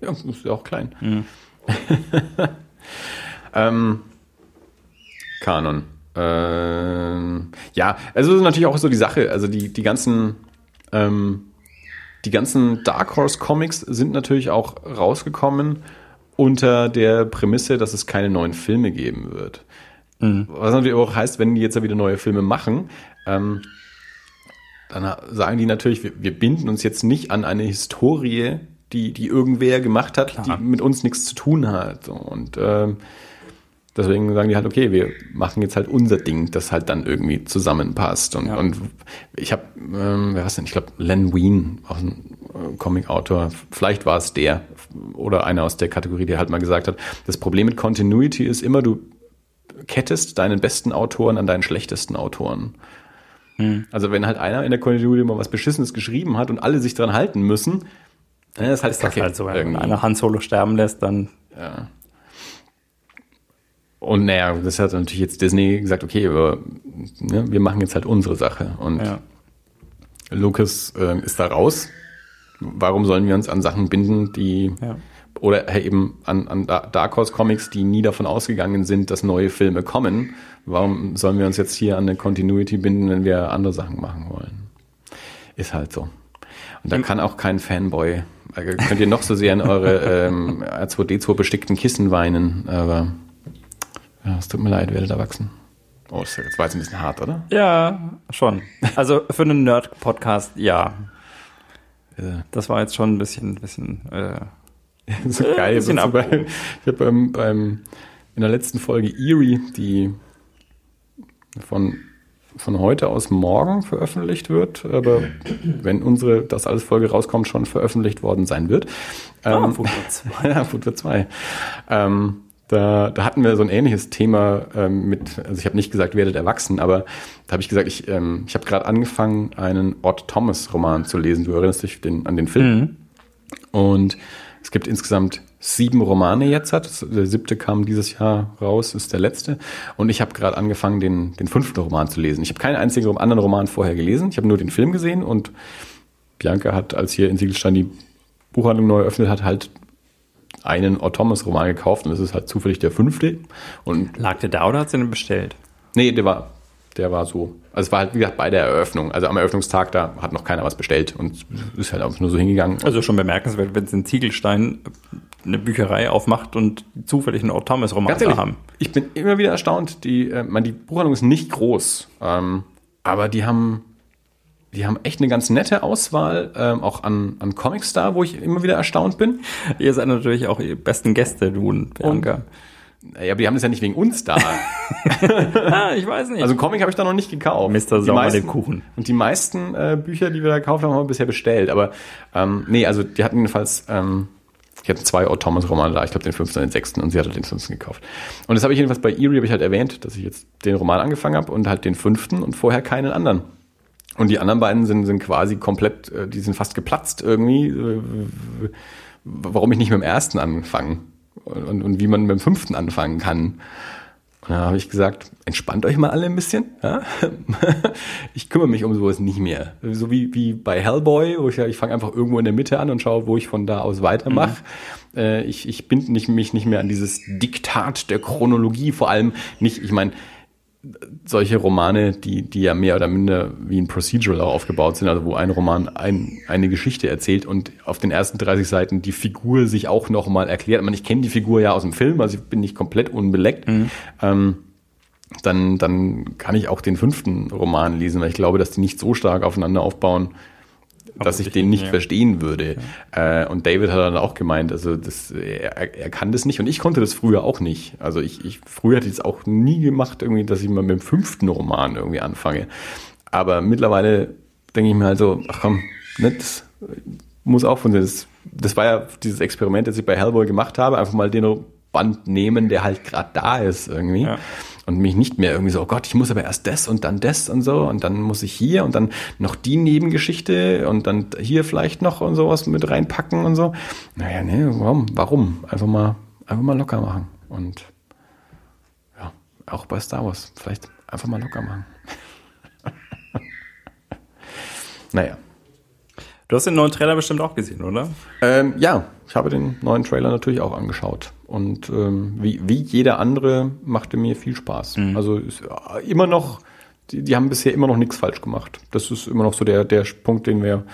S2: Ja, ist ja auch klein. Mhm. ähm, Kanon. Ähm, ja, also das ist natürlich auch so die Sache. Also die, die ganzen, ähm, die ganzen Dark Horse Comics sind natürlich auch rausgekommen unter der Prämisse, dass es keine neuen Filme geben wird. Mhm. Was natürlich auch heißt, wenn die jetzt wieder neue Filme machen, ähm, dann sagen die natürlich, wir, wir, binden uns jetzt nicht an eine Historie, die, die irgendwer gemacht hat, Klar. die mit uns nichts zu tun hat. Und ähm, deswegen sagen die halt, okay, wir machen jetzt halt unser Ding, das halt dann irgendwie zusammenpasst. Und, ja. und ich habe, ähm, wer was denn? Ich glaube, Len Wein, auch ein äh, Comic-Autor, vielleicht war es der oder einer aus der Kategorie, der halt mal gesagt hat, das Problem mit Continuity ist immer, du kettest deinen besten Autoren an deinen schlechtesten Autoren. Also wenn halt einer in der Continuity mal was Beschissenes geschrieben hat und alle sich dran halten müssen, dann ist halt
S1: Ist das
S2: kacke
S1: halt so, wenn einer Han Solo sterben lässt, dann
S2: Und naja, das hat natürlich jetzt Disney gesagt, okay, aber, ne, wir machen jetzt halt unsere Sache. Und
S1: ja.
S2: Lucas äh, ist da raus. Warum sollen wir uns an Sachen binden, die
S1: Ja.
S2: oder eben an, an Da- Dark Horse Comics, die nie davon ausgegangen sind, dass neue Filme kommen. Warum sollen wir uns jetzt hier an eine Continuity binden, wenn wir andere Sachen machen wollen? Ist halt so. Und da kann auch kein Fanboy, äh, könnt ihr noch so sehr in eure ähm, R2D2 bestickten Kissen weinen, aber ja, es tut mir leid, werdet erwachsen. Oh, das war jetzt ein bisschen hart, oder?
S1: ja, schon. Also für einen Nerd-Podcast, ja.
S2: Ja.
S1: Das war jetzt schon ein bisschen, bisschen äh,
S2: so
S1: Äh,
S2: geil.
S1: bisschen
S2: so bei, ich habe beim, beim, in der letzten Folge Eerie, die von, von heute aus morgen veröffentlicht wird, aber wenn unsere, das alles Folge rauskommt, schon veröffentlicht worden sein wird.
S1: ah,
S2: Ähm,
S1: Fußball 2.
S2: ja, für zwei. Ähm, da, da hatten wir so ein ähnliches Thema ähm, mit, also ich habe nicht gesagt, werdet erwachsen, aber da habe ich gesagt, ich, ähm, ich habe gerade angefangen, einen Ott Thomas Roman zu lesen. Du erinnerst dich den, an den Film.
S1: Mhm.
S2: Und es gibt insgesamt sieben Romane jetzt. Hat. Der siebte kam dieses Jahr raus, ist der letzte. Und ich habe gerade angefangen, den, den fünften Roman zu lesen. Ich habe keinen einzigen anderen Roman vorher gelesen. Ich habe nur den Film gesehen und Bianca hat, als hier in Siegelstein die Buchhandlung neu eröffnet hat, halt einen Ott Thomas Roman gekauft und das ist halt zufällig der fünfte. Und
S1: Lag der da oder hat sie den bestellt?
S2: nee, der war, der war so. Also es war halt, wie gesagt, bei der Eröffnung. Also am Eröffnungstag, da hat noch keiner was bestellt und ist halt einfach nur so hingegangen.
S1: Also schon bemerkenswert, wenn sie in Ziegelstein eine Bücherei aufmacht und zufällig einen Ort Thomas Roman haben.
S2: ich bin immer wieder erstaunt. Die, äh, man, die Buchhandlung ist nicht groß, ähm, aber die haben, die haben echt eine ganz nette Auswahl, ähm, auch an, an Comics da, wo ich immer wieder erstaunt bin.
S1: Ihr seid natürlich auch die besten Gäste, du und Bianca.
S2: Ja, aber die haben das ja nicht wegen uns da.
S1: ah, ich weiß nicht.
S2: Also Comic habe ich da noch nicht gekauft.
S1: Mr.
S2: Meisten-
S1: den Kuchen.
S2: Und die meisten äh, Bücher, die wir da gekauft haben, haben wir bisher bestellt. Aber ähm, nee, also die hatten jedenfalls, ähm, die hatten zwei Odd Thomas Romane da, ich glaube den fünften und den sechsten und sie hatte den fünften gekauft. Und das habe ich jedenfalls bei Eerie habe ich halt erwähnt, dass ich jetzt den Roman angefangen habe und halt den fünften und vorher keinen anderen. Und die anderen beiden sind, sind quasi komplett, äh, die sind fast geplatzt irgendwie, äh, warum ich nicht mit dem ersten anfangen und, und wie man mit dem fünften anfangen kann. Und da habe ich gesagt, entspannt euch mal alle ein bisschen. Ja? Ich kümmere mich um sowas nicht mehr. So wie, wie bei Hellboy, wo ich ja, ich fange einfach irgendwo in der Mitte an und schaue, wo ich von da aus weitermache. Äh, ich ich binde nicht, mich nicht mehr an dieses Diktat der Chronologie, vor allem nicht, ich meine, solche Romane, die, die ja mehr oder minder wie ein Procedural auch aufgebaut sind, also wo ein Roman ein, eine Geschichte erzählt und auf den ersten 30 Seiten die Figur sich auch nochmal erklärt. Ich, meine, ich kenne die Figur ja aus dem Film, also ich bin nicht komplett unbeleckt. Ähm, dann, dann kann ich auch den fünften Roman lesen, weil ich glaube, dass die nicht so stark aufeinander aufbauen, dass ich den nicht
S1: ja.
S2: verstehen würde. Äh, und David hat dann auch gemeint, also das, er, er kann das nicht und ich konnte das früher auch nicht. Also ich, ich früher hätte ich es auch nie gemacht, irgendwie, dass ich mal mit dem fünften Roman irgendwie anfange. Aber mittlerweile denke ich mir halt so, ach komm, ne, das muss auch von das, das war ja dieses Experiment, das ich bei Hellboy gemacht habe, einfach mal den Band nehmen, der halt gerade da ist irgendwie.
S1: Ja.
S2: Und mich nicht mehr irgendwie so, oh Gott, ich muss aber erst das und dann das und so und dann muss ich hier und dann noch die Nebengeschichte und dann hier vielleicht noch und sowas mit reinpacken und so. Naja, nee, warum? Warum? Einfach mal, einfach mal locker machen. Und ja, auch bei Star Wars. Vielleicht einfach mal locker machen. naja.
S1: Du hast den neuen Trailer bestimmt auch gesehen, oder?
S2: Ähm, ja, ich habe den neuen Trailer natürlich auch angeschaut. Und ähm, wie, wie jeder andere machte mir viel Spaß. Also ist ja, immer noch, die, die haben bisher immer noch nichts falsch gemacht. Das ist immer noch so der, der Punkt, den wir,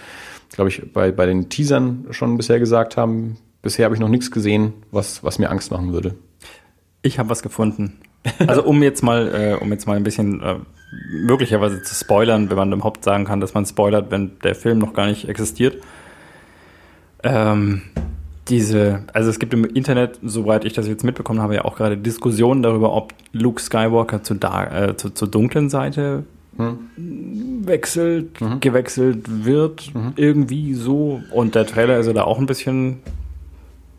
S2: glaube ich, bei, bei den Teasern schon bisher gesagt haben. Bisher habe ich noch nichts gesehen, was, was mir Angst machen würde.
S1: Ich habe was gefunden. Also um jetzt mal, äh, um jetzt mal ein bisschen äh, möglicherweise zu spoilern, wenn man überhaupt sagen kann, dass man spoilert, wenn der Film noch gar nicht existiert. Ähm, diese, also es gibt im Internet, soweit ich das jetzt mitbekommen habe, ja auch gerade Diskussionen darüber, ob Luke Skywalker zu da, äh, zu, zur dunklen Seite wechselt, gewechselt wird, irgendwie so. Und der Trailer ist ja da auch ein bisschen,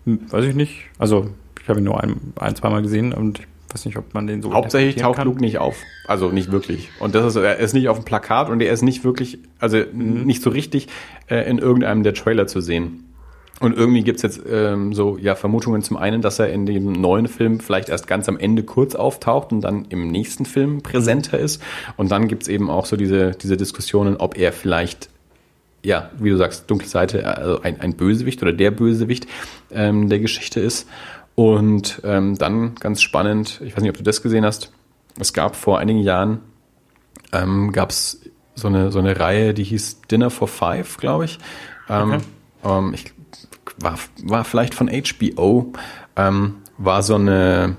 S1: hm, weiß ich nicht, also ich habe ihn nur ein, ein zweimal gesehen und ich weiß nicht, ob man den so
S2: Hauptsächlich taucht
S1: kann.
S2: Luke nicht auf. Also nicht wirklich. Und das ist, er ist nicht auf dem Plakat und er ist nicht wirklich, also
S1: Mhm.
S2: nicht so richtig äh, in irgendeinem der Trailer zu sehen. Und irgendwie gibt's jetzt ähm, so ja Vermutungen zum einen, dass er in dem neuen Film vielleicht erst ganz am Ende kurz auftaucht und dann im nächsten Film präsenter ist. Und dann gibt's eben auch so diese, diese Diskussionen, ob er vielleicht ja, wie du sagst, dunkle Seite, also ein, ein Bösewicht oder der Bösewicht ähm, der Geschichte ist. Und ähm, dann ganz spannend, ich weiß nicht, ob du das gesehen hast, es gab vor einigen Jahren, ähm, gab es so eine, so eine Reihe, die hieß Dinner for Five, glaube ich. Ähm, ähm, ich war, war vielleicht von HBO, ähm, war so eine,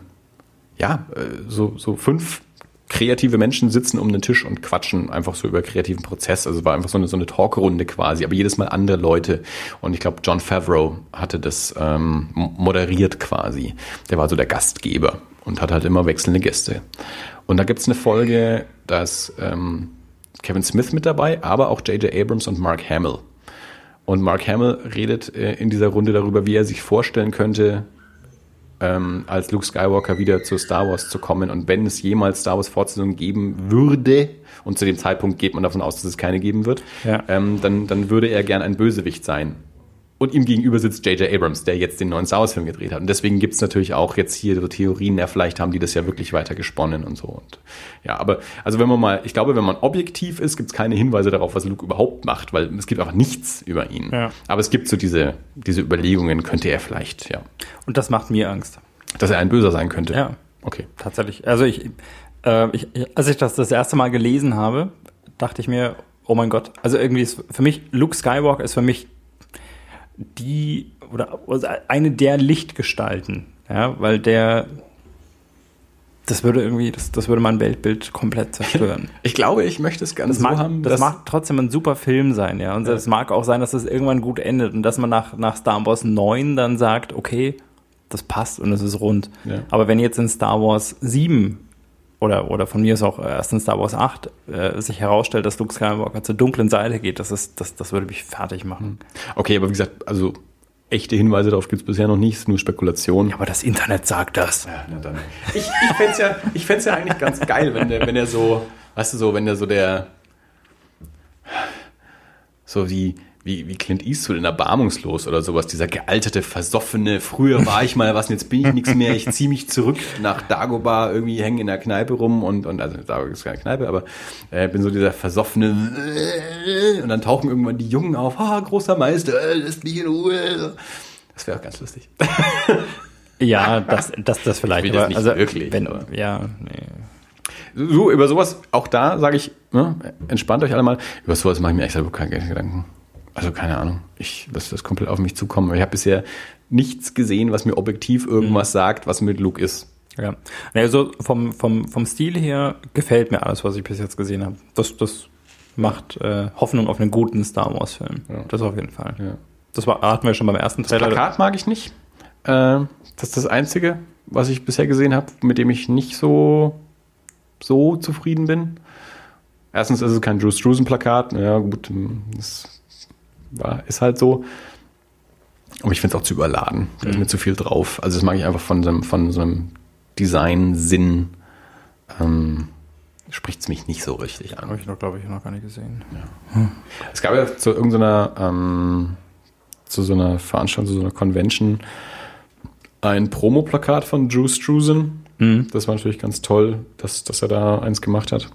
S2: ja, äh, so, so fünf kreative Menschen sitzen um den Tisch und quatschen einfach so über kreativen Prozess. Also war einfach so eine, so eine Talkrunde quasi, aber jedes Mal andere Leute. Und ich glaube, John Favreau hatte das ähm, moderiert quasi. Der war so der Gastgeber und hat halt immer wechselnde Gäste. Und da gibt's eine Folge, da ist ähm, Kevin Smith mit dabei, aber auch J.J. Abrams und Mark Hamill. Und Mark Hamill redet äh, in dieser Runde darüber, wie er sich vorstellen könnte, ähm, als Luke Skywalker wieder zu Star Wars zu kommen. Und wenn es jemals Star Wars Fortsetzungen geben würde, und zu dem Zeitpunkt geht man davon aus, dass es keine geben wird,
S1: Ja.
S2: ähm, dann, dann würde er gern ein Bösewicht sein. Und ihm gegenüber sitzt J.J. Abrams, der jetzt den neuen Star Wars-Film gedreht hat. Und deswegen gibt's natürlich auch jetzt hier so Theorien, ja, vielleicht haben die das ja wirklich weiter gesponnen und so. Und ja, aber also wenn man mal, ich glaube, wenn man objektiv ist, gibt's keine Hinweise darauf, was Luke überhaupt macht, weil es gibt einfach nichts über ihn.
S1: Ja.
S2: Aber es gibt so diese, diese Überlegungen, könnte er vielleicht, ja,
S1: Und das macht mir Angst.
S2: dass er ein Böser sein könnte.
S1: Ja.
S2: Okay.
S1: Tatsächlich. Also ich, äh, ich, als ich das das erste Mal gelesen habe, dachte ich mir, oh mein Gott. Also irgendwie ist für mich, Luke Skywalker ist für mich die oder eine der Lichtgestalten. Ja, weil der, das würde irgendwie, das, das würde mein Weltbild komplett zerstören.
S2: Ich glaube, ich möchte es ganz
S1: Das, mag,
S2: so haben,
S1: das mag trotzdem ein super Film sein, ja. Und es mag auch sein, dass es irgendwann gut endet und dass man nach, nach Star Wars 9 dann sagt, okay, das passt und es ist rund.
S2: Ja.
S1: Aber wenn jetzt in Star Wars 7 oder, oder von mir ist auch erst in Star Wars 8 äh, sich herausstellt, dass Luke Skywalker zur dunklen Seite geht, das, ist, das, das würde mich fertig machen.
S2: Okay, aber wie gesagt, also echte Hinweise darauf gibt's bisher noch nicht, nur Spekulation.
S1: Aber das Internet sagt das.
S2: Ja, na dann. Ich, ich fände ja, ich fänd's ja eigentlich ganz geil, wenn der, wenn er so, weißt du, so, wenn der so der, so wie, wie, wie Clint Eastwood in Erbarmungslos oder sowas, dieser gealterte, versoffene, früher war ich mal was und jetzt bin ich nichts mehr, ich ziehe mich zurück nach Dagobah, irgendwie hängen in der Kneipe rum und, und also Dagobah ist keine Kneipe, aber äh, bin so dieser versoffene und dann tauchen irgendwann die Jungen auf, ah, großer Meister, lässt mich in Ruhe. Das wäre auch ganz lustig.
S1: Ja, das, das, das vielleicht.
S2: will das
S1: aber,
S2: nicht
S1: also,
S2: wirklich,
S1: Wenn,
S2: aber-
S1: ja, nee.
S2: So, über sowas, auch da sage ich, ne, entspannt euch alle mal. Über sowas mache ich mir echt selber keine Gedanken. Also keine Ahnung. Ich lasse das komplett auf mich zukommen. Ich habe bisher nichts gesehen, was mir objektiv irgendwas sagt, was mit Luke ist.
S1: Ja, also vom, vom, vom Stil her gefällt mir alles, was ich bis jetzt gesehen habe. Das, das macht äh, Hoffnung auf einen guten Star Wars-Film.
S2: Ja.
S1: Das auf jeden Fall.
S2: Ja.
S1: Das war, hatten wir schon beim ersten Trailer.
S2: Plakat mag ich nicht. Äh, das ist das Einzige, was ich bisher gesehen habe, mit dem ich nicht so, so zufrieden bin. Erstens ist es kein Drew Struzan-Plakat. Ja, gut, das war, ist halt so. Aber ich finde es auch zu überladen. Da ist mir zu viel drauf. Also das mag ich einfach von so einem, von so einem Design-Sinn. Ähm, Spricht es mich nicht so richtig an.
S1: Habe ich noch, glaube ich, noch gar nicht gesehen.
S2: Es gab ja zu irgendeiner, ähm, zu so einer Veranstaltung, zu so einer Convention ein Promo-Plakat von Drew Struzan. Das war natürlich ganz toll, dass, dass er da eins gemacht hat.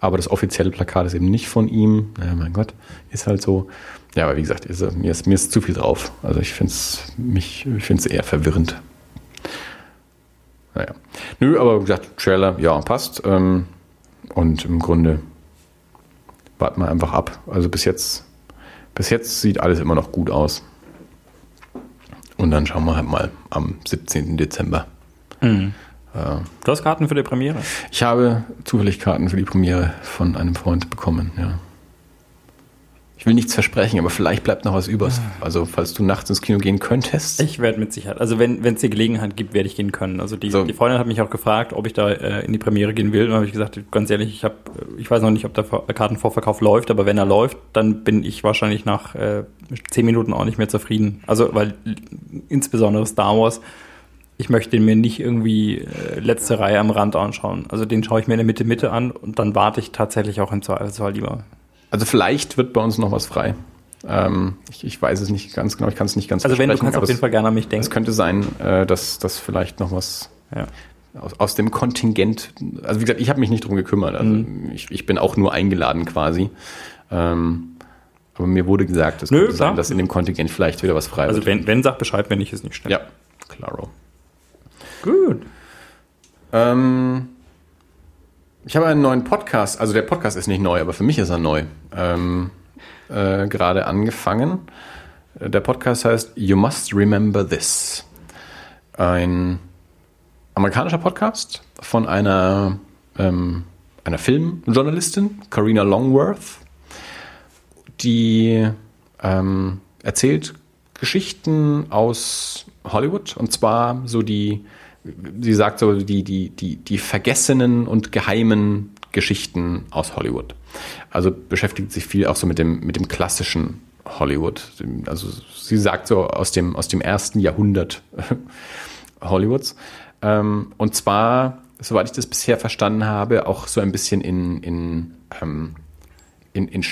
S2: Aber das offizielle Plakat ist eben nicht von ihm. Ja, mein Gott, ist halt so. Ja, aber wie gesagt, ist, er- mir, ist, mir ist zu viel drauf. Also ich finde es mich, ich finde es eher verwirrend. Naja. Nö, aber wie gesagt, Trailer, ja, passt. Ähm, und im Grunde warten wir einfach ab. Also bis jetzt, bis jetzt sieht alles immer noch gut aus. Und dann schauen wir halt mal am 17. Dezember.
S1: Du hast Karten für die Premiere.
S2: Ich habe zufällig Karten für die Premiere von einem Freund bekommen, ja. Ich will nichts versprechen, aber vielleicht bleibt noch was übers. Also, falls du nachts ins Kino gehen könntest.
S1: Ich werde mit Sicherheit, also wenn es die Gelegenheit gibt, werde ich gehen können. Also die,
S2: So.
S1: die Freundin hat mich auch gefragt, ob ich da äh, in die Premiere gehen will. Und habe ich gesagt, ganz ehrlich, ich habe, ich weiß noch nicht, ob der Ver- Kartenvorverkauf läuft, aber wenn er läuft, dann bin ich wahrscheinlich nach äh, zehn Minuten auch nicht mehr zufrieden. Also weil insbesondere Star Wars ich möchte mir nicht irgendwie äh, letzte Reihe am Rand anschauen. Also den schaue ich mir in der Mitte Mitte an und dann warte ich tatsächlich auch im Zweifelsfall lieber.
S2: Also vielleicht wird bei uns noch was frei. Ähm, ich, ich weiß es nicht ganz genau, ich kann es nicht ganz
S1: Also wenn du kannst auf jeden Fall gerne an mich denken.
S2: Es könnte sein, äh, dass, dass vielleicht noch was
S1: Ja.
S2: aus, aus dem Kontingent, also wie gesagt, ich habe mich nicht drum gekümmert. Also
S1: Mhm.
S2: ich, ich bin auch nur eingeladen quasi. Ähm, aber mir wurde gesagt, es
S1: Nö,
S2: könnte
S1: klar.
S2: sein, dass in dem Kontingent vielleicht wieder was frei
S1: Also
S2: wird.
S1: wenn, wenn sagt Bescheid, wenn nicht, ist nicht schlimm.
S2: ja, klaro.
S1: Gut.
S2: Ähm, ich habe einen neuen Podcast, also der Podcast ist nicht neu, aber für mich ist er neu. Ähm, äh, gerade angefangen. Äh, Der Podcast heißt You Must Remember This. Ein amerikanischer Podcast von einer, ähm, einer Filmjournalistin, Karina Longworth, die ähm, erzählt Geschichten aus Hollywood und zwar so die, sie sagt so die, die, die, die vergessenen und geheimen Geschichten aus Hollywood. Also beschäftigt sich viel auch so mit dem, mit dem klassischen Hollywood. Also sie sagt so aus dem, aus dem ersten Jahrhundert Hollywoods. Ähm, und zwar, soweit ich das bisher verstanden habe, auch so ein bisschen in, in, ähm, in, in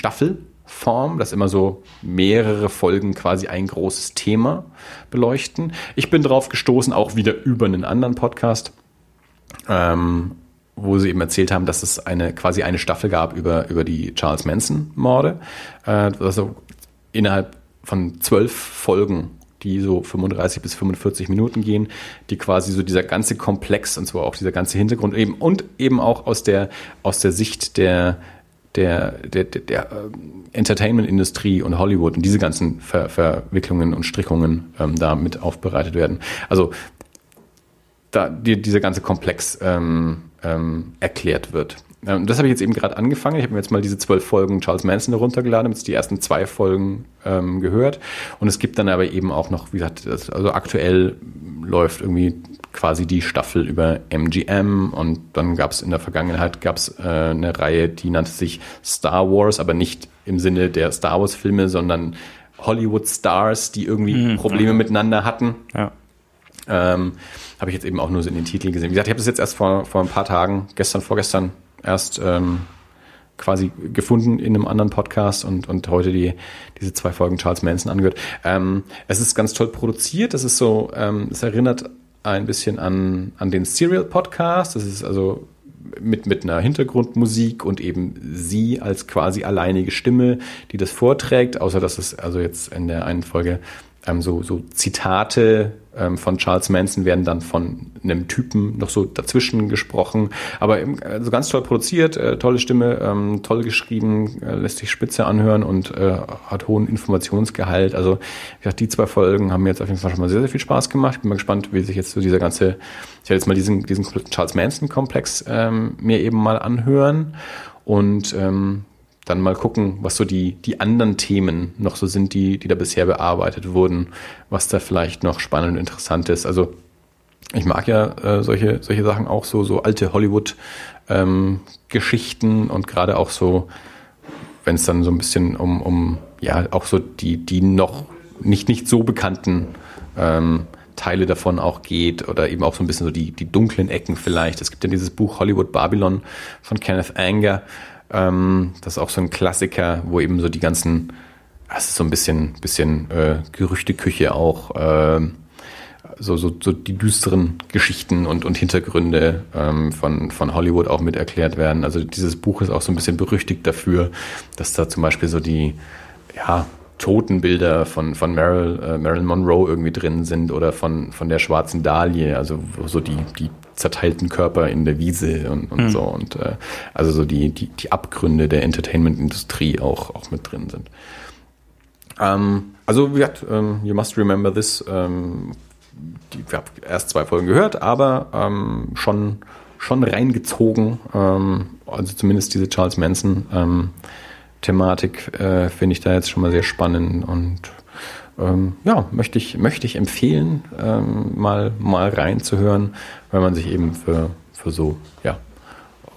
S2: Staffelform, dass immer so mehrere Folgen quasi ein großes Thema beleuchten. Ich bin drauf gestoßen, auch wieder über einen anderen Podcast, ähm, wo sie eben erzählt haben, dass es eine quasi eine Staffel gab über, über die Charles Manson-Morde. Äh, also innerhalb von zwölf Folgen, die so 35 bis 45 Minuten gehen, die quasi so dieser ganze Komplex und zwar auch dieser ganze Hintergrund eben und eben auch aus der, aus der Sicht der, der, der, der, der ähm, Entertainment-Industrie und Hollywood und diese ganzen Ver Verwicklungen und Strickungen ähm, da mit aufbereitet werden. Also da die, dieser ganze Komplex ähm, ähm, erklärt wird. Ähm, das habe ich jetzt eben gerade angefangen. Ich habe mir jetzt mal diese zwölf Folgen Charles Manson heruntergeladen, habe jetzt die ersten zwei Folgen ähm, gehört. Und es gibt dann aber eben auch noch, wie gesagt, das, also aktuell läuft irgendwie quasi die Staffel über MGM und dann gab es in der Vergangenheit gab's, äh, eine Reihe, die nannte sich Star Wars, aber nicht im Sinne der Star Wars Filme, sondern Hollywood Stars, die irgendwie Probleme miteinander hatten.
S1: Ja.
S2: Ähm, habe ich jetzt eben auch nur so in den Titel gesehen. Wie gesagt, ich habe das jetzt erst vor, vor ein paar Tagen, gestern, vorgestern erst ähm, quasi gefunden in einem anderen Podcast und, und heute die, diese zwei Folgen Charles Manson angehört. Ähm, es ist ganz toll produziert. Es ist so, ähm, es erinnert ein bisschen an, an den Serial Podcast. Das ist also mit, mit einer Hintergrundmusik und eben sie als quasi alleinige Stimme, die das vorträgt, außer dass es also jetzt in der einen Folge ähm, so, so Zitate ähm, von Charles Manson werden dann von einem Typen noch so dazwischen gesprochen. Aber eben, also ganz toll produziert, äh, tolle Stimme, ähm, toll geschrieben, äh, lässt sich spitze anhören und äh, hat hohen Informationsgehalt. Also wie gesagt, die zwei Folgen haben mir jetzt auf jeden Fall schon mal sehr, sehr viel Spaß gemacht. Bin mal gespannt, wie sich jetzt so dieser ganze, ich werde jetzt mal diesen, diesen Charles Manson-Komplex ähm, mir eben mal anhören. Und ähm, dann mal gucken, was so die, die anderen Themen noch so sind, die, die da bisher bearbeitet wurden, was da vielleicht noch spannend und interessant ist. Also ich mag ja äh, solche, solche Sachen auch so, so alte Hollywood-Geschichten und gerade auch so, wenn es dann so ein bisschen um, um ja, auch so die, die noch nicht, nicht so bekannten ähm, Teile davon auch geht oder eben auch so ein bisschen so die, die dunklen Ecken vielleicht. Es gibt ja dieses Buch Hollywood Babylon von Kenneth Anger. Ähm, das ist auch so ein Klassiker, wo eben so die ganzen, es ist so ein bisschen, bisschen äh, Gerüchteküche auch, ähm, so, so, so die düsteren Geschichten und, und Hintergründe ähm, von, von Hollywood auch mit erklärt werden. Also dieses Buch ist auch so ein bisschen berüchtigt dafür, dass da zum Beispiel so die, ja, Totenbilder von, von Marilyn, äh, Marilyn Monroe irgendwie drin sind oder von, von der schwarzen Dahlie, also so die, die zerteilten Körper in der Wiese und, und so und äh, also so die, die, die Abgründe der Entertainment-Industrie auch, auch mit drin sind. Ähm, also wie gesagt, ähm, You Must Remember This, ähm, die, ich habe erst zwei Folgen gehört, aber ähm, schon, schon reingezogen, ähm, also zumindest diese Charles Manson ähm, Thematik äh, finde ich da jetzt schon mal sehr spannend und ähm, ja, möchte ich, möchte ich empfehlen, ähm, mal, mal reinzuhören, weil man sich eben für, für so ja,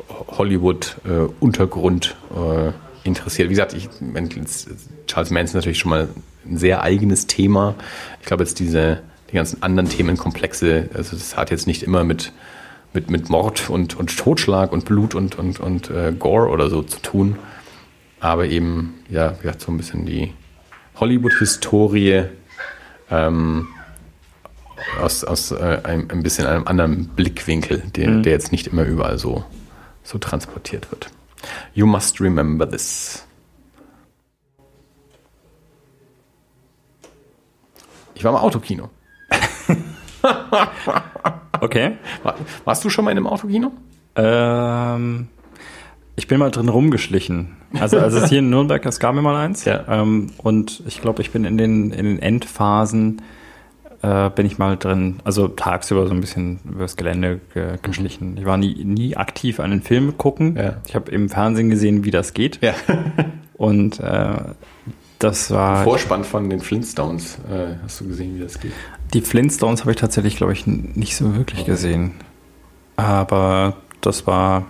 S2: Hollywood-Untergrund äh, interessiert. Wie gesagt, ich, Charles Manson ist natürlich schon mal ein sehr eigenes Thema. Ich glaube jetzt diese, die ganzen anderen Themenkomplexe. Also das hat jetzt nicht immer mit, mit, mit Mord und, und Totschlag und Blut und, und, und äh, Gore oder so zu tun. Aber eben, ja, ja so ein bisschen die Hollywood-Historie ähm, aus, aus äh, ein, ein bisschen einem anderen Blickwinkel, der, mhm. der jetzt nicht immer überall so, so transportiert wird. You must remember this. Ich war im Autokino.
S1: okay.
S2: War, warst du schon mal in einem Autokino?
S1: Ähm, ich bin mal drin rumgeschlichen. Also, also hier in Nürnberg, es gab mir mal eins.
S2: Ja.
S1: Ähm, und ich glaube, ich bin in den, in den Endphasen, äh, bin ich mal drin, also tagsüber so ein bisschen übers Gelände ge geschlichen. Ich war nie, nie aktiv an den Film gucken.
S2: Ja.
S1: Ich habe im Fernsehen gesehen, wie das geht.
S2: Ja.
S1: Und äh, das war.
S2: Vorspann von den Flintstones. Äh, hast du gesehen, wie das geht?
S1: Die Flintstones habe ich tatsächlich, glaube ich, nicht so wirklich gesehen. Aber das war.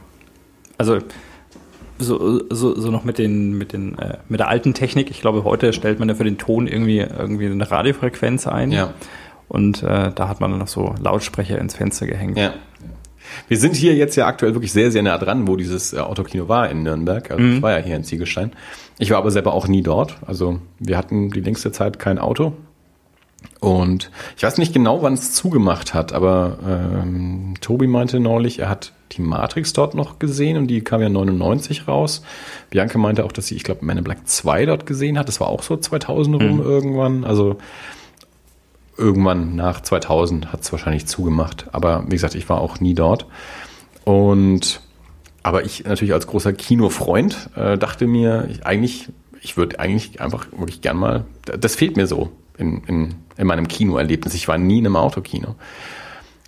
S1: Also so, so, so noch mit den, mit den, äh, mit der alten Technik. Ich glaube, heute stellt man ja für den Ton irgendwie, irgendwie eine Radiofrequenz ein.
S2: Ja.
S1: Und äh, da hat man dann noch so Lautsprecher ins Fenster gehängt.
S2: Ja. Wir sind hier jetzt ja aktuell wirklich sehr, sehr nah dran, wo dieses äh, Autokino war in Nürnberg. Also
S1: Mhm.
S2: ich war ja hier in Ziegelstein. Ich war aber selber auch nie dort. Also wir hatten die längste Zeit kein Auto. Und ich weiß nicht genau, wann es zugemacht hat, aber ähm, Tobi meinte neulich, er hat die Matrix dort noch gesehen und die kam ja 99 raus. Bianca meinte auch, dass sie, ich glaube, Man in Black 2 dort gesehen hat. Das war auch so 2000 rum
S1: Mhm.
S2: irgendwann. Also irgendwann nach 2000 hat es wahrscheinlich zugemacht. Aber wie gesagt, ich war auch nie dort. Und aber ich natürlich als großer Kinofreund äh, dachte mir, ich, eigentlich, ich würde eigentlich einfach wirklich gern mal, das fehlt mir so in, in, in meinem Kinoerlebnis. Ich war nie in einem Autokino.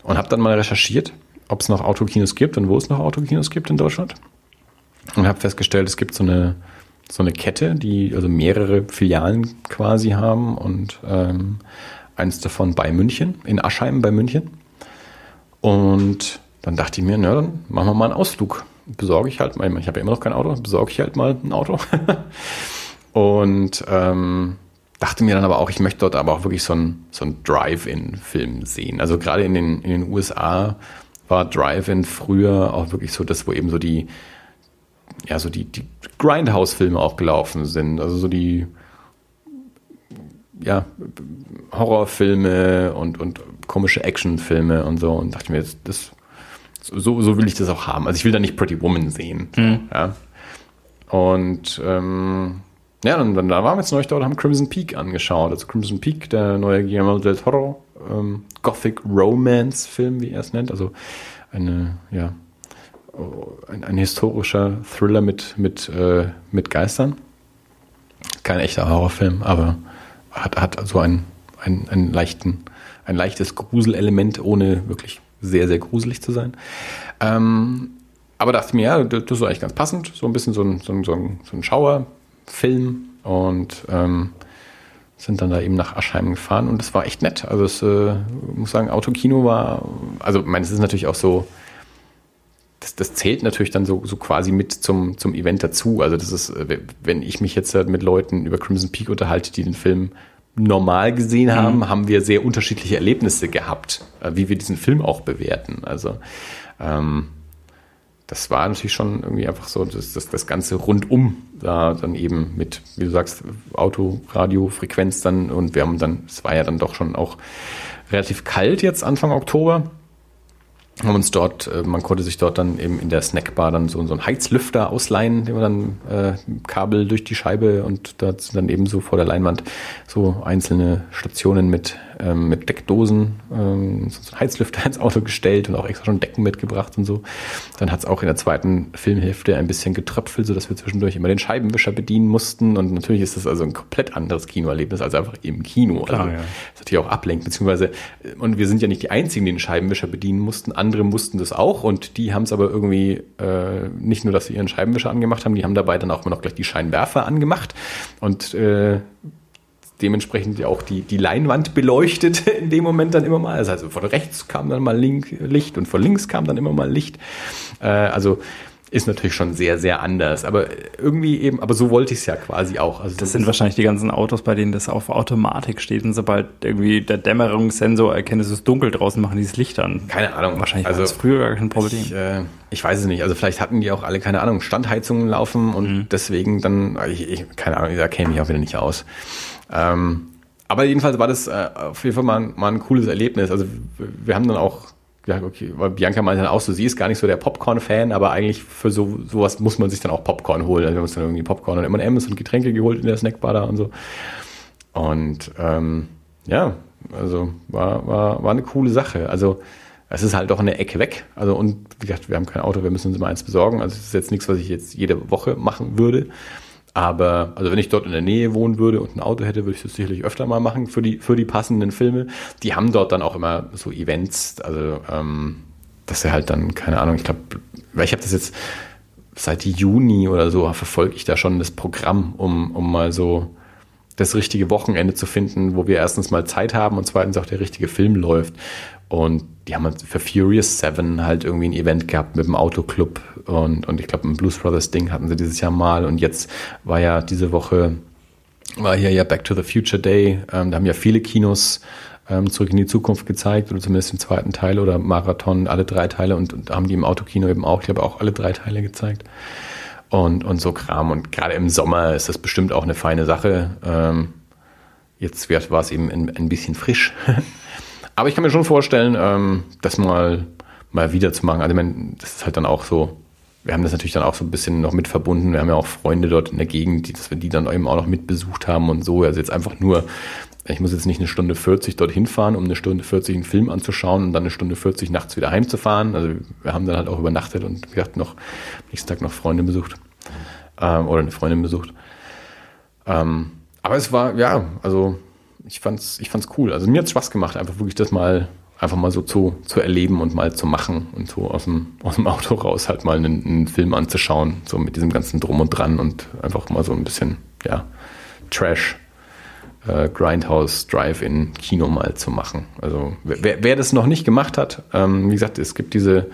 S2: Und habe dann mal recherchiert, ob es noch Autokinos gibt und wo es noch Autokinos gibt in Deutschland. Und habe festgestellt, es gibt so eine, so eine Kette, die also mehrere Filialen quasi haben und ähm, eins davon bei München, in Aschheim bei München. Und dann dachte ich mir, na, dann machen wir mal einen Ausflug. Besorge ich halt mal, ich habe ja immer noch kein Auto, besorge ich halt mal ein Auto. und ähm, dachte mir dann aber auch, ich möchte dort aber auch wirklich so einen so Drive-In-Film sehen. Also gerade in den, in den USA war Drive-In früher auch wirklich so das, wo eben so die, ja, so die, die Grindhouse-Filme auch gelaufen sind. Also so die, ja, Horrorfilme und, und komische Actionfilme und so. Und dachte mir, das, das so, so will ich das auch haben. Also ich will da nicht Pretty Woman sehen. So, ja. Und ähm, ja, dann, dann da waren wir jetzt neulich dort, haben Crimson Peak angeschaut. Also Crimson Peak, der neue Guillermo del Toro ähm, Gothic Romance Film, wie er es nennt. Also eine, ja, ein, ein historischer Thriller mit, mit, äh, mit Geistern. Kein echter Horrorfilm, aber hat, hat so einen, einen, einen leichten, ein leichtes Gruselelement, ohne wirklich sehr, sehr gruselig zu sein. Ähm, aber dachte mir, ja, das ist eigentlich ganz passend. So ein bisschen so ein, so ein, so ein, so ein Schauerfilm und ähm, sind dann da eben nach Aschheim gefahren und das war echt nett. Also es äh, muss sagen, Autokino war, also ich meine, es ist natürlich auch so, das, das zählt natürlich dann so, so quasi mit zum, zum Event dazu. Also das ist, äh, wenn ich mich jetzt halt mit Leuten über Crimson Peak unterhalte, die den Film normal gesehen haben, haben wir sehr unterschiedliche Erlebnisse gehabt, äh, wie wir diesen Film auch bewerten. Also ähm, das war natürlich schon irgendwie einfach so das, das, das Ganze rundum da dann eben mit, wie du sagst, Auto, Radio, Frequenz dann und wir haben dann, es war ja dann doch schon auch relativ kalt jetzt Anfang Oktober. Haben uns dort, äh, man konnte sich dort dann eben in der Snackbar dann so, so einen Heizlüfter ausleihen, den man dann äh, Kabel durch die Scheibe und da sind dann eben so vor der Leinwand so einzelne Stationen mit, ähm, mit Deckdosen, ähm, so einen Heizlüfter ins Auto gestellt und auch extra schon Decken mitgebracht und so. Dann hat es auch in der zweiten Filmhälfte ein bisschen getröpfelt, sodass wir zwischendurch immer den Scheibenwischer bedienen mussten und natürlich ist das also ein komplett anderes Kinoerlebnis als einfach im Kino.
S1: Klar,
S2: also,
S1: ja.
S2: das natürlich auch ablenkt, beziehungsweise, äh, und wir sind ja nicht die Einzigen, die den Scheibenwischer bedienen mussten. Andere mussten das auch und die haben es aber irgendwie äh, nicht nur, dass sie ihren Scheibenwischer angemacht haben, die haben dabei dann auch immer noch gleich die Scheinwerfer angemacht und äh, dementsprechend ja auch die, die Leinwand beleuchtet in dem Moment dann immer mal. Also, also von rechts kam dann mal Link, Licht und von links kam dann immer mal Licht. Äh, also ist natürlich schon sehr, sehr anders. Aber irgendwie eben, aber so wollte ich es ja quasi auch.
S1: Also das sind wahrscheinlich die ganzen Autos, bei denen das auf Automatik steht und sobald irgendwie der Dämmerungssensor erkennt, es ist dunkel draußen, machen dieses Licht an.
S2: Keine Ahnung.
S1: Wahrscheinlich
S2: also,
S1: war das früher gar kein Problem.
S2: Ich, äh, ich weiß es nicht. Also vielleicht hatten die auch alle, keine Ahnung, Standheizungen laufen und mhm. deswegen dann, ich, ich, keine Ahnung, da kenne ich auch wieder nicht aus. Ähm, aber jedenfalls war das äh, auf jeden Fall mal, mal ein cooles Erlebnis. Also wir haben dann auch ja, okay, weil Bianca meinte dann auch so, sie ist gar nicht so der Popcorn-Fan, aber eigentlich für so sowas muss man sich dann auch Popcorn holen. Also wir haben uns dann irgendwie Popcorn und M&M's und Getränke geholt in der Snackbar da und so. Und ähm, ja, also war, war, war eine coole Sache. Also es ist halt doch eine Ecke weg. Also und wie gesagt, wir haben kein Auto, wir müssen uns immer eins besorgen. Also es ist jetzt nichts, was ich jetzt jede Woche machen würde. Aber, also wenn ich dort in der Nähe wohnen würde und ein Auto hätte, würde ich das sicherlich öfter mal machen für die, für die passenden Filme. Die haben dort dann auch immer so Events, also ähm, dass er halt dann, keine Ahnung, ich glaube, weil ich habe das jetzt seit Juni oder so, verfolge ich da schon das Programm, um, um mal so das richtige Wochenende zu finden, wo wir erstens mal Zeit haben und zweitens auch der richtige Film läuft. Und die haben halt für Furious 7 halt irgendwie ein Event gehabt mit dem Autoclub und, und ich glaube ein Blues Brothers Ding hatten sie dieses Jahr mal und jetzt war ja diese Woche war hier ja Back to the Future Day. Ähm, da haben ja viele Kinos ähm, zurück in die Zukunft gezeigt oder zumindest den zweiten Teil oder Marathon, alle drei Teile und, und haben die im Autokino eben auch, ich glaube auch alle drei Teile gezeigt und, und so Kram. Und gerade im Sommer ist das bestimmt auch eine feine Sache. Ähm, jetzt war es eben ein, ein bisschen frisch. Aber ich kann mir schon vorstellen, ähm, das mal, mal wieder zu machen. Also, ich meine, das ist halt dann auch so, wir haben das natürlich dann auch so ein bisschen noch mit verbunden. Wir haben ja auch Freunde dort in der Gegend, die, dass wir die dann eben auch noch mit besucht haben und so. Also jetzt einfach nur, ich muss jetzt nicht eine Stunde 40 dorthin fahren, um eine Stunde 40 einen Film anzuschauen und dann eine Stunde 40 nachts wieder heimzufahren. Also wir haben dann halt auch übernachtet und wie gesagt noch nächsten Tag noch Freunde besucht. Ähm, oder eine Freundin besucht. Ähm, aber es war, ja, also ich fand's, ich fand's cool. Also mir hat's Spaß gemacht, einfach wirklich das mal, einfach mal so zu, zu erleben und mal zu machen und so aus dem, aus dem Auto raus halt mal einen, einen Film anzuschauen, so mit diesem ganzen Drum und Dran und einfach mal so ein bisschen, ja, Trash, äh, Grindhouse, Drive-In, Kino mal zu machen. Also wer, wer das noch nicht gemacht hat, ähm, wie gesagt, es gibt diese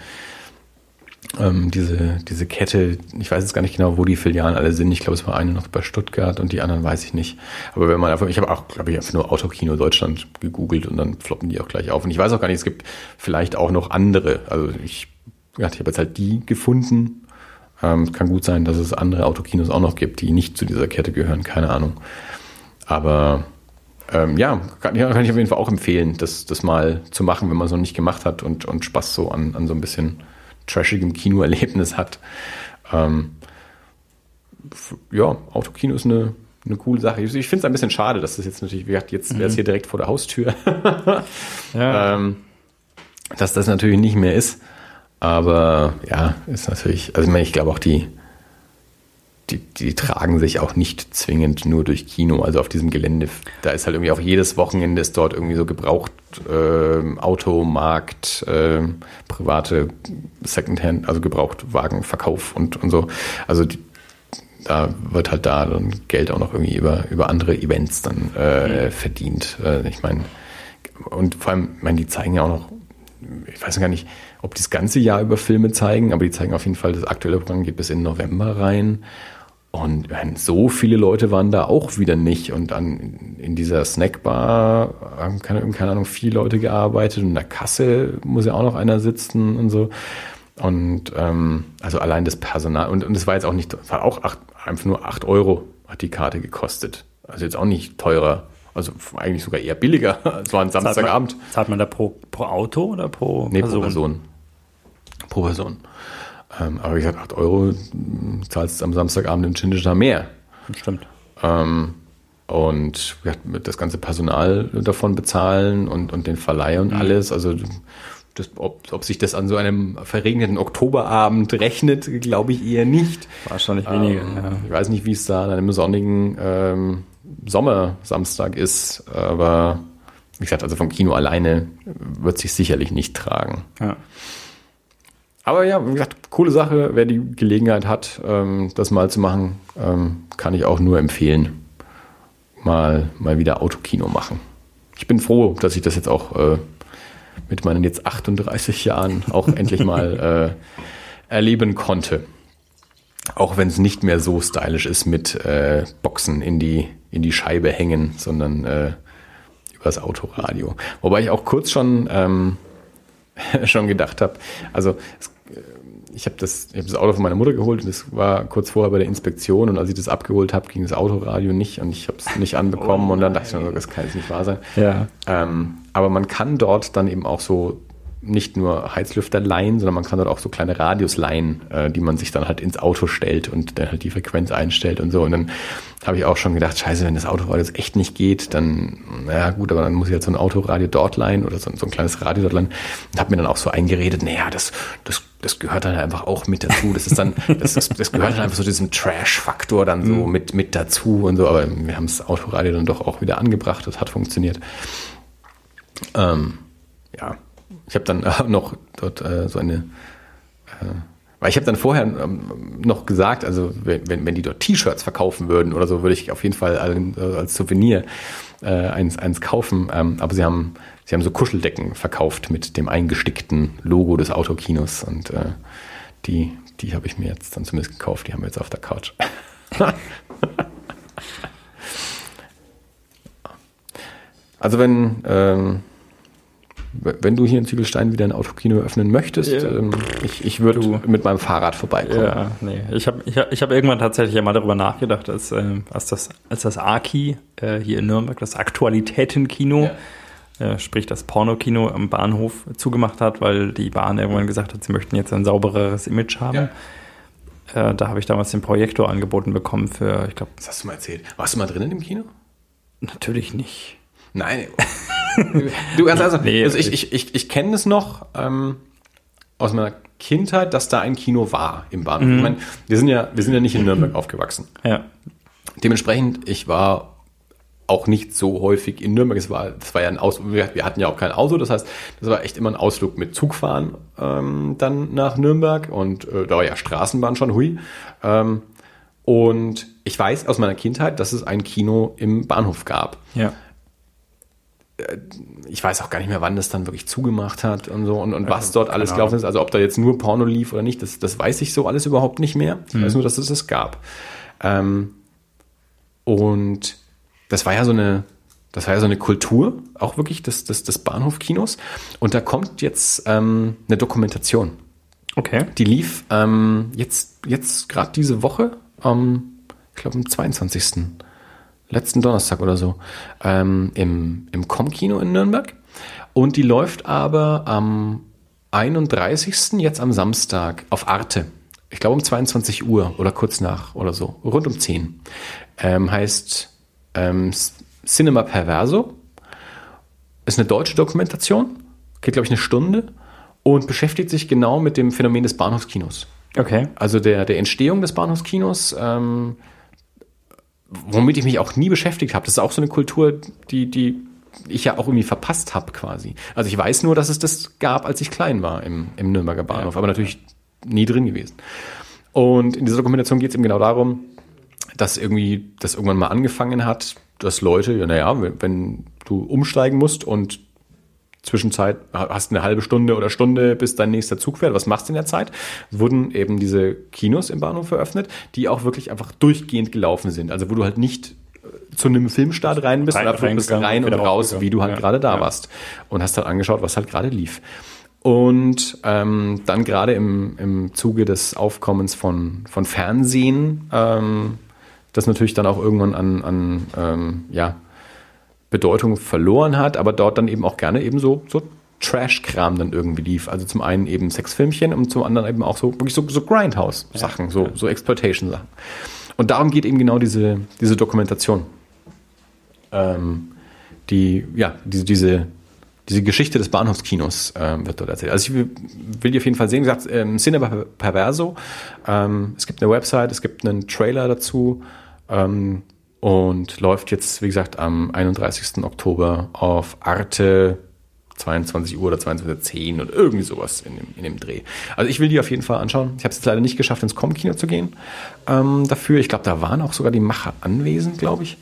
S2: ähm, diese, diese Kette, ich weiß jetzt gar nicht genau, wo die Filialen alle sind. Ich glaube, es war eine noch bei Stuttgart und die anderen weiß ich nicht. Aber wenn man einfach, ich habe auch, glaube ich, einfach nur Autokino Deutschland gegoogelt und dann floppen die auch gleich auf. Und ich weiß auch gar nicht, es gibt vielleicht auch noch andere. Also ich, ich habe jetzt halt die gefunden. Ähm, kann gut sein, dass es andere Autokinos auch noch gibt, die nicht zu dieser Kette gehören, keine Ahnung. Aber ähm, ja, kann, ja, kann ich auf jeden Fall auch empfehlen, das, das mal zu machen, wenn man es noch nicht gemacht hat und, und Spaß so an, an so ein bisschen trashigem Kinoerlebnis hat. Ähm, ja, Autokino ist eine, eine coole Sache. Ich, ich finde es ein bisschen schade, dass das jetzt natürlich, wie gesagt, jetzt wäre es mhm. hier direkt vor der Haustür. ja. ähm, dass das natürlich nicht mehr ist. Aber ja, ist natürlich, also ich, meine, ich glaube auch die, die, die tragen sich auch nicht zwingend nur durch Kino. Also auf diesem Gelände, da ist halt irgendwie auch jedes Wochenende ist dort irgendwie so gebraucht äh, Automarkt, äh, private Secondhand, also Gebrauchtwagenverkauf und, und so. Also die, da wird halt da dann Geld auch noch irgendwie über, über andere Events dann äh, mhm. verdient. Äh, ich meine, und vor allem, ich meine, die zeigen ja auch noch, ich weiß gar nicht, ob die das ganze Jahr über Filme zeigen, aber die zeigen auf jeden Fall, das aktuelle Programm geht bis in November rein. Und so viele Leute waren da auch wieder nicht. Und dann in dieser Snackbar haben, keine, keine Ahnung, vier Leute gearbeitet. Und in der Kasse muss ja auch noch einer sitzen und so. Und ähm, also allein das Personal. Und, das war jetzt auch nicht, das war auch acht, einfach nur acht Euro hat die Karte gekostet. Also jetzt auch nicht teurer. Also eigentlich sogar eher billiger. Es war ein Samstagabend.
S1: Zahlt man, zahlt man da pro, pro Auto oder pro
S2: nee, Person? pro Person. Pro Person. Ähm, aber wie gesagt, 8 Euro zahlst du am Samstagabend in Chindisch mehr.
S1: Stimmt.
S2: Ähm, und ja, das ganze Personal davon bezahlen und, und den Verleih und mhm. alles. Also das, ob, ob sich das an so einem verregneten Oktoberabend rechnet, glaube ich eher nicht.
S1: Wahrscheinlich weniger.
S2: Ähm, ja. Ich weiß nicht, wie es da an einem sonnigen ähm, Sommersamstag ist, aber wie gesagt, also vom Kino alleine wird sich sicherlich nicht tragen. Ja. Aber ja, wie gesagt, coole Sache. Wer die Gelegenheit hat, ähm, das mal zu machen, ähm, kann ich auch nur empfehlen. Mal, mal wieder Autokino machen. Ich bin froh, dass ich das jetzt auch äh, mit meinen jetzt 38 Jahren auch endlich mal äh, erleben konnte. Auch wenn es nicht mehr so stylisch ist mit äh, Boxen in die, in die Scheibe hängen, sondern äh, übers Autoradio. Wobei ich auch kurz schon, ähm, schon gedacht habe, also es, ich habe das, ich hab das Auto von meiner Mutter geholt und das war kurz vorher bei der Inspektion und als ich das abgeholt habe, ging das Autoradio nicht und ich habe es nicht anbekommen und dann dachte ich mir, das kann jetzt nicht wahr sein.
S1: Ja.
S2: Ähm, aber man kann dort dann eben auch so nicht nur Heizlüfter leihen, sondern man kann dort auch so kleine Radios leihen, äh, die man sich dann halt ins Auto stellt und dann halt die Frequenz einstellt und so. Und dann habe ich auch schon gedacht, scheiße, wenn das Autoradio jetzt echt nicht geht, dann, naja gut, aber dann muss ich jetzt so ein Autoradio dort leihen oder so, so ein kleines Radio dort leihen. Und habe mir dann auch so eingeredet, naja, das, das, das gehört dann einfach auch mit dazu. Das ist dann, das, das, das gehört dann einfach so diesem Trash-Faktor dann so mhm. mit, mit dazu und so. Aber wir haben das Autoradio dann doch auch wieder angebracht. Das hat funktioniert. Ähm, ja, ich habe dann äh, noch dort äh, so eine, äh, weil ich habe dann vorher ähm, noch gesagt, also wenn, wenn die dort T-Shirts verkaufen würden oder so, würde ich auf jeden Fall als, äh, als Souvenir äh, eins, eins kaufen. Ähm, aber sie haben, sie haben so Kuscheldecken verkauft mit dem eingestickten Logo des Autokinos und äh, die, die habe ich mir jetzt dann zumindest gekauft. Die haben wir jetzt auf der Couch. also wenn ähm, wenn du hier in Ziegelstein wieder ein Autokino öffnen möchtest, ja. ähm, ich, ich würde mit meinem Fahrrad vorbeikommen.
S1: Ja, nee. Ich habe ich hab, ich hab irgendwann tatsächlich mal darüber nachgedacht, als, äh, als das, als das Aki äh, hier in Nürnberg, das Aktualitätenkino, ja. äh, sprich das Pornokino am Bahnhof zugemacht hat, weil die Bahn irgendwann gesagt hat, sie möchten jetzt ein saubereres Image haben. Ja. Äh, da habe ich damals den Projektor angeboten bekommen für, ich glaube.
S2: Das hast du mal erzählt. Warst du mal drin in dem Kino?
S1: Natürlich nicht.
S2: Nein. du, ganz also, nee, also ich, ich, ich, ich kenne es noch ähm, aus meiner Kindheit, dass da ein Kino war im Bahnhof. Mhm. Ich meine, wir sind ja, wir sind ja nicht in Nürnberg aufgewachsen.
S1: Ja.
S2: Dementsprechend, ich war auch nicht so häufig in Nürnberg. Es war, das war ja ein Aus, wir, wir hatten ja auch kein Auto, das heißt, das war echt immer ein Ausflug mit Zugfahren ähm, dann nach Nürnberg und äh, da war ja Straßenbahn schon, hui. Ähm, und ich weiß aus meiner Kindheit, dass es ein Kino im Bahnhof gab.
S1: Ja.
S2: Äh, ich weiß auch gar nicht mehr, wann das dann wirklich zugemacht hat und so und, und was dort alles gelaufen ist. Also ob da jetzt nur Porno lief oder nicht, das, das weiß ich so alles überhaupt nicht mehr. Ich mhm. weiß nur, dass es das gab. Ähm, und das war ja so eine, das war ja so eine Kultur, auch wirklich des, des, des Bahnhofkinos. Und da kommt jetzt ähm, eine Dokumentation.
S1: Okay.
S2: Die lief ähm, jetzt, jetzt gerade diese Woche, ich glaube am 22 letzten Donnerstag oder so, ähm, im, im Com-Kino in Nürnberg. Und die läuft aber am 31. jetzt am Samstag auf Arte. Ich glaube um 22 Uhr oder kurz nach oder so, rund um 10. Ähm, heißt ähm, Cinema Perverso. Ist eine deutsche Dokumentation, geht glaube ich eine Stunde und beschäftigt sich genau mit dem Phänomen des Bahnhofskinos.
S1: Okay.
S2: Also der, der Entstehung des Bahnhofskinos, ähm, womit ich mich auch nie beschäftigt habe. Das ist auch so eine Kultur, die, die ich ja auch irgendwie verpasst habe quasi. Also ich weiß nur, dass es das gab, als ich klein war im, im Nürnberger Bahnhof, ja. aber natürlich nie drin gewesen. Und in dieser Dokumentation geht es eben genau darum, dass irgendwie das irgendwann mal angefangen hat, dass Leute, ja, naja, wenn, wenn du umsteigen musst und Zwischenzeit hast eine halbe Stunde oder Stunde, bis dein nächster Zug fährt. Was machst du in der Zeit? Wurden eben diese Kinos im Bahnhof eröffnet, die auch wirklich einfach durchgehend gelaufen sind. Also wo du halt nicht äh, zu einem Filmstart rein bist, rein, oder bist rein und raus, wie du halt ja, gerade da ja. warst. Und hast halt angeschaut, was halt gerade lief. Und ähm, dann gerade im, im Zuge des Aufkommens von, von Fernsehen, ähm, das natürlich dann auch irgendwann an, an ähm, ja, Bedeutung verloren hat, aber dort dann eben auch gerne eben so, so Trash-Kram dann irgendwie lief. Also zum einen eben Sexfilmchen und zum anderen eben auch so wirklich so, so Grindhouse-Sachen, ja, so, ja. so Exploitation-Sachen. Und darum geht eben genau diese, diese Dokumentation. Ähm, die, ja, diese, diese, diese Geschichte des Bahnhofskinos ähm, wird dort erzählt. Also ich will, will die auf jeden Fall sehen. Wie gesagt, ähm, Cinema Perverso. Ähm, es gibt eine Website, es gibt einen Trailer dazu. Ähm, und läuft jetzt, wie gesagt, am 31. Oktober auf Arte 22 Uhr oder 22.10 Uhr und irgendwie sowas in dem, in dem Dreh. Also ich will die auf jeden Fall anschauen. Ich habe es jetzt leider nicht geschafft, ins Com-Kino zu gehen ähm, dafür. Ich glaube, da waren auch sogar die Macher anwesend, glaube ich.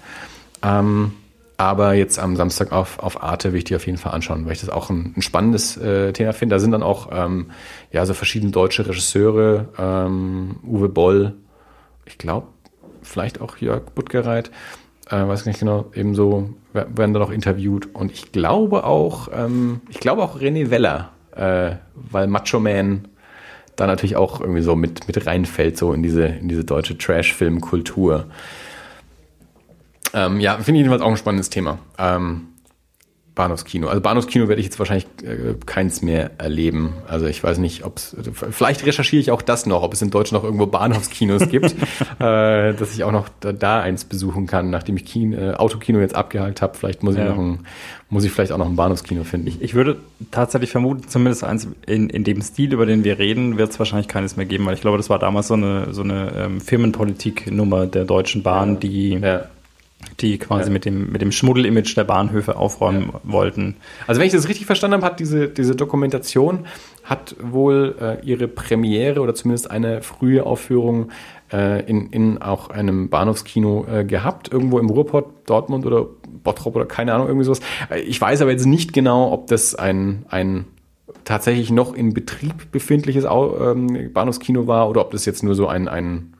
S2: Ähm, aber jetzt am Samstag auf, auf Arte will ich die auf jeden Fall anschauen, weil ich das auch ein, ein spannendes äh, Thema finde. Da sind dann auch ähm, ja, so verschiedene deutsche Regisseure, ähm, Uwe Boll, ich glaube, vielleicht auch Jörg Buttgereit, äh, weiß nicht genau, ebenso werden da noch interviewt. Und ich glaube auch, ähm, ich glaube auch René Weller, äh, weil Macho Man da natürlich auch irgendwie so mit, mit reinfällt, so in diese, in diese deutsche Trash-Film-Kultur. Ähm, ja, finde ich jedenfalls auch ein spannendes Thema. Ähm, Bahnhofskino. Also Bahnhofskino werde ich jetzt wahrscheinlich äh, keins mehr erleben. Also ich weiß nicht, ob es, vielleicht recherchiere ich auch das noch, ob es in Deutschland noch irgendwo Bahnhofskinos gibt, äh, dass ich auch noch da, da, eins besuchen kann, nachdem ich Kino, äh, Autokino jetzt abgehakt habe. Vielleicht muss ja. ich noch ein, muss ich vielleicht auch noch ein Bahnhofskino finden.
S1: Ich, ich würde tatsächlich vermuten, zumindest eins in, in dem Stil, über den wir reden, wird es wahrscheinlich keines mehr geben, weil ich glaube, das war damals so eine, so eine ähm, Firmenpolitik-Nummer der Deutschen Bahn, die ja die quasi ja. mit dem, mit dem Schmuddel-Image der Bahnhöfe aufräumen ja. wollten.
S2: Also wenn ich das richtig verstanden habe, hat diese, diese Dokumentation hat wohl äh, ihre Premiere oder zumindest eine frühe Aufführung äh, in, in auch einem Bahnhofskino äh, gehabt, irgendwo im Ruhrpott, Dortmund oder Bottrop oder keine Ahnung, irgendwie sowas. Äh, ich weiß aber jetzt nicht genau, ob das ein, ein tatsächlich noch in Betrieb befindliches ähm, Bahnhofskino war oder ob das jetzt nur so ein, ein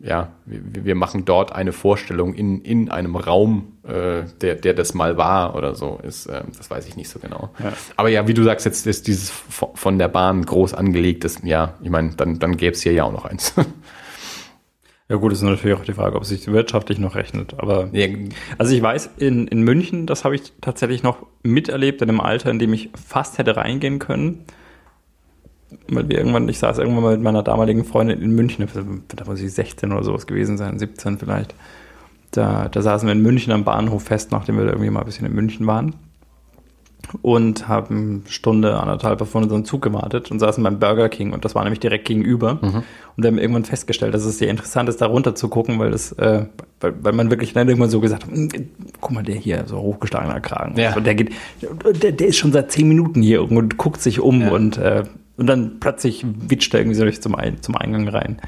S2: ja, wir, wir machen dort eine Vorstellung in, in einem Raum, äh, der, der das mal war oder so, ist, äh, das weiß ich nicht so genau. Ja. Aber ja, wie du sagst, jetzt ist dieses von der Bahn groß angelegt, ist, ja, ich meine, dann, dann gäbe es hier ja auch noch eins.
S1: Ja gut, ist natürlich auch die Frage, ob es sich wirtschaftlich noch rechnet. Aber ja. also ich weiß, in, in München, das habe ich tatsächlich noch miterlebt in einem Alter, in dem ich fast hätte reingehen können weil wir irgendwann, ich saß irgendwann mal mit meiner damaligen Freundin in München, da muss ich 16 oder sowas gewesen sein, 17 vielleicht. Da, da saßen wir in München am Bahnhof fest, nachdem wir irgendwie mal ein bisschen in München waren. Und haben Stunde, anderthalb auf unseren Zug gewartet und saßen beim Burger King und das war nämlich direkt gegenüber. Mhm. Und wir haben irgendwann festgestellt, dass es sehr interessant ist, da runter zu gucken, weil das, äh, weil, weil man wirklich dann irgendwann so gesagt hat, hm, guck mal, der hier, so hochgeschlagener Kragen. Ja. Und der geht, der, der ist schon seit zehn Minuten hier und guckt sich um ja. und äh, und dann plötzlich witscht er irgendwie so zum, Ein zum Eingang rein.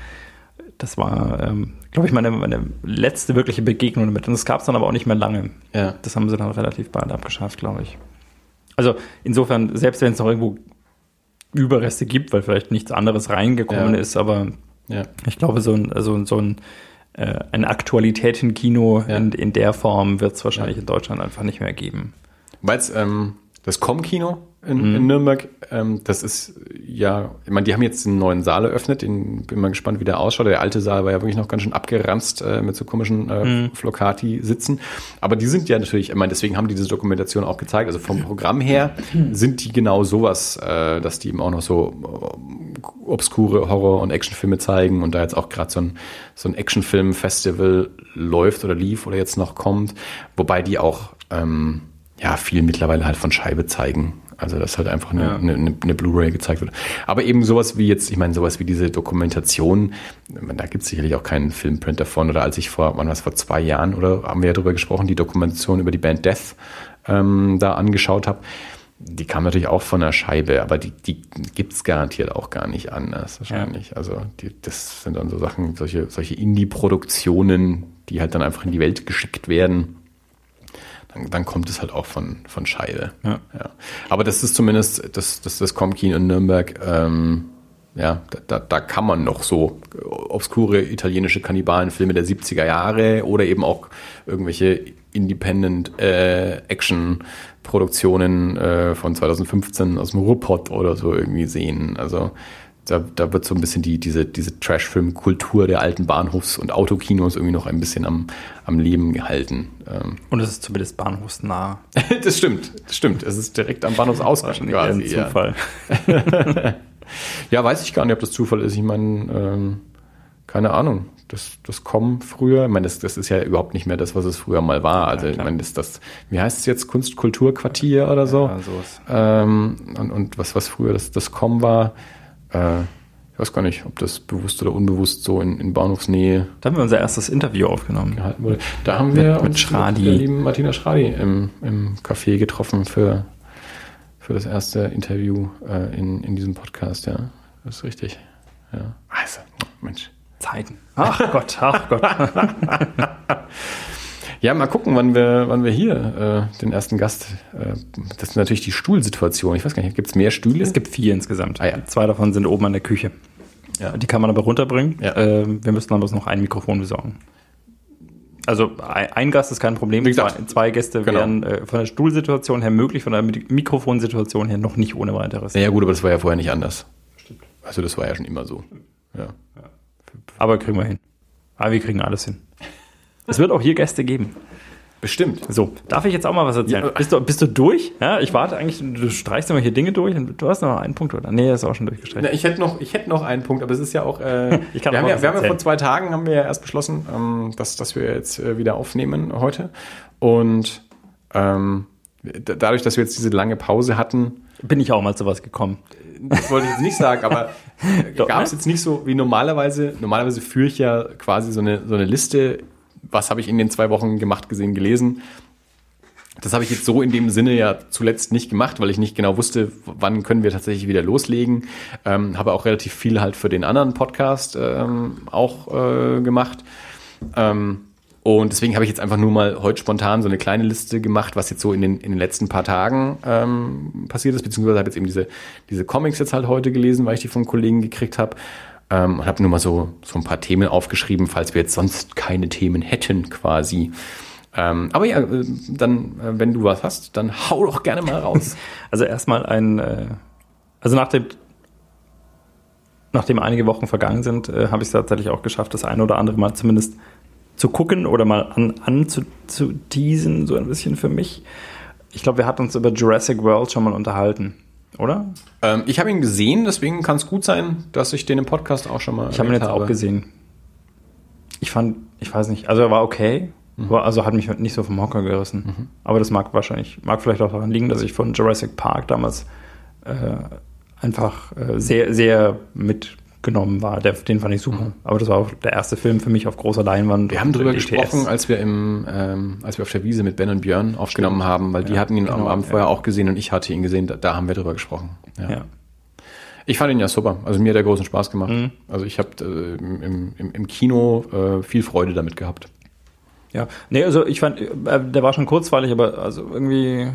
S1: Das war, ähm, glaube ich, meine, meine letzte wirkliche Begegnung damit. Und das gab es dann aber auch nicht mehr lange. Ja. Das haben sie dann relativ bald abgeschafft, glaube ich. Also insofern, selbst wenn es noch irgendwo Überreste gibt, weil vielleicht nichts anderes reingekommen ja. ist, aber ja. ich glaube, so ein, also so ein, äh, ein Aktualitätenkino ja. in, in der Form wird es wahrscheinlich in Deutschland einfach nicht mehr geben.
S2: Weil es ähm, das Com-Kino in, mhm. in Nürnberg. Ähm, das ist ja, ich meine, die haben jetzt einen neuen Saal eröffnet. Den, bin mal gespannt, wie der ausschaut. Der alte Saal war ja wirklich noch ganz schön abgeranzt äh, mit so komischen äh, mhm. Flocati-Sitzen. Aber die sind ja natürlich, ich meine, deswegen haben die diese Dokumentation auch gezeigt. Also vom Programm her sind die genau sowas, äh, dass die eben auch noch so äh, obskure Horror- und Actionfilme zeigen und da jetzt auch gerade so ein, so ein Actionfilm-Festival läuft oder lief oder jetzt noch kommt. Wobei die auch ähm, ja viel mittlerweile halt von Scheibe zeigen. Also dass halt einfach eine, ja. eine, eine Blu-ray gezeigt wird. Aber eben sowas wie jetzt, ich meine, sowas wie diese Dokumentation, da gibt es sicherlich auch keinen Filmprint davon. Oder als ich vor, wann war es, vor zwei Jahren, oder haben wir ja darüber gesprochen, die Dokumentation über die Band Death ähm, da angeschaut habe. Die kam natürlich auch von der Scheibe, aber die, die gibt es garantiert auch gar nicht anders wahrscheinlich. Ja. Also die, das sind dann so Sachen, solche, solche Indie-Produktionen, die halt dann einfach in die Welt geschickt werden dann, dann kommt es halt auch von, von Scheide. Ja. ja. Aber das ist zumindest, das, das, das Comkin in Nürnberg, ähm, ja, da, da kann man noch so obskure italienische Kannibalenfilme der 70er Jahre oder eben auch irgendwelche Independent äh, Action Produktionen äh, von 2015 aus dem Ruhrpott oder so irgendwie sehen. Also da, da wird so ein bisschen die, diese, diese Trash-Film-Kultur der alten Bahnhofs- und Autokinos irgendwie noch ein bisschen am, am Leben gehalten.
S1: Ähm. Und es ist zumindest bahnhofsnah.
S2: das stimmt, das stimmt. Es ist direkt am Bahnhofsausgang quasi.
S1: Ein Zufall.
S2: Ja. ja, weiß ich gar nicht, ob das Zufall ist. Ich meine, ähm, keine Ahnung. Das, das kommen früher, ich meine, das, das ist ja überhaupt nicht mehr das, was es früher mal war. Also, ja, ich meine, das, das, wie heißt es jetzt, Kunstkulturquartier oder so? Ja, so ähm, und, und was, was früher das, das Com war, äh, ich weiß gar nicht, ob das bewusst oder unbewusst so in, in Bahnhofsnähe.
S1: Da haben wir unser erstes Interview aufgenommen.
S2: Gehalten wurde. Da haben wir
S1: mit, mit Schradi.
S2: mit der lieben Martina Schradi im, im Café getroffen für, für das erste Interview äh, in, in diesem Podcast, ja. Das ist richtig. Ja.
S1: Also, Mensch. Zeiten. Ach Gott, ach Gott.
S2: Ja, mal gucken, wann wir, wann wir hier äh, den ersten Gast. Äh, das ist natürlich die Stuhlsituation. Ich weiß gar nicht, gibt es mehr Stühle?
S1: Es gibt vier insgesamt. Ah, ja. Zwei davon sind oben an der Küche.
S2: Ja.
S1: Die kann man aber runterbringen.
S2: Ja.
S1: Ähm, wir müssen aber noch ein Mikrofon besorgen. Also ein Gast ist kein Problem.
S2: Wie gesagt,
S1: zwei, zwei Gäste
S2: genau.
S1: wären äh, von der Stuhlsituation her möglich, von der Mik- Mikrofonsituation her noch nicht ohne weiteres.
S2: Ja, gut, aber das war ja vorher nicht anders. Also das war ja schon immer so. Ja.
S1: Aber kriegen wir hin. Aber wir kriegen alles hin. Es wird auch hier Gäste geben.
S2: Bestimmt.
S1: So, darf ich jetzt auch mal was erzählen?
S2: Ja.
S1: Bist, du, bist du durch? Ja, ich warte eigentlich, du streichst immer hier Dinge durch und du hast noch einen Punkt, oder? Nee, ist auch schon durchgestreicht.
S2: Na, ich hätte noch, ich hätte noch einen Punkt, aber es ist ja auch. Äh,
S1: Ich kann
S2: wir haben, ja, wir haben ja vor zwei Tagen haben wir ja erst beschlossen, ähm, dass, dass wir jetzt äh, wieder aufnehmen heute. Und ähm, dadurch, dass wir jetzt diese lange Pause hatten,
S1: Bin ich auch mal zu was gekommen.
S2: das wollte ich jetzt nicht sagen, aber
S1: Doch,
S2: gab es
S1: ne?
S2: jetzt nicht so wie normalerweise. Normalerweise führe ich ja quasi so eine, so eine Liste, was habe ich in den zwei Wochen gemacht, gesehen, gelesen. Das habe ich jetzt so in dem Sinne ja zuletzt nicht gemacht, weil ich nicht genau wusste, wann können wir tatsächlich wieder loslegen. Ähm, habe auch relativ viel halt für den anderen Podcast ähm, auch äh, gemacht. Ähm, und deswegen habe ich jetzt einfach nur mal heute spontan so eine kleine Liste gemacht, was jetzt so in den, in den letzten paar Tagen ähm, passiert ist, beziehungsweise habe jetzt eben diese, diese Comics jetzt halt heute gelesen, weil ich die vom Kollegen gekriegt habe. Ähm, und habe nur mal so, so ein paar Themen aufgeschrieben, falls wir jetzt sonst keine Themen hätten quasi. Ähm, aber ja, äh, dann, äh, wenn du was hast, dann hau doch gerne mal raus.
S1: Also erstmal ein, äh, also nach dem, nachdem einige Wochen vergangen sind, äh, habe ich es tatsächlich auch geschafft, das eine oder andere mal zumindest zu gucken oder mal an, an zu, zu teasen, so ein bisschen für mich. Ich glaube, wir hatten uns über Jurassic World schon mal unterhalten, oder?
S2: ähm, ich habe ihn gesehen, deswegen kann es gut sein, dass ich den im Podcast auch schon mal
S1: Ich habe ihn jetzt auch gesehen. Ich fand, ich weiß nicht, also er war okay, aber also hat mich nicht so vom Hocker gerissen. Aber das mag wahrscheinlich, mag vielleicht auch daran liegen, dass ich von Jurassic Park damals äh, einfach äh, sehr, sehr mitgenommen war. Der, den fand ich super. Aber das war auch der erste Film für mich auf großer Leinwand.
S2: Wir haben drüber
S1: DTS.
S2: gesprochen, als wir im, ähm, als wir auf der Wiese mit Ben und Björn aufgenommen haben, weil die
S1: Ja,
S2: hatten ihn am
S1: genau,
S2: Abend
S1: ja.
S2: vorher auch gesehen und ich hatte ihn gesehen. Da, da haben wir drüber gesprochen. Ja.
S1: Ja.
S2: Ich fand ihn ja super. Also mir hat er großen Spaß gemacht.
S1: Mhm.
S2: Also ich habe äh, im, im, im Kino äh, viel Freude damit gehabt.
S1: Ja, nee, also ich fand, äh, der war schon kurzweilig, aber also irgendwie.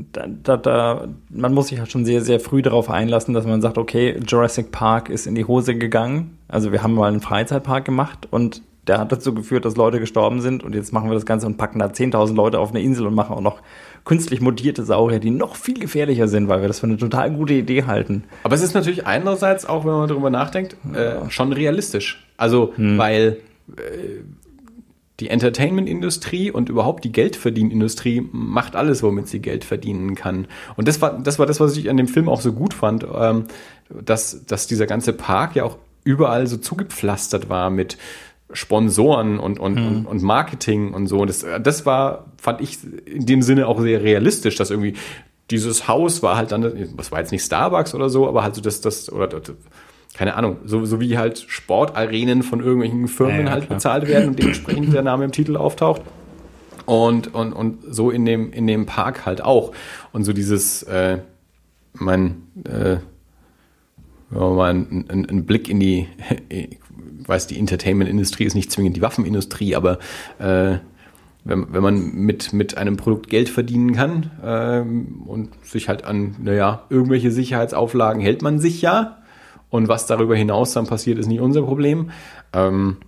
S1: Äh, Da, da, da, man muss sich halt schon sehr, sehr früh darauf einlassen, dass man sagt, okay, Jurassic Park ist in die Hose gegangen. Also wir haben mal einen Freizeitpark gemacht und der hat dazu geführt, dass Leute gestorben sind und jetzt machen wir das Ganze und packen da 10.000 Leute auf eine Insel und machen auch noch künstlich mutierte Saurier, die noch viel gefährlicher sind, weil wir das für eine total gute Idee halten.
S2: Aber es ist natürlich einerseits, auch wenn man darüber nachdenkt, äh, schon realistisch. Also,
S1: Hm.
S2: weil äh, die Entertainment-Industrie und überhaupt die Geldverdienindustrie macht alles, womit sie Geld verdienen kann. Und das war das, war das was ich an dem Film auch so gut fand, ähm, dass, dass dieser ganze Park ja auch überall so zugepflastert war mit Sponsoren und, und, und, und Marketing und so. Das, das war, fand ich in dem Sinne auch sehr realistisch, dass irgendwie dieses Haus war halt dann, das war jetzt nicht Starbucks oder so, aber halt so das, das, oder das, keine Ahnung, so, so wie halt Sportarenen von irgendwelchen Firmen
S1: Ja,
S2: halt
S1: klar.
S2: bezahlt werden und dementsprechend der Name im Titel auftaucht. Und, und, und so in dem, in dem Park halt auch. Und so dieses, äh, mein, äh, wenn man mal einen, einen, einen Blick in die, ich weiß, die Entertainment-Industrie ist nicht zwingend die Waffenindustrie, aber äh, wenn, wenn man mit, mit einem Produkt Geld verdienen kann ähm, und sich halt an, naja, irgendwelche Sicherheitsauflagen hält man sich ja. Und was darüber hinaus dann passiert, ist nicht unser Problem. Ähm,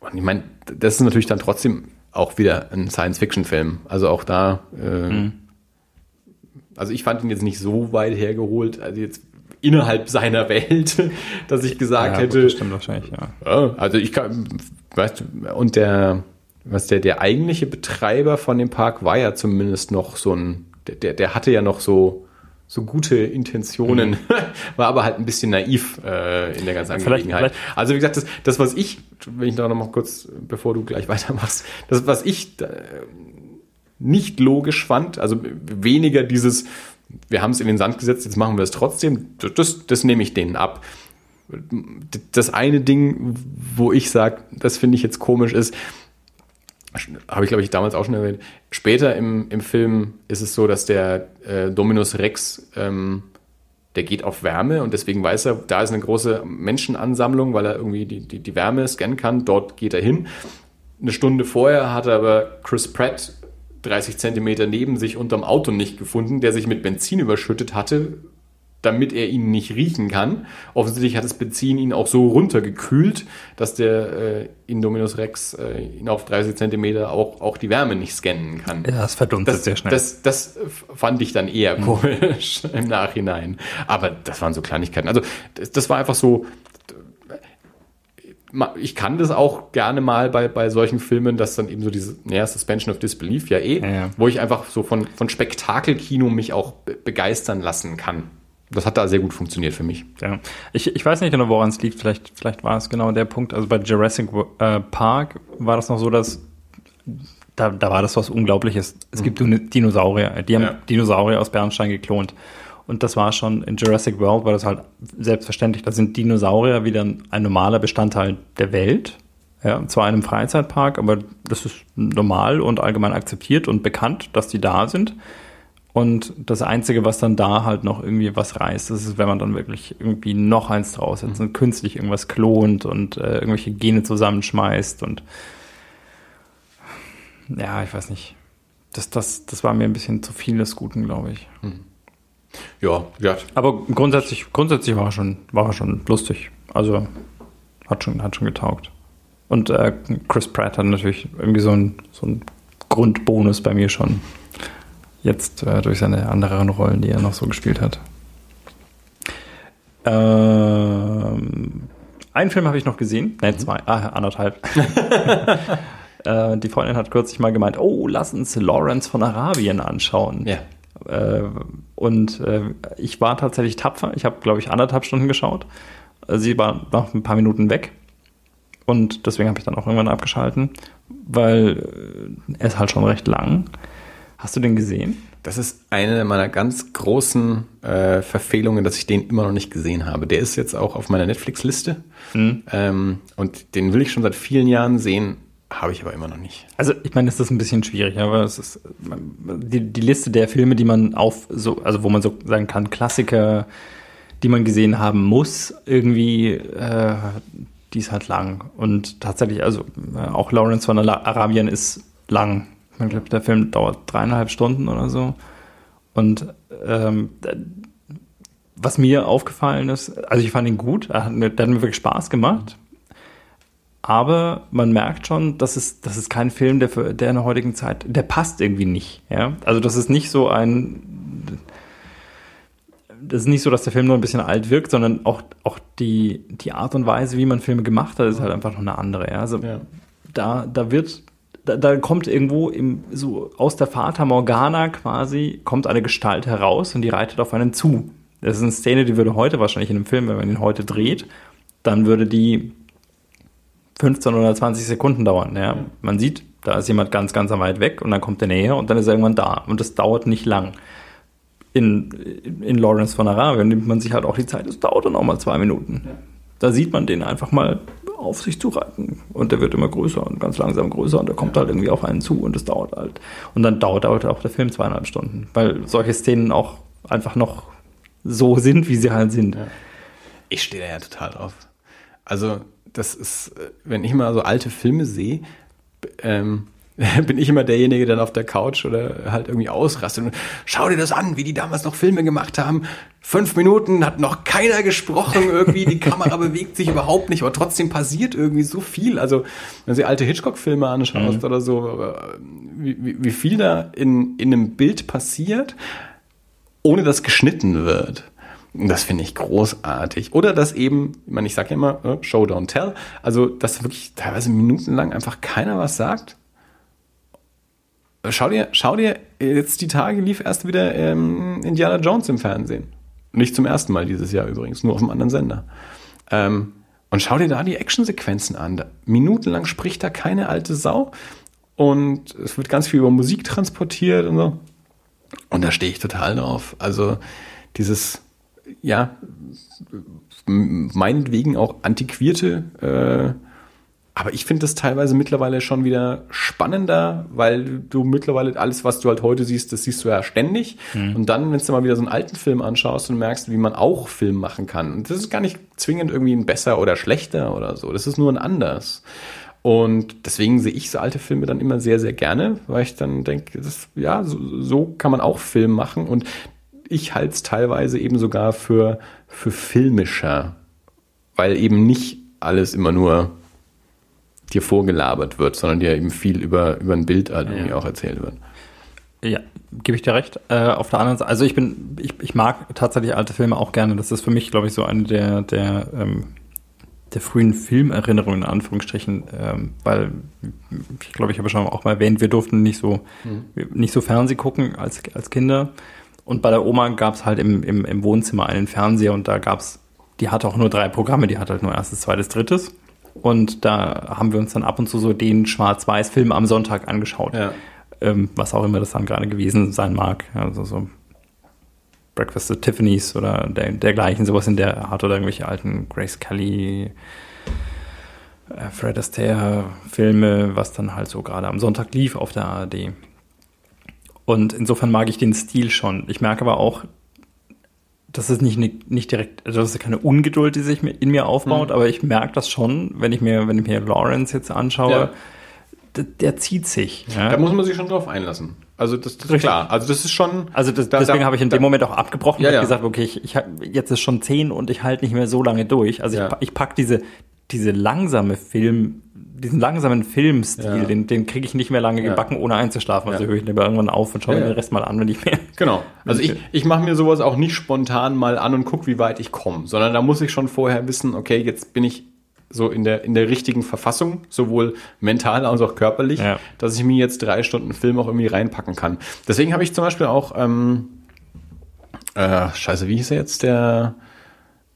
S2: und ich meine, das ist natürlich dann trotzdem auch wieder ein Science-Fiction-Film. Also auch da, äh, also ich fand ihn jetzt nicht so weit hergeholt, also jetzt innerhalb seiner Welt, dass ich gesagt
S1: Ja, gut,
S2: hätte,
S1: das stimmt wahrscheinlich, ja.
S2: ja, also ich kann, weißt du, und der, was der, der eigentliche Betreiber von dem Park war ja zumindest noch so ein, der, der hatte ja noch so, so gute Intentionen, war aber halt ein bisschen naiv äh, in der ganzen
S1: Mhm. Vielleicht-
S2: Angelegenheit. Also wie gesagt, das, das was ich, wenn ich da noch mal kurz, bevor du gleich weitermachst, das was ich äh, nicht logisch fand, also weniger dieses, wir haben es in den Sand gesetzt, jetzt machen wir es trotzdem, das, das nehme ich denen ab. Das eine Ding, wo ich sage, das finde ich jetzt komisch, ist, habe ich glaube ich damals auch schon erwähnt, später im, im Film ist es so, dass der äh, Dominus Rex, ähm, der geht auf Wärme und deswegen weiß er, da ist eine große Menschenansammlung, weil er irgendwie die, die, die Wärme scannen kann, dort geht er hin. Eine Stunde vorher hat er aber Chris Pratt 30 Zentimeter neben sich unterm Auto nicht gefunden, der sich mit Benzin überschüttet hatte, damit er ihn nicht riechen kann. Offensichtlich hat das Benzin ihn auch so runtergekühlt, dass der äh, Indominus Rex äh, ihn auf 30 Zentimeter auch, auch die Wärme nicht scannen kann.
S1: Ja, das verdunstet
S2: Das,
S1: sehr schnell.
S2: das, das fand ich dann eher komisch im Nachhinein. Aber das waren so Kleinigkeiten. Also das, das war einfach so. Ich kann das auch gerne mal bei, bei solchen Filmen, dass dann eben so diese ja, Suspension of Disbelief ja eh,
S1: Ja, ja.
S2: wo ich einfach so von, von Spektakelkino mich auch be begeistern lassen kann. Das hat da sehr gut funktioniert für mich.
S1: Ja. Ich, ich weiß nicht genau, woran es liegt. Vielleicht, vielleicht war es genau der Punkt. Also bei Jurassic äh, Park war das noch so, dass da, da war das was Unglaubliches. Es gibt Dinosaurier, die haben
S2: Ja.
S1: Dinosaurier aus Bernstein geklont. Und das war schon in Jurassic World, war das halt selbstverständlich. Da sind Dinosaurier wieder ein, ein normaler Bestandteil der Welt. Ja, zwar in einem Freizeitpark, aber das ist normal und allgemein akzeptiert und bekannt, dass die da sind. Und das Einzige, was dann da halt noch irgendwie was reißt, ist, wenn man dann wirklich irgendwie noch eins draufsetzt und künstlich irgendwas klont und äh, irgendwelche Gene zusammenschmeißt und ja, ich weiß nicht. Das, das, das war mir ein bisschen zu viel des Guten, glaube ich.
S2: Ja, ja.
S1: Aber grundsätzlich, grundsätzlich war er schon, war er schon lustig. Also hat schon, hat schon getaugt. Und äh, Chris Pratt hat natürlich irgendwie so einen so einen Grundbonus bei mir schon. Jetzt äh, durch seine anderen Rollen, die er noch so gespielt hat. Ähm, einen Film habe ich noch gesehen. Ne, zwei, ah, anderthalb. äh, die Freundin hat kürzlich mal gemeint, oh, lass uns Lawrence von Arabien anschauen.
S2: Ja.
S1: Äh, und äh, ich war tatsächlich tapfer. Ich habe, glaube ich, anderthalb Stunden geschaut. Sie war noch ein paar Minuten weg. Und deswegen habe ich dann auch irgendwann abgeschalten, weil äh, er ist halt schon recht lang. Hast du den gesehen?
S2: Das ist eine meiner ganz großen äh, Verfehlungen, dass ich den immer noch nicht gesehen habe. Der ist jetzt auch auf meiner Netflix-Liste. Ähm, und den will ich schon seit vielen Jahren sehen, habe ich aber immer noch nicht.
S1: Also ich meine, das ist ein bisschen schwierig, aber es ist die, die Liste der Filme, die man auf so, also wo man so sagen kann, Klassiker, die man gesehen haben muss, irgendwie, äh, die ist halt lang. Und tatsächlich, also äh, auch Lawrence von Arabien ist lang. Ich glaube, der Film dauert dreieinhalb Stunden oder so. Und ähm, was mir aufgefallen ist, also ich fand ihn gut, er hat mir, der hat mir wirklich Spaß gemacht. Aber man merkt schon, dass es, das ist kein Film, der, für, der in der heutigen Zeit, der passt irgendwie nicht. Ja? Also das ist nicht so ein, das ist nicht so, dass der Film nur ein bisschen alt wirkt, sondern auch, auch die, die Art und Weise, wie man Filme gemacht hat, ist halt einfach noch eine andere. Ja? Also
S2: Ja.
S1: da, da wird, da, da kommt irgendwo im, so aus der Fata Morgana quasi, kommt eine Gestalt heraus und die reitet auf einen zu. Das ist eine Szene, die würde heute wahrscheinlich in einem Film, wenn man ihn heute dreht, dann würde die 15 oder 20 Sekunden dauern. Ja. Man sieht, da ist jemand ganz, ganz weit weg und dann kommt er näher und dann ist er irgendwann da. Und das dauert nicht lang. In, in Lawrence von Arabien nimmt man sich halt auch die Zeit, es dauert dann auch mal zwei Minuten. Da sieht man den einfach mal auf sich zureiten. Und der wird immer größer und ganz langsam größer und der kommt halt irgendwie auf einen zu und das dauert halt. Und dann dauert, dauert auch der Film zweieinhalb Stunden, weil solche Szenen auch einfach noch so sind, wie sie halt sind.
S2: Ich stehe da ja total drauf. Also, das ist, äh, wenn ich mal so alte Filme sehe, ähm, bin ich immer derjenige, der dann auf der Couch oder halt irgendwie ausrastet und schau dir das an, wie die damals noch Filme gemacht haben. Fünf Minuten hat noch keiner gesprochen, irgendwie die Kamera bewegt sich überhaupt nicht, aber trotzdem passiert irgendwie so viel. Also, wenn du alte Hitchcock-Filme anschaust oder so, äh, wie, wie, viel da in, in einem Bild passiert, ohne dass geschnitten wird. Und Das finde ich großartig. Oder dass eben, ich meine, ich sage ja immer, äh, Show, don't tell, also dass wirklich teilweise minutenlang einfach keiner was sagt. Schau dir, schau dir, jetzt die Tage lief erst wieder ähm, Indiana Jones im Fernsehen. Nicht zum ersten Mal dieses Jahr übrigens, nur auf einem anderen Sender. Ähm, und schau dir da die Actionsequenzen an. Minutenlang spricht da keine alte Sau. Und es wird ganz viel über Musik transportiert und so. Und da stehe ich total drauf. Also dieses, ja, meinetwegen auch antiquierte, äh, aber ich finde das teilweise mittlerweile schon wieder spannender, weil du mittlerweile alles, was du halt heute siehst, das siehst du ja ständig. Und dann, wenn du mal wieder so einen alten Film anschaust und merkst, wie man auch Film machen kann. Und das ist gar nicht zwingend irgendwie ein besser oder schlechter oder so. Das ist nur ein anders. Und deswegen sehe ich so alte Filme dann immer sehr, sehr gerne, weil ich dann denke, das, ja, so, so kann man auch Film machen. Und ich halte es teilweise eben sogar für, für filmischer, weil eben nicht alles immer nur dir vorgelabert wird, sondern dir eben viel über, über ein Bild halt irgendwie auch erzählt wird.
S1: Ja, gebe ich dir recht. Äh, auf der anderen Seite, also ich bin, ich, ich mag tatsächlich alte Filme auch gerne. Das ist für mich, glaube ich, so eine der, der, ähm, der frühen Filmerinnerungen, in Anführungsstrichen, ähm, weil ich glaube, ich habe schon auch mal erwähnt, wir durften nicht so, mhm. nicht so Fernseh gucken als, als Kinder. Und bei der Oma gab es halt im, im, im Wohnzimmer einen Fernseher und da gab es, die hatte auch nur drei Programme, die hatte halt nur erstes, zweites, drittes. Und da haben wir uns dann ab und zu so den Schwarz-Weiß-Film am Sonntag angeschaut. Ja. Ähm, was auch immer das dann gerade gewesen sein mag. Also so Breakfast at Tiffany's oder der, dergleichen, sowas in der Art oder irgendwelche alten Grace Kelly, äh, Fred Astaire Filme, was dann halt so gerade am Sonntag lief auf der ARD. Und insofern mag ich den Stil schon. Ich merke aber auch, das ist nicht, nicht direkt, also das ist keine Ungeduld, die sich in mir aufbaut, mhm. aber ich merke das schon, wenn ich mir, wenn ich mir Lawrence jetzt anschaue, ja. der, der, zieht sich.
S2: Ja? Da muss man sich schon drauf einlassen. Also das, das ist klar. Also das ist schon.
S1: Also das, da, deswegen habe ich in dem Moment auch abgebrochen ja, und ja. gesagt, okay, ich, ich hab, jetzt ist schon zehn und ich halte nicht mehr so lange durch. Also ich, ich pack diese diese langsame Film diesen langsamen Filmstil, ja. den, den kriege ich nicht mehr lange gebacken, ohne einzuschlafen. Also ja. höre ich lieber irgendwann auf und schaue mir den Rest mal an, wenn ich mehr.
S2: Genau. Also ich, ich mache mir sowas auch nicht spontan mal an und gucke, wie weit ich komme, sondern da muss ich schon vorher wissen, okay, jetzt bin ich so in der, in der richtigen Verfassung, sowohl mental als auch körperlich, ja. dass ich mir jetzt drei Stunden Film auch irgendwie reinpacken kann. Deswegen habe ich zum Beispiel auch, ähm, äh, scheiße, wie hieß er jetzt, der,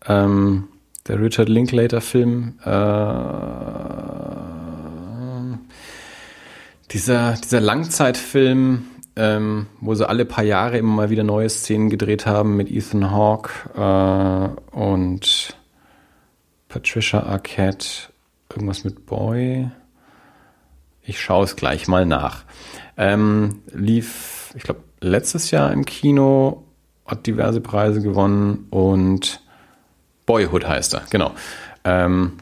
S2: ähm, der Richard Linklater-Film, äh, dieser, dieser Langzeitfilm, ähm, wo sie alle paar Jahre immer mal wieder neue Szenen gedreht haben mit Ethan Hawke äh, und Patricia Arquette, irgendwas mit Boy. Ich schaue es gleich mal nach. Ähm, lief, ich glaube, letztes Jahr im Kino, hat diverse Preise gewonnen und Boyhood heißt er, genau. Ähm,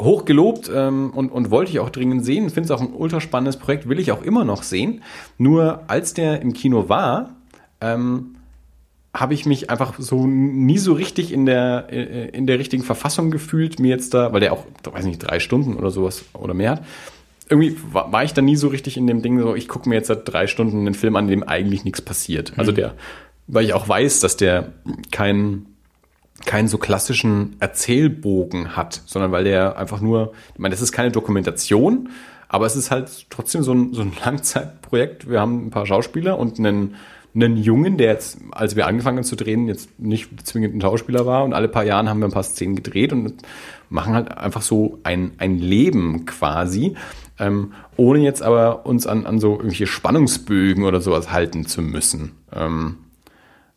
S2: hoch gelobt ähm, und, und wollte ich auch dringend sehen. Finde es auch ein ultra spannendes Projekt, will ich auch immer noch sehen. Nur als der im Kino war, ähm, habe ich mich einfach so nie so richtig in der, in der richtigen Verfassung gefühlt, mir jetzt da, weil der auch, weiß nicht, drei Stunden oder sowas oder mehr hat. Irgendwie war, war ich da nie so richtig in dem Ding, so ich gucke mir jetzt seit drei Stunden einen Film an, in dem eigentlich nichts passiert. Also mhm. der, weil ich auch weiß, dass der kein keinen so klassischen Erzählbogen hat, sondern weil der einfach nur, ich meine, das ist keine Dokumentation, aber es ist halt trotzdem so ein, so ein Langzeitprojekt. Wir haben ein paar Schauspieler und einen, einen Jungen, der jetzt, als wir angefangen haben zu drehen, jetzt nicht zwingend ein Schauspieler war und alle paar Jahren haben wir ein paar Szenen gedreht und machen halt einfach so ein, ein Leben quasi, ähm, ohne jetzt aber uns an, an so irgendwelche Spannungsbögen oder sowas halten zu müssen. Ähm,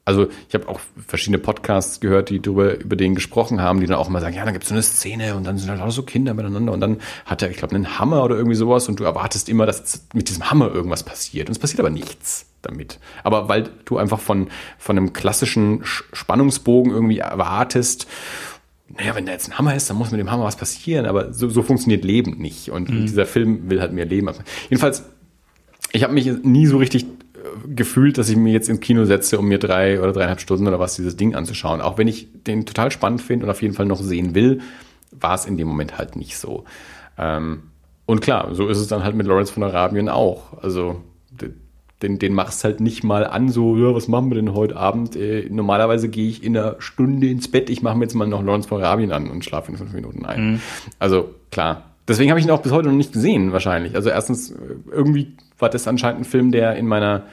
S2: also ich habe auch verschiedene Podcasts gehört, die darüber über den gesprochen haben, die dann auch mal sagen, ja, dann gibt es so eine Szene und dann sind halt auch so Kinder miteinander und dann hat er, ich glaube, einen Hammer oder irgendwie sowas und du erwartest immer, dass mit diesem Hammer irgendwas passiert und es passiert aber nichts damit. Aber weil du einfach von, von einem klassischen Spannungsbogen irgendwie erwartest, naja, wenn da jetzt ein Hammer ist, dann muss mit dem Hammer was passieren, aber so, so funktioniert Leben nicht und mhm. dieser Film will halt mehr Leben. Jedenfalls, ich habe mich nie so richtig gefühlt, dass ich mir jetzt ins Kino setze, um mir drei oder dreieinhalb Stunden oder was dieses Ding anzuschauen. Auch wenn ich den total spannend finde und auf jeden Fall noch sehen will, war es in dem Moment halt nicht so. Ähm, und klar, so ist es dann halt mit Lawrence von Arabien auch. Also den, den machst halt nicht mal an, so, ja, was machen wir denn heute Abend? Äh, normalerweise gehe ich in einer Stunde ins Bett, ich mache mir jetzt mal noch Lawrence von Arabien an und schlafe in fünf Minuten ein. Mhm. Also klar, Deswegen habe ich ihn auch bis heute noch nicht gesehen, wahrscheinlich. Also erstens, irgendwie war das anscheinend ein Film, der in meiner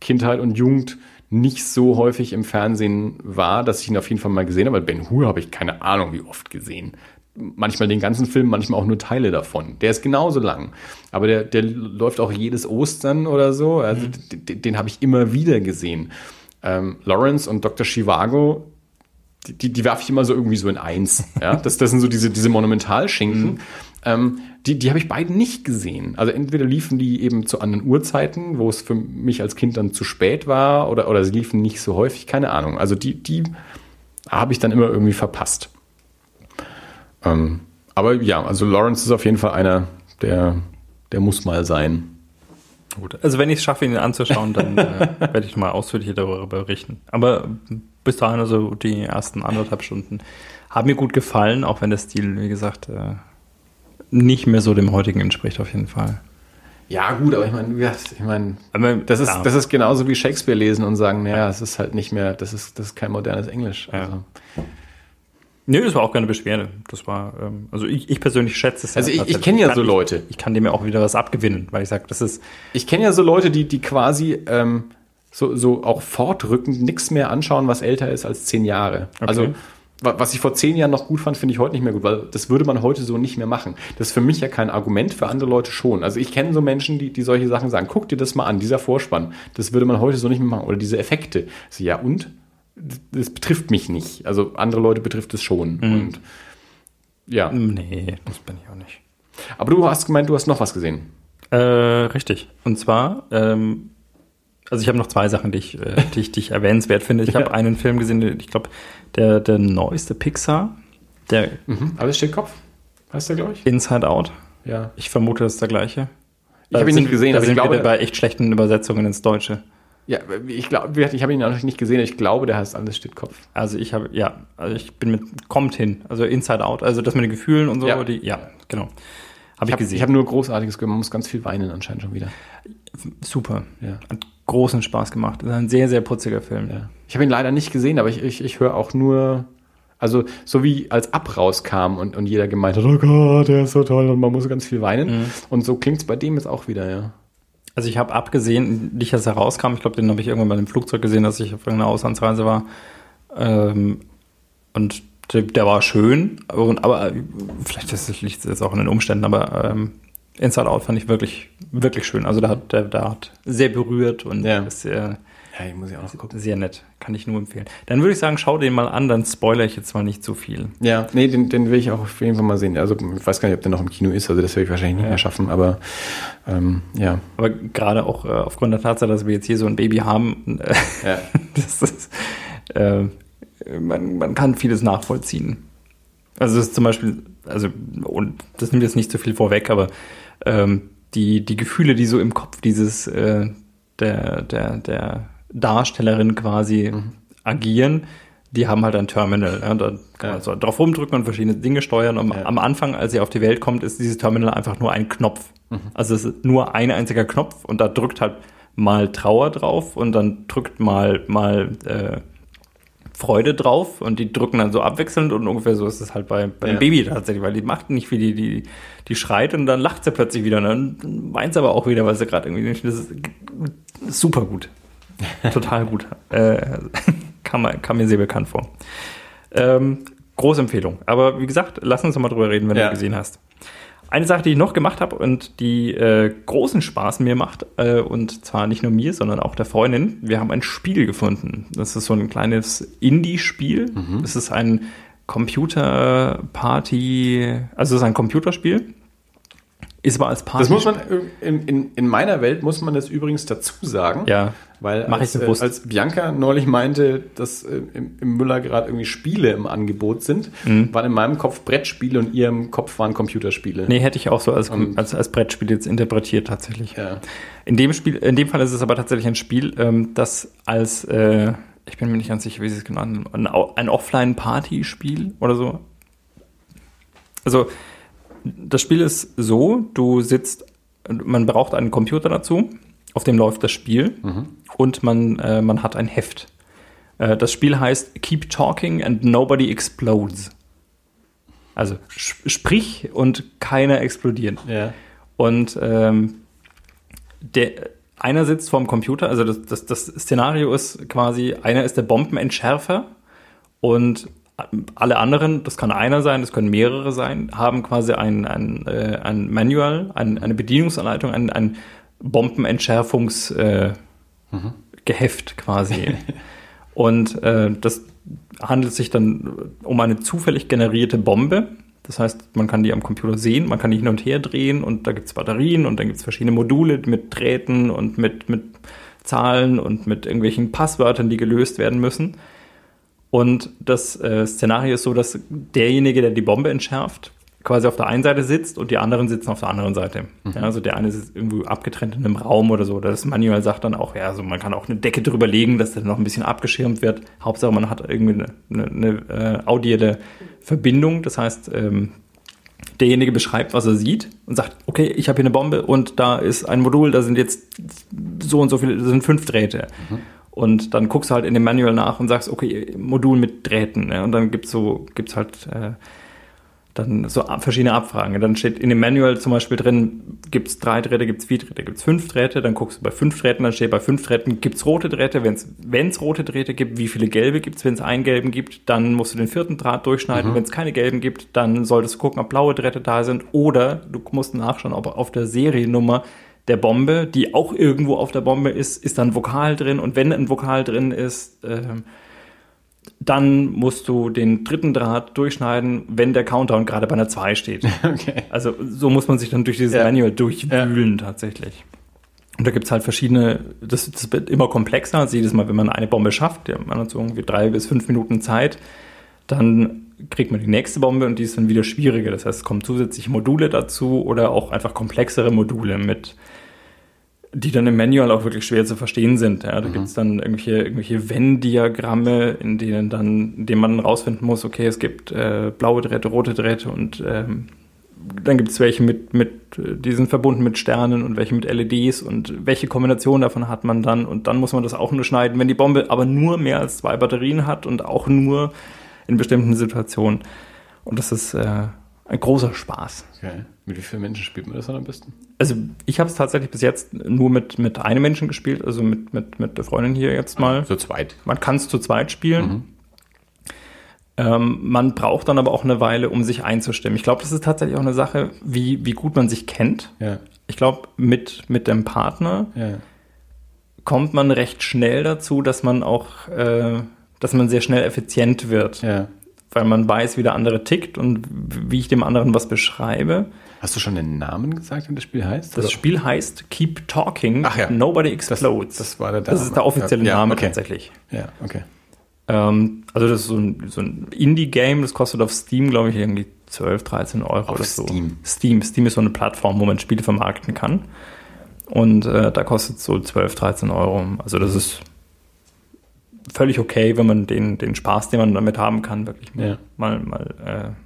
S2: Kindheit und Jugend nicht so häufig im Fernsehen war, dass ich ihn auf jeden Fall mal gesehen habe. Ben Hur habe ich keine Ahnung, wie oft gesehen. Manchmal den ganzen Film, manchmal auch nur Teile davon. Der ist genauso lang. Aber der, der läuft auch jedes Ostern oder so. Also mhm. den, den habe ich immer wieder gesehen. Ähm, Lawrence und Dr. Chivago, die, die, die werfe ich immer so irgendwie so in eins. Ja? Das, das sind so diese, diese Monumentalschinken. Mhm. Ähm, die die habe ich beide nicht gesehen. Also entweder liefen die eben zu anderen Uhrzeiten, wo es für mich als Kind dann zu spät war, oder, oder sie liefen nicht so häufig, keine Ahnung. Also die, die habe ich dann immer irgendwie verpasst. Ähm, aber ja, also Lawrence ist auf jeden Fall einer, der, der muss mal sein.
S1: Gut. Also wenn ich es schaffe, ihn anzuschauen, dann äh, werde ich mal ausführlicher darüber berichten. Aber bis dahin, also die ersten anderthalb Stunden, haben mir gut gefallen, auch wenn der Stil, wie gesagt, äh, nicht mehr so dem heutigen entspricht auf jeden Fall.
S2: Ja, gut, aber ich meine, ich meine, das ist, das ist genauso wie Shakespeare lesen und sagen, naja, es ist halt nicht mehr, das ist, das ist kein modernes Englisch. Also. Ja.
S1: Nee, das war auch keine Beschwerde. Das war, ähm, also ich, ich persönlich schätze es.
S2: Also ich, ich kenne ja so Leute.
S1: Ich, ich, kann dem ja auch wieder was abgewinnen, weil ich sage, das ist.
S2: Ich kenne ja so Leute, die, die quasi ähm, so, so auch fortrückend nichts mehr anschauen, was älter ist als zehn Jahre. Okay. Also was ich vor zehn Jahren noch gut fand, finde ich heute nicht mehr gut, weil das würde man heute so nicht mehr machen. Das ist für mich ja kein Argument, für andere Leute schon. Also ich kenne so Menschen, die, die solche Sachen sagen, guck dir das mal an, dieser Vorspann, das würde man heute so nicht mehr machen. Oder diese Effekte. Also, ja, und? Das betrifft mich nicht. Also andere Leute betrifft es schon. Mhm. Und ja.
S1: Nee, das bin ich auch nicht.
S2: Aber du hast gemeint, du hast noch was gesehen.
S1: Äh, richtig. Und zwar ähm, also ich habe noch zwei Sachen, die ich, äh, die ich, die ich erwähnenswert finde. Ich habe einen Film gesehen, ich glaube, der, der neueste Pixar. Der
S2: mhm. Alles steht Kopf, heißt der, glaube ich?
S1: Inside Out.
S2: Ja.
S1: Ich vermute, das ist der gleiche.
S2: Ich habe ihn nicht gesehen,
S1: da aber sind ich glaube, bei echt schlechten Übersetzungen ins Deutsche.
S2: Ja, ich glaube, ich habe ihn noch nicht gesehen. Ich glaube, der heißt alles steht Kopf.
S1: Also ich habe, ja, also ich bin mit kommt hin, also Inside Out, also das mit den Gefühlen und so,
S2: ja,
S1: die, ja, genau.
S2: Habe ich, hab, gesehen. Ich habe nur Großartiges gehört. Man muss ganz viel weinen anscheinend schon wieder.
S1: Super. Ja. Hat großen Spaß gemacht. Das ist ein sehr, sehr putziger Film.
S2: Ja. Ich habe ihn leider nicht gesehen, aber ich, ich, ich höre auch nur, also so wie als Ab rauskam und, und jeder gemeint hat, oh Gott, der ist so toll und man muss ganz viel weinen. Mhm. Und so klingt es bei dem jetzt auch wieder, ja.
S1: Also ich habe abgesehen, nicht als er rauskam, ich glaube, den habe ich irgendwann bei dem Flugzeug gesehen, dass ich auf irgendeiner Auslandsreise war. Ähm, und der, der, war schön, aber, aber vielleicht liegt es jetzt auch in den Umständen, aber ähm, Inside Out fand ich wirklich, wirklich schön. Also da hat, der, der hat sehr berührt und
S2: ja.
S1: ist sehr,
S2: ja, ich muss ja auch noch gucken.
S1: Sehr nett. Kann ich nur empfehlen. Dann würde ich sagen, schau den mal an, dann spoilere ich jetzt mal nicht zu viel.
S2: Ja, nee, den, den will ich auch auf jeden Fall mal sehen. Also ich weiß gar nicht, ob der noch im Kino ist, also das werde ich wahrscheinlich nicht ja. mehr schaffen, aber ähm, ja.
S1: Aber gerade auch äh, aufgrund der Tatsache, dass wir jetzt hier so ein Baby haben, äh, ja. das ist, äh, man, man kann vieles nachvollziehen. Also das ist zum Beispiel, also, und das nimmt jetzt nicht zu viel vorweg, aber ähm, die, die Gefühle, die so im Kopf dieses äh, der, der, der Darstellerin quasi mhm. agieren, die haben halt ein Terminal. Ja, da kann man so drauf rumdrücken und verschiedene Dinge steuern. Und ja. am Anfang, als sie auf die Welt kommt, ist dieses Terminal einfach nur ein Knopf. Mhm. Also es ist nur ein einziger Knopf und da drückt halt mal Trauer drauf und dann drückt mal mal äh, Freude drauf und die drücken dann so abwechselnd und ungefähr so ist es halt bei, bei ja. einem Baby tatsächlich, weil die macht nicht viel, die, die, die schreit und dann lacht sie plötzlich wieder und dann weint sie aber auch wieder, weil sie gerade irgendwie, das ist super gut. Total gut. Äh, kam, kam mir sehr bekannt vor. Ähm, große Empfehlung. Aber wie gesagt, lass uns mal drüber reden, wenn ja. du gesehen hast. Eine Sache, die ich noch gemacht habe und die äh, großen Spaß mir macht, äh, und zwar nicht nur mir, sondern auch der Freundin, wir haben ein Spiel gefunden. Das ist so ein kleines Indie-Spiel. Mhm. Das ist ein Computer-Party, also es ist ein Computerspiel. Ist aber als
S2: Party. Das muss man in, in, in meiner Welt muss man das übrigens dazu sagen.
S1: Ja.
S2: Weil als, äh, als Bianca neulich meinte, dass äh, im, im, Müller gerade irgendwie Spiele im Angebot sind, mhm. waren in meinem Kopf Brettspiele und ihrem Kopf waren Computerspiele.
S1: Nee, hätte ich auch so als, als, als Brettspiel jetzt interpretiert tatsächlich.
S2: Ja.
S1: In dem Spiel, in dem Fall ist es aber tatsächlich ein Spiel, ähm, das als äh, ich bin mir nicht ganz sicher, wie sie es genannt haben, ein, ein Offline-Party-Spiel oder so. Also das Spiel ist so, du sitzt, man braucht einen Computer dazu, auf dem läuft das Spiel mhm. und man, äh, man hat ein Heft. Äh, das Spiel heißt Keep Talking and Nobody Explodes. Also sprich und keiner explodiert.
S2: Ja.
S1: Und ähm, der, einer sitzt vorm Computer, also das, das, das Szenario ist quasi, einer ist der Bombenentschärfer und alle anderen, das kann einer sein, das können mehrere sein, haben quasi ein, ein, äh, ein Manual, ein, eine Bedienungsanleitung, ein, ein Bombenentschärfungsgeheft äh, mhm. quasi. Und äh, das handelt sich dann um eine zufällig generierte Bombe. Das heißt, man kann die am Computer sehen, man kann die hin und her drehen und da gibt es Batterien und dann gibt es verschiedene Module mit Drähten und mit, mit Zahlen und mit irgendwelchen Passwörtern, die gelöst werden müssen. Und das äh, Szenario ist so, dass derjenige, der die Bombe entschärft, quasi auf der einen Seite sitzt und die anderen sitzen auf der anderen Seite.
S2: Mhm.
S1: Ja, also der eine ist irgendwie abgetrennt in einem Raum oder so. Das Manual sagt dann auch, ja, also man kann auch eine Decke drüber legen, dass der noch ein bisschen abgeschirmt wird. Hauptsache, man hat irgendwie eine, eine, eine äh, audielle Verbindung. Das heißt, ähm, derjenige beschreibt, was er sieht und sagt, okay, ich habe hier eine Bombe und da ist ein Modul, da sind jetzt so und so viele, da sind fünf Drähte. Und dann guckst du halt in dem Manual nach und sagst, okay, Modul mit Drähten. Ja, und dann gibt's so, gibt's halt äh, dann so verschiedene Abfragen. Dann steht in dem Manual zum Beispiel drin, gibt's drei Drähte, gibt's vier Drähte, gibt's fünf Drähte. Dann guckst du bei fünf Drähten, dann steht bei fünf Drähten, gibt's rote Drähte. Wenn's wenn's rote Drähte gibt, wie viele gelbe gibt's? Wenn's einen gelben gibt, dann musst du den vierten Draht durchschneiden. Wenn's keine gelben gibt, dann solltest du gucken, ob blaue Drähte da sind. Oder du musst nachschauen, ob auf der Seriennummer der Bombe, die auch irgendwo auf der Bombe ist, ist dann Vokal drin. Und wenn ein Vokal drin ist, ähm, dann musst du den dritten Draht durchschneiden, wenn der Countdown gerade bei einer 2 steht.
S2: Okay.
S1: Also so muss man sich dann durch dieses
S2: Ja.
S1: Manual durchwühlen tatsächlich. Und da gibt's halt verschiedene, das, das wird immer komplexer. Also jedes Mal, wenn man eine Bombe schafft, ja, man hat so irgendwie drei bis fünf Minuten Zeit, dann kriegt man die nächste Bombe und die ist dann wieder schwieriger. Das heißt, es kommen zusätzliche Module dazu oder auch einfach komplexere Module mit, die dann im Manual auch wirklich schwer zu verstehen sind. Ja, da gibt's dann irgendwelche, irgendwelche Venn-Diagramme, in denen dann, in denen man rausfinden muss, okay, es gibt äh, blaue Drähte, rote Drähte und ähm, dann gibt's welche mit, mit, die sind verbunden mit Sternen und welche mit LEDs und welche Kombination davon hat man dann und dann muss man das auch nur schneiden, wenn die Bombe aber nur mehr als zwei Batterien hat und auch nur in bestimmten Situationen. Und das ist äh, ein großer Spaß.
S2: okay. Mit wie vielen Menschen spielt man das dann am besten?
S1: Also ich habe es tatsächlich bis jetzt nur mit, mit einem Menschen gespielt, also mit, mit, mit der Freundin hier jetzt mal.
S2: So zweit.
S1: Man kann es zu zweit spielen. Ähm, man braucht dann aber auch eine Weile, um sich einzustimmen. Ich glaube, das ist tatsächlich auch eine Sache, wie, wie gut man sich kennt.
S2: Ja.
S1: Ich glaube, mit, mit dem Partner
S2: Ja.
S1: kommt man recht schnell dazu, dass man auch, äh, dass man sehr schnell effizient wird,
S2: Ja.
S1: weil man weiß, wie der andere tickt und wie ich dem anderen was beschreibe.
S2: Hast du schon den Namen gesagt, wie das Spiel heißt?
S1: Das
S2: Oder?
S1: Spiel heißt Keep Talking,
S2: Ach ja.
S1: Nobody Explodes.
S2: das war der
S1: Das ist der offizielle
S2: Ja,
S1: Name
S2: okay.
S1: tatsächlich.
S2: Ja, okay.
S1: Ähm, also das ist so ein, so ein Indie-Game, das kostet auf Steam, glaube ich, irgendwie 12, 13 Euro
S2: Auf
S1: oder so.
S2: Steam.
S1: Steam. Steam ist so eine Plattform, wo man Spiele vermarkten kann. Und äh, da kostet es so 12, 13 Euro. Also das ist völlig okay, wenn man den, den Spaß, den man damit haben kann, wirklich
S2: Ja.
S1: mal, mal äh,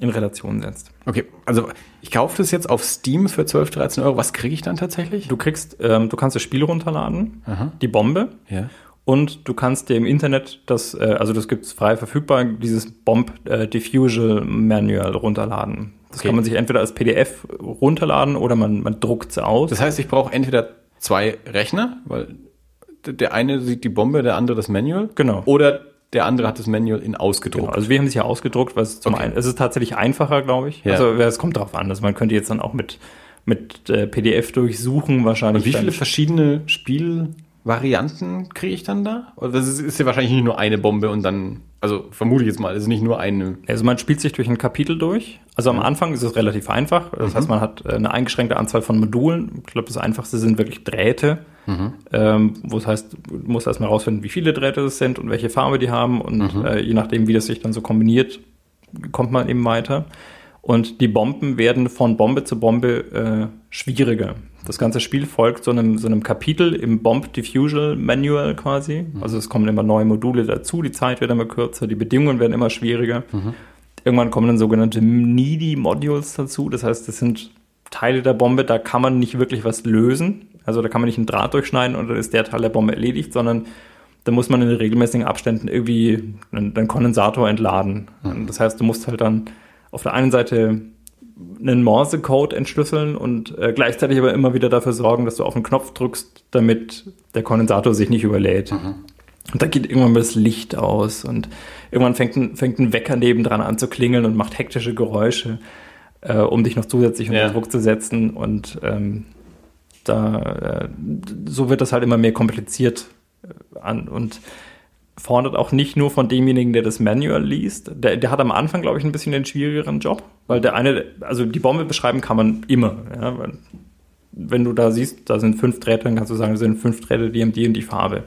S1: in Relation setzt.
S2: Okay, also ich kaufe das jetzt auf Steam für 12, 13 Euro. Was kriege ich dann tatsächlich?
S1: Du kriegst, ähm, du kannst das Spiel runterladen,
S2: Aha.
S1: die Bombe,
S2: Ja.
S1: Und du kannst dir im Internet das, äh, also das gibt's frei verfügbar, dieses Bomb äh, Diffusal Manual runterladen. Das
S2: Okay.
S1: kann man sich entweder als PDF runterladen oder man, man druckt es aus.
S2: Das heißt, ich brauche entweder zwei Rechner, weil der eine sieht die Bombe, der andere das Manual.
S1: Genau.
S2: Oder der andere hat das Manual in ausgedruckt.
S1: Genau, also wir haben es ja ausgedruckt, weil es zum
S2: Okay.
S1: einen, es ist tatsächlich einfacher, glaube ich.
S2: Ja.
S1: Also es kommt darauf an, also man könnte jetzt dann auch mit, mit äh, PDF durchsuchen wahrscheinlich.
S2: Und wie viele verschiedene Spielvarianten kriege ich dann da? Oder ist, ist ja wahrscheinlich nicht nur eine Bombe und dann, also vermute ich jetzt mal, es ist nicht nur eine.
S1: Also man spielt sich durch ein Kapitel durch. Also am Anfang ist es relativ einfach. Das heißt, man hat äh, eine eingeschränkte Anzahl von Modulen. Ich glaube, das einfachste sind wirklich Drähte. Ähm, wo es heißt, du musst erstmal rausfinden, wie viele Drähte es sind und welche Farbe die haben. Und äh, je nachdem, wie das sich dann so kombiniert, kommt man eben weiter. Und die Bomben werden von Bombe zu Bombe äh, schwieriger. Das ganze Spiel folgt so einem, so einem Kapitel im Bomb Diffusal Manual quasi. Also es kommen immer neue Module dazu, die Zeit wird immer kürzer, die Bedingungen werden immer schwieriger. Irgendwann kommen dann sogenannte Needy Modules dazu. Das heißt, das sind Teile der Bombe, da kann man nicht wirklich was lösen. Also da kann man nicht einen Draht durchschneiden und dann ist der Teil der Bombe erledigt, sondern da muss man in regelmäßigen Abständen irgendwie einen, einen Kondensator entladen. Das heißt, du musst halt dann auf der einen Seite einen Morse-Code entschlüsseln und äh, gleichzeitig aber immer wieder dafür sorgen, dass du auf den Knopf drückst, damit der Kondensator sich nicht überlädt. Und da geht irgendwann mal das Licht aus und irgendwann fängt ein, fängt ein Wecker nebendran an zu klingeln und macht hektische Geräusche, äh, um dich noch zusätzlich unter
S2: Ja.
S1: Druck zu setzen. Und ähm, da äh, so wird das halt immer mehr kompliziert äh, an und fordert auch nicht nur von demjenigen, der das Manual liest. Der, der hat am Anfang, glaube ich, ein bisschen den schwierigeren Job, weil der eine, also die Bombe beschreiben kann man immer. Ja, wenn du da siehst, da sind fünf Drähte, dann kannst du sagen, das sind fünf Drähte, die haben die und die Farbe.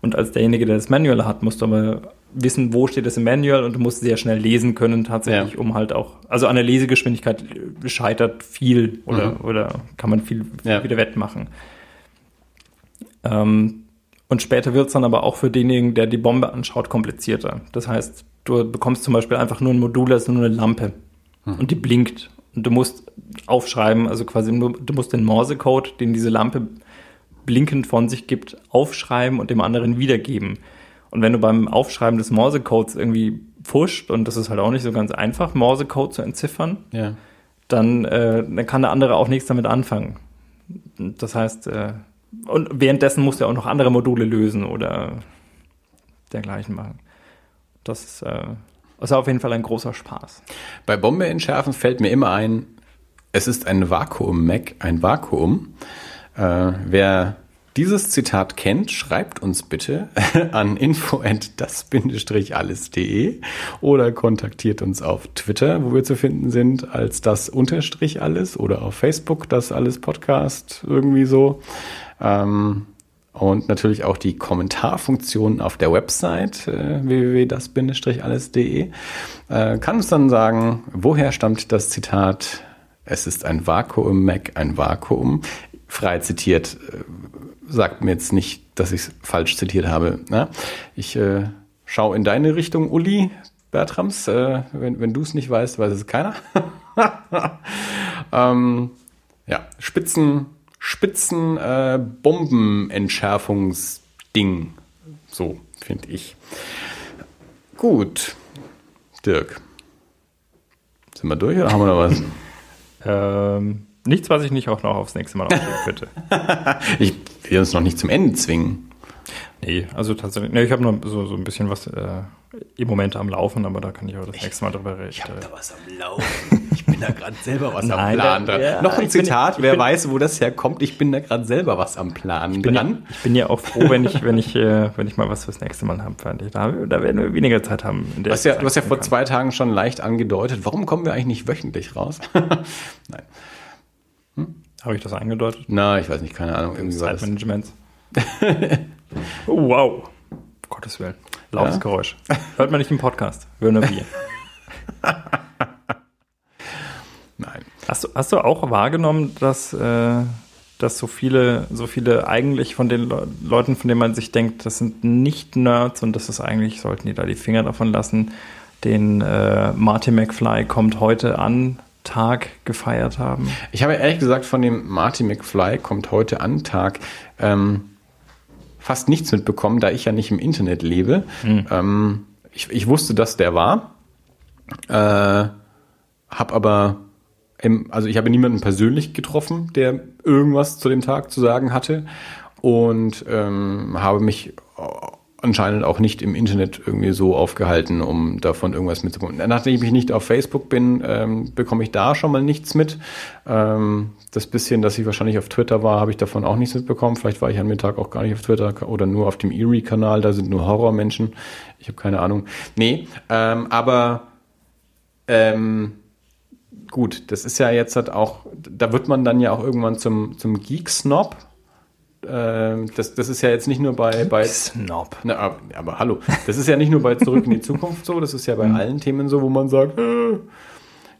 S1: Und als derjenige, der das Manual hat, musst du aber wissen, wo steht es im Manual und du musst sehr schnell lesen können tatsächlich,
S2: Ja.
S1: um halt auch, also an der Lesegeschwindigkeit äh, scheitert viel oder,
S2: Mhm.
S1: oder kann man viel, viel
S2: Ja.
S1: wieder wettmachen. Ähm, und später wird es dann aber auch für denjenigen, der die Bombe anschaut, komplizierter. Das heißt, du bekommst zum Beispiel einfach nur ein Modul, das ist nur eine Lampe und die blinkt. Und du musst aufschreiben, also quasi du musst den Morsecode, den diese Lampe blinkend von sich gibt, aufschreiben und dem anderen wiedergeben. Und wenn du beim Aufschreiben des Morsecodes irgendwie pfuscht, und das ist halt auch nicht so ganz einfach, Morsecode zu entziffern,
S2: Ja.
S1: dann, äh, dann kann der andere auch nichts damit anfangen. Das heißt, äh, und währenddessen musst du ja auch noch andere Module lösen oder dergleichen machen. Das ist, äh, ist auf jeden Fall ein großer Spaß.
S2: Bei Bombe entschärfen fällt mir immer ein, es ist ein Vakuum-Mac, ein Vakuum. Äh, wer dieses Zitat kennt, schreibt uns bitte an info@das-alles.de oder kontaktiert uns auf Twitter, wo wir zu finden sind, als das Unterstrich alles oder auf Facebook, das alles Podcast, irgendwie so. Ähm, und natürlich auch die Kommentarfunktion auf der Website äh, www.das-alles.de äh, kann uns dann sagen, woher stammt das Zitat, es ist ein Vakuum, Mac, ein Vakuum. Frei zitiert, äh, sagt mir jetzt nicht, dass ich es falsch zitiert habe. Ne? Ich äh, schaue in deine Richtung, Uli Bertrams. Wenn wenn du es nicht weißt, weiß es keiner. ähm, ja, Spitzen, Spitzen äh, Bombenentschärfungsding. So, finde ich. Gut. Dirk. Sind wir durch oder haben wir noch was?
S1: Ähm, nichts, was ich nicht auch noch aufs nächste Mal aufnehmen könnte.
S2: Ich will uns noch nicht zum Ende zwingen.
S1: Nee, also tatsächlich. Nee, ich habe noch so, so ein bisschen was äh, im Moment am Laufen, aber da kann ich auch das nächste Mal drüber reden.
S2: was am Laufen. Ich bin da gerade selber was
S1: Nein,
S2: am Plan
S1: da-
S2: dran.
S1: ja,
S2: noch ein
S1: ich bin-
S2: Zitat,
S1: ich
S2: wer
S1: bin-
S2: weiß, wo das herkommt. Ich bin da gerade selber was am Plan
S1: bin ja,
S2: dran.
S1: ich bin ja auch froh, wenn ich, wenn ich, äh, wenn ich mal was fürs nächste Mal habe. Da, da werden wir weniger Zeit haben. In
S2: Du
S1: der
S2: hast, ja,
S1: ich
S2: du hast ja vor
S1: kann.
S2: zwei Tagen schon leicht angedeutet, warum kommen wir eigentlich nicht wöchentlich raus? Nein.
S1: Habe ich das eingedeutet?
S2: Na, ich weiß nicht, keine Ahnung.
S1: Zeitmanagements. oh, wow. Um Gottes Willen. Lautes
S2: Ja?
S1: Geräusch. Hört man nicht im Podcast. Hören nur wir.
S2: Nein.
S1: Hast du, hast du auch wahrgenommen, dass, äh, dass so viele, so viele eigentlich von den Le Leuten, von denen man sich denkt, das sind nicht Nerds und das ist eigentlich, sollten die da die Finger davon lassen, den äh, Marty McFly kommt heute an Tag gefeiert haben?
S2: Ich habe ehrlich gesagt von dem Marty McFly kommt heute an Tag ähm, fast nichts mitbekommen, da ich ja nicht im Internet lebe. Ähm, ich, ich wusste, dass der war, äh, habe aber im, also ich habe niemanden persönlich getroffen, der irgendwas zu dem Tag zu sagen hatte. Und ähm, habe mich anscheinend auch nicht im Internet irgendwie so aufgehalten, um davon irgendwas mitzubekommen. Nachdem ich nicht auf Facebook bin, ähm, bekomme ich da schon mal nichts mit. Ähm, das bisschen, dass ich wahrscheinlich auf Twitter war, habe ich davon auch nichts mitbekommen. Vielleicht war ich an dem Tag auch gar nicht auf Twitter oder nur auf dem Erie-Kanal, da sind nur Horrormenschen. Ich habe keine Ahnung. Nee, ähm, aber ähm, gut, das ist ja jetzt halt auch, da wird man dann ja auch irgendwann zum, zum Geek-Snob. Ähm, das, das ist ja jetzt nicht nur bei, bei
S1: Snob.
S2: na, aber, aber hallo, das ist ja nicht nur bei Zurück in die Zukunft so, das ist ja bei allen Themen so, wo man sagt, äh,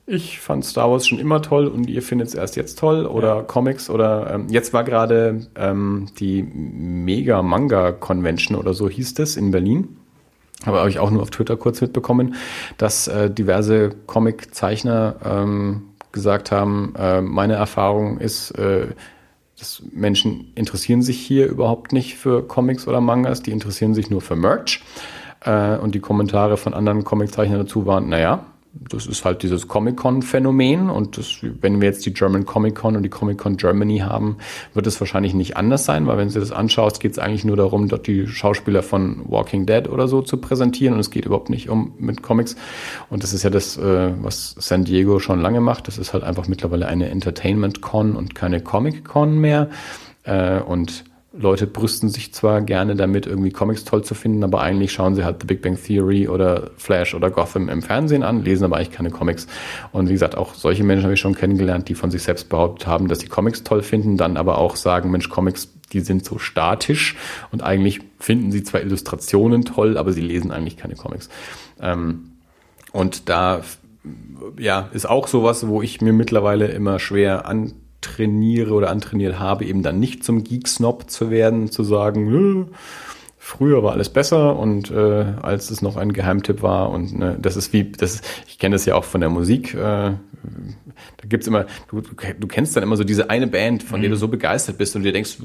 S2: ich fand Star Wars schon immer toll und ihr findet es erst jetzt toll oder
S1: Ja.
S2: Comics oder ähm, jetzt war gerade ähm, die Mega Manga Convention oder so hieß das in Berlin. Aber habe ich auch nur auf Twitter kurz mitbekommen, dass äh, diverse Comic-Zeichner ähm, gesagt haben, äh, meine Erfahrung ist, äh, dass Menschen interessieren sich hier überhaupt nicht für Comics oder Mangas, die interessieren sich nur für Merch. Äh, und die Kommentare von anderen Comiczeichnern dazu waren, naja, das ist halt dieses Comic-Con-Phänomen und das, wenn wir jetzt die German Comic-Con und die Comic-Con Germany haben, wird es wahrscheinlich nicht anders sein, weil wenn du das anschaust, geht es eigentlich nur darum, dort die Schauspieler von Walking Dead oder so zu präsentieren und es geht überhaupt nicht um mit Comics. Und das ist ja das, äh, was San Diego schon lange macht, das ist halt einfach mittlerweile eine Entertainment-Con und keine Comic-Con mehr. Äh, und Leute brüsten sich zwar gerne damit, irgendwie Comics toll zu finden, aber eigentlich schauen sie halt The Big Bang Theory oder Flash oder Gotham im Fernsehen an, lesen aber eigentlich keine Comics. Und wie gesagt, auch solche Menschen habe ich schon kennengelernt, die von sich selbst behauptet haben, dass sie Comics toll finden, dann aber auch sagen, Mensch, Comics, die sind so statisch und eigentlich finden sie zwar Illustrationen toll, aber sie lesen eigentlich keine Comics. Ähm, und da ja, ist auch sowas, wo ich mir mittlerweile immer schwer antrainiere oder antrainiert habe, eben dann nicht zum Geek-Snob zu werden, zu sagen, früher war alles besser und äh, als es noch ein Geheimtipp war und ne, das ist wie, das ist, ich kenne das ja auch von der Musik, äh, da gibt's immer, du, du kennst dann immer so diese eine Band, von mhm. der du mhm. so begeistert bist und dir denkst,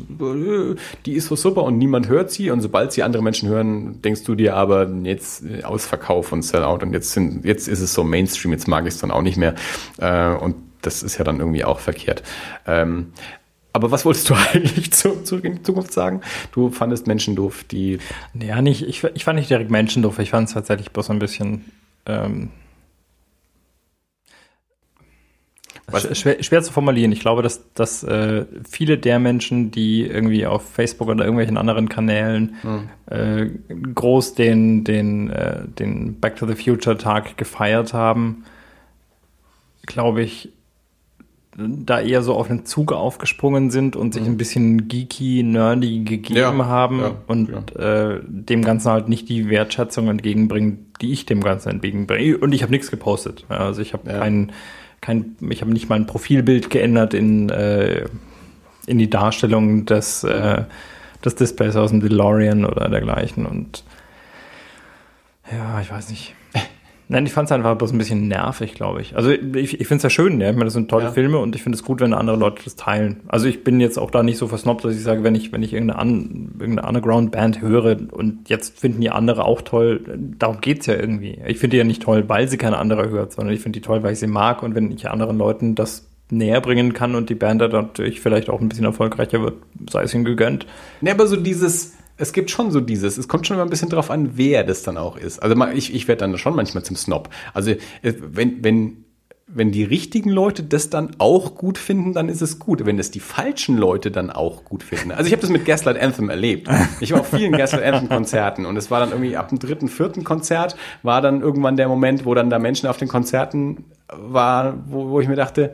S2: die ist so super und niemand hört sie und sobald sie andere Menschen hören, denkst du dir aber jetzt äh, Ausverkauf und Sellout und jetzt sind, jetzt ist es so Mainstream, jetzt mag ich es dann auch nicht mehr äh, und das ist ja dann irgendwie auch verkehrt. Ähm, aber was wolltest du eigentlich zu, zurück in Zukunft sagen? Du fandest Menschen doof, die.
S1: Ja, nicht, ich, ich fand nicht direkt Menschen doof, ich fand es tatsächlich bloß ein bisschen. Ähm, schwer, schwer, zu formulieren. Ich glaube, dass, dass äh, viele der Menschen, die irgendwie auf Facebook oder irgendwelchen anderen Kanälen hm. äh, groß den, den, äh, den Back to the Future Tag gefeiert haben, glaube ich, da eher so auf den Zug aufgesprungen sind und sich mhm. ein bisschen geeky, nerdy gegeben ja, haben ja, und ja. Äh, dem Ganzen halt nicht die Wertschätzung entgegenbringen, die ich dem Ganzen entgegenbringe. Und ich habe nichts gepostet. Also ich habe kein, kein, ich habe nicht mal ein Profilbild geändert in, äh, in die Darstellung des, äh, des Displays aus dem DeLorean oder dergleichen. Und ja, ich weiß nicht. Nein, ich fand es einfach bloß ein bisschen nervig, glaube ich. Also ich, ich finde es ja schön, ja. Ich meine, das sind tolle ja. Filme und ich finde es gut, wenn andere Leute das teilen. Also ich bin jetzt auch da nicht so versnobbt, dass ich sage, wenn ich, wenn ich irgendeine, Un, irgendeine Underground-Band höre und jetzt finden die andere auch toll, darum geht's ja irgendwie. Ich finde die ja nicht toll, weil sie keine andere hört, sondern ich finde die toll, weil ich sie mag und wenn ich anderen Leuten das näher bringen kann und die Band dann natürlich vielleicht auch ein bisschen erfolgreicher wird, sei es ihnen gegönnt.
S2: Ne, aber so dieses es gibt schon so dieses, es kommt schon immer ein bisschen drauf an, wer das dann auch ist. Also ich, ich werde dann schon manchmal zum Snob. Also äh, wenn, wenn, wenn die richtigen Leute das dann auch gut finden, dann ist es gut. Wenn das die falschen Leute dann auch gut finden. Also ich habe das mit Gaslight Anthem erlebt. Ich war auf vielen Gaslight Anthem Konzerten und es war dann irgendwie ab dem dritten, vierten Konzert war dann irgendwann der Moment, wo dann da Menschen auf den Konzerten war, wo, wo ich mir dachte,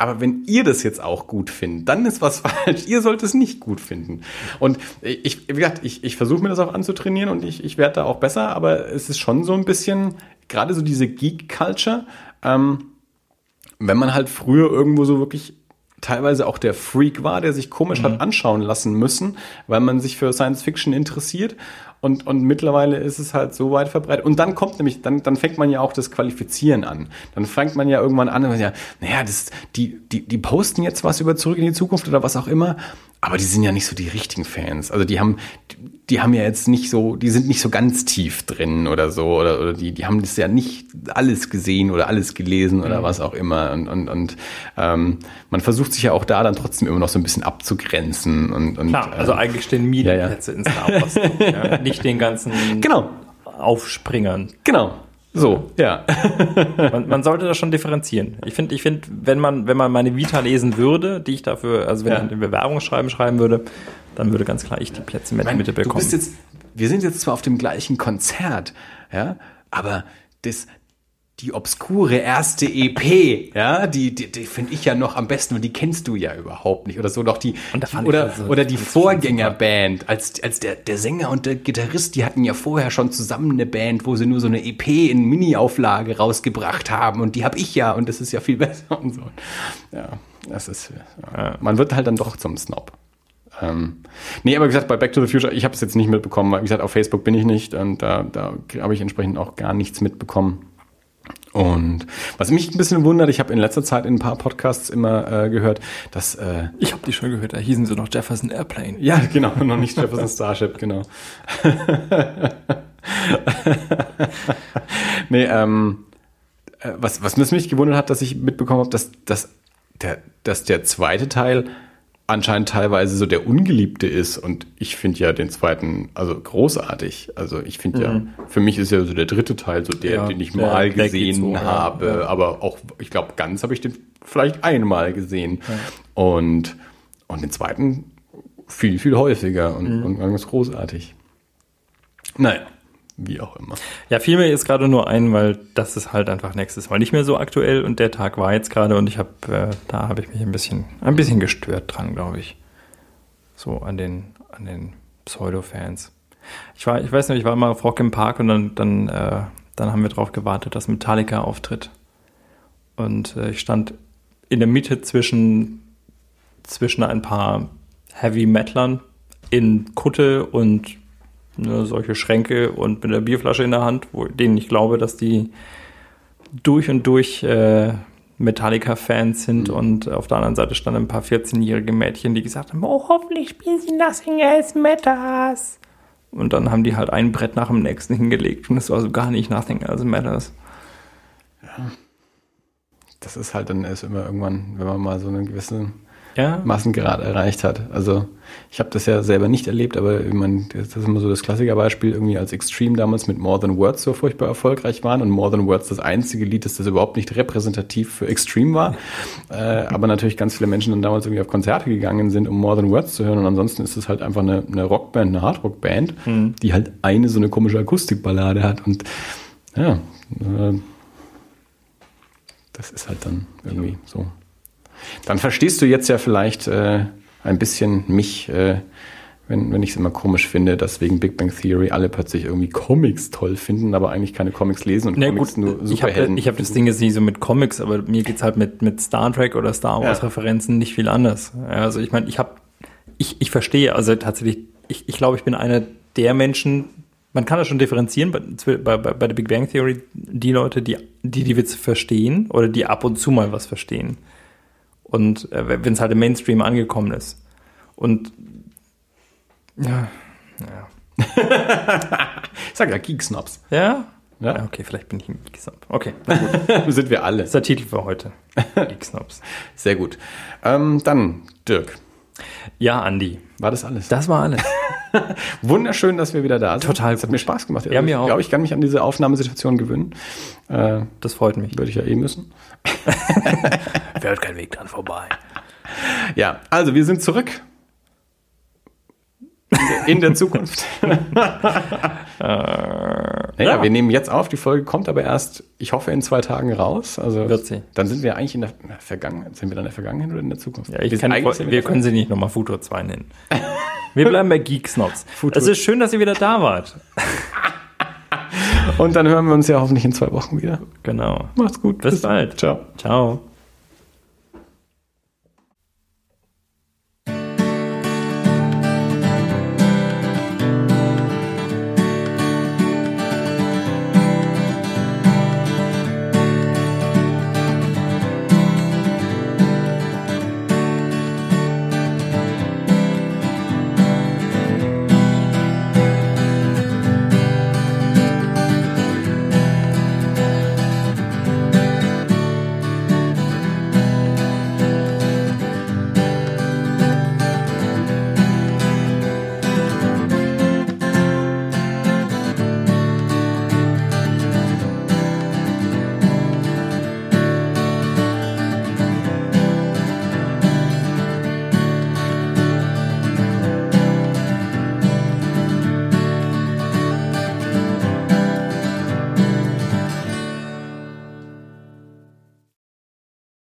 S2: aber wenn ihr das jetzt auch gut findet, dann ist was falsch. Ihr sollt es nicht gut finden. Und ich, wie gesagt, ich, ich versuche mir das auch anzutrainieren und ich, ich werde da auch besser, aber es ist schon so ein bisschen, gerade so diese Geek-Culture, ähm, wenn man halt früher irgendwo so wirklich teilweise auch der Freak war, der sich komisch mhm. hat anschauen lassen müssen, weil man sich für Science Fiction interessiert und, und mittlerweile ist es halt so weit verbreitet. Und dann kommt nämlich, dann, dann fängt man ja auch das Qualifizieren an. Dann fängt man ja irgendwann an, ja, naja, das, die, die, die posten jetzt was über zurück in die Zukunft oder was auch immer. Aber die sind ja nicht so die richtigen Fans. Also die haben, die haben ja jetzt nicht so, die sind nicht so ganz tief drin oder so, oder, oder die, die haben das ja nicht alles gesehen oder alles gelesen oder mhm. was auch immer. Und, und, und ähm, man versucht sich ja auch da dann trotzdem immer noch so ein bisschen abzugrenzen. Und, und,
S1: Klar, also äh, eigentlich stehen Medienplätze ja, ja. in Star Wars. ja, nicht den ganzen
S2: genau.
S1: Aufspringern.
S2: Genau. So, ja.
S1: man, man, sollte das schon differenzieren. Ich finde, ich finde, wenn man, wenn man meine Vita lesen würde, die ich dafür, also wenn ja. ich ein Bewerbungsschreiben schreiben würde, dann würde ganz klar ich die Plätze mit Mitte bekommen.
S2: Jetzt, wir sind jetzt zwar auf dem gleichen Konzert, ja, aber das, die obskure erste EP, ja, die, die, die finde ich ja noch am besten und die kennst du ja überhaupt nicht oder so doch die oder so, oder die Vorgängerband als als der der Sänger und der Gitarrist, die hatten ja vorher schon zusammen eine Band, wo sie nur so eine EP in Mini Auflage rausgebracht haben und die habe ich ja und das ist ja viel besser und so. Ja, das ist ja. man wird halt dann doch zum Snob. Ähm, nee, aber wie gesagt, bei Back to the Future, ich habe es jetzt nicht mitbekommen, weil wie gesagt, auf Facebook bin ich nicht und da, da habe ich entsprechend auch gar nichts mitbekommen. Und was mich ein bisschen wundert, ich habe in letzter Zeit in ein paar Podcasts immer äh, gehört, dass äh,
S1: ich habe die schon gehört, da hießen sie noch Jefferson Airplane.
S2: Ja, genau, noch nicht Jefferson Starship, genau. nee, ähm, äh, was was mich gewundert hat, dass ich mitbekommen habe, dass, dass der dass der zweite Teil anscheinend teilweise so der Ungeliebte ist. Und ich finde ja den zweiten also großartig. Also ich finde mhm. ja, für mich ist ja so der dritte Teil so der, ja, den ich mal gesehen so, habe. Ja. Aber auch, ich glaube, ganz habe ich den vielleicht einmal gesehen. Ja. Und, und den zweiten viel, viel häufiger und, mhm. und ganz großartig. Naja wie auch immer.
S1: Ja, mir jetzt gerade nur ein, weil das ist halt einfach nächstes Mal nicht mehr so aktuell und der Tag war jetzt gerade und ich habe, äh, da habe ich mich ein bisschen, ein bisschen gestört dran, glaube ich. So an den, an den Pseudo-Fans. Ich war, ich weiß nicht, ich war immer auf Rock im Park und dann, dann, äh, dann haben wir darauf gewartet, dass Metallica auftritt. Und äh, ich stand in der Mitte zwischen, zwischen ein paar Heavy Metlern in Kutte und ne, solche Schränke und mit einer Bierflasche in der Hand, wo, denen ich glaube, dass die durch und durch äh, Metallica-Fans sind
S2: Mhm.
S1: und auf der anderen Seite standen ein paar 14-jährige Mädchen, die gesagt haben, oh, hoffentlich spielen sie Nothing Else Matters. Und dann haben die halt ein Brett nach dem nächsten hingelegt und es war so gar nicht Nothing Else Matters.
S2: Das ist halt dann erst immer irgendwann, wenn man mal so einen gewissen
S1: Ja,
S2: Massengrad erreicht hat. Also ich habe das ja selber nicht erlebt, aber ich mein, das ist immer so das Klassikerbeispiel, irgendwie als Extreme damals mit More Than Words so furchtbar erfolgreich waren und More Than Words das einzige Lied ist, das überhaupt nicht repräsentativ für Extreme war. Äh, aber natürlich ganz viele Menschen dann damals irgendwie auf Konzerte gegangen sind, um More Than Words zu hören und ansonsten ist es halt einfach eine, eine Rockband, eine Hardrockband, die halt eine so eine komische Akustikballade hat und ja, äh, das ist halt dann irgendwie so. Dann verstehst du jetzt ja vielleicht äh, ein bisschen mich, äh, wenn, wenn ich es immer komisch finde, dass wegen Big Bang Theory alle plötzlich irgendwie Comics toll finden, aber eigentlich keine Comics lesen und
S1: Na
S2: Comics
S1: gut,
S2: nur
S1: ich habe
S2: Superhelden.
S1: ich hab das Ding jetzt nicht so mit Comics, aber mir geht's halt mit, mit Star Trek oder Star Wars
S2: Ja.
S1: Referenzen nicht viel anders. Also ich meine, ich habe, ich, ich verstehe, also tatsächlich, ich, ich glaube, ich bin einer der Menschen, man kann das schon differenzieren bei, bei, bei bei der Big Bang Theory, die Leute, die, die die Witze verstehen oder die ab und zu mal was verstehen. Und äh, wenn es halt im Mainstream angekommen ist. Und ja, ja.
S2: ich sag ja Geeksnobs.
S1: Ja?
S2: Ja.
S1: Ja, okay, vielleicht bin ich ein Geeksnob. Okay,
S2: Sind wir alle.
S1: das ist der Titel für heute. Geeksnobs.
S2: Sehr gut. Ähm, dann, Dirk,
S1: Ja, Andi.
S2: war das alles?
S1: Das war alles.
S2: Wunderschön, dass wir wieder da sind.
S1: Total
S2: Es hat
S1: gut.
S2: mir Spaß gemacht.
S1: Ja, mir
S2: ich
S1: auch.
S2: glaube, ich kann mich an diese Aufnahmesituation gewöhnen. Äh,
S1: Das freut mich.
S2: würde ich ja eh müssen.
S1: Fährt kein Weg dran vorbei.
S2: Ja, also wir sind zurück. In der- Zukunft. naja,
S1: ja.
S2: wir nehmen jetzt auf, die Folge kommt aber erst, ich hoffe, in zwei Tagen raus. Also
S1: Wird sie.
S2: Dann sind wir eigentlich in der, Vergangenheit. Sind wir dann in der Vergangenheit oder in der Zukunft?
S1: Ja, ich
S2: wir
S1: kann, wir
S2: der
S1: können sie nicht nochmal Futur 2 nennen. Wir bleiben bei Geeksnobs.
S2: Futur-
S1: Es ist schön, dass ihr wieder da wart.
S2: Und dann hören wir uns ja hoffentlich in zwei Wochen wieder.
S1: Genau.
S2: Macht's gut.
S1: Bis bald.
S2: Ciao.
S1: Ciao.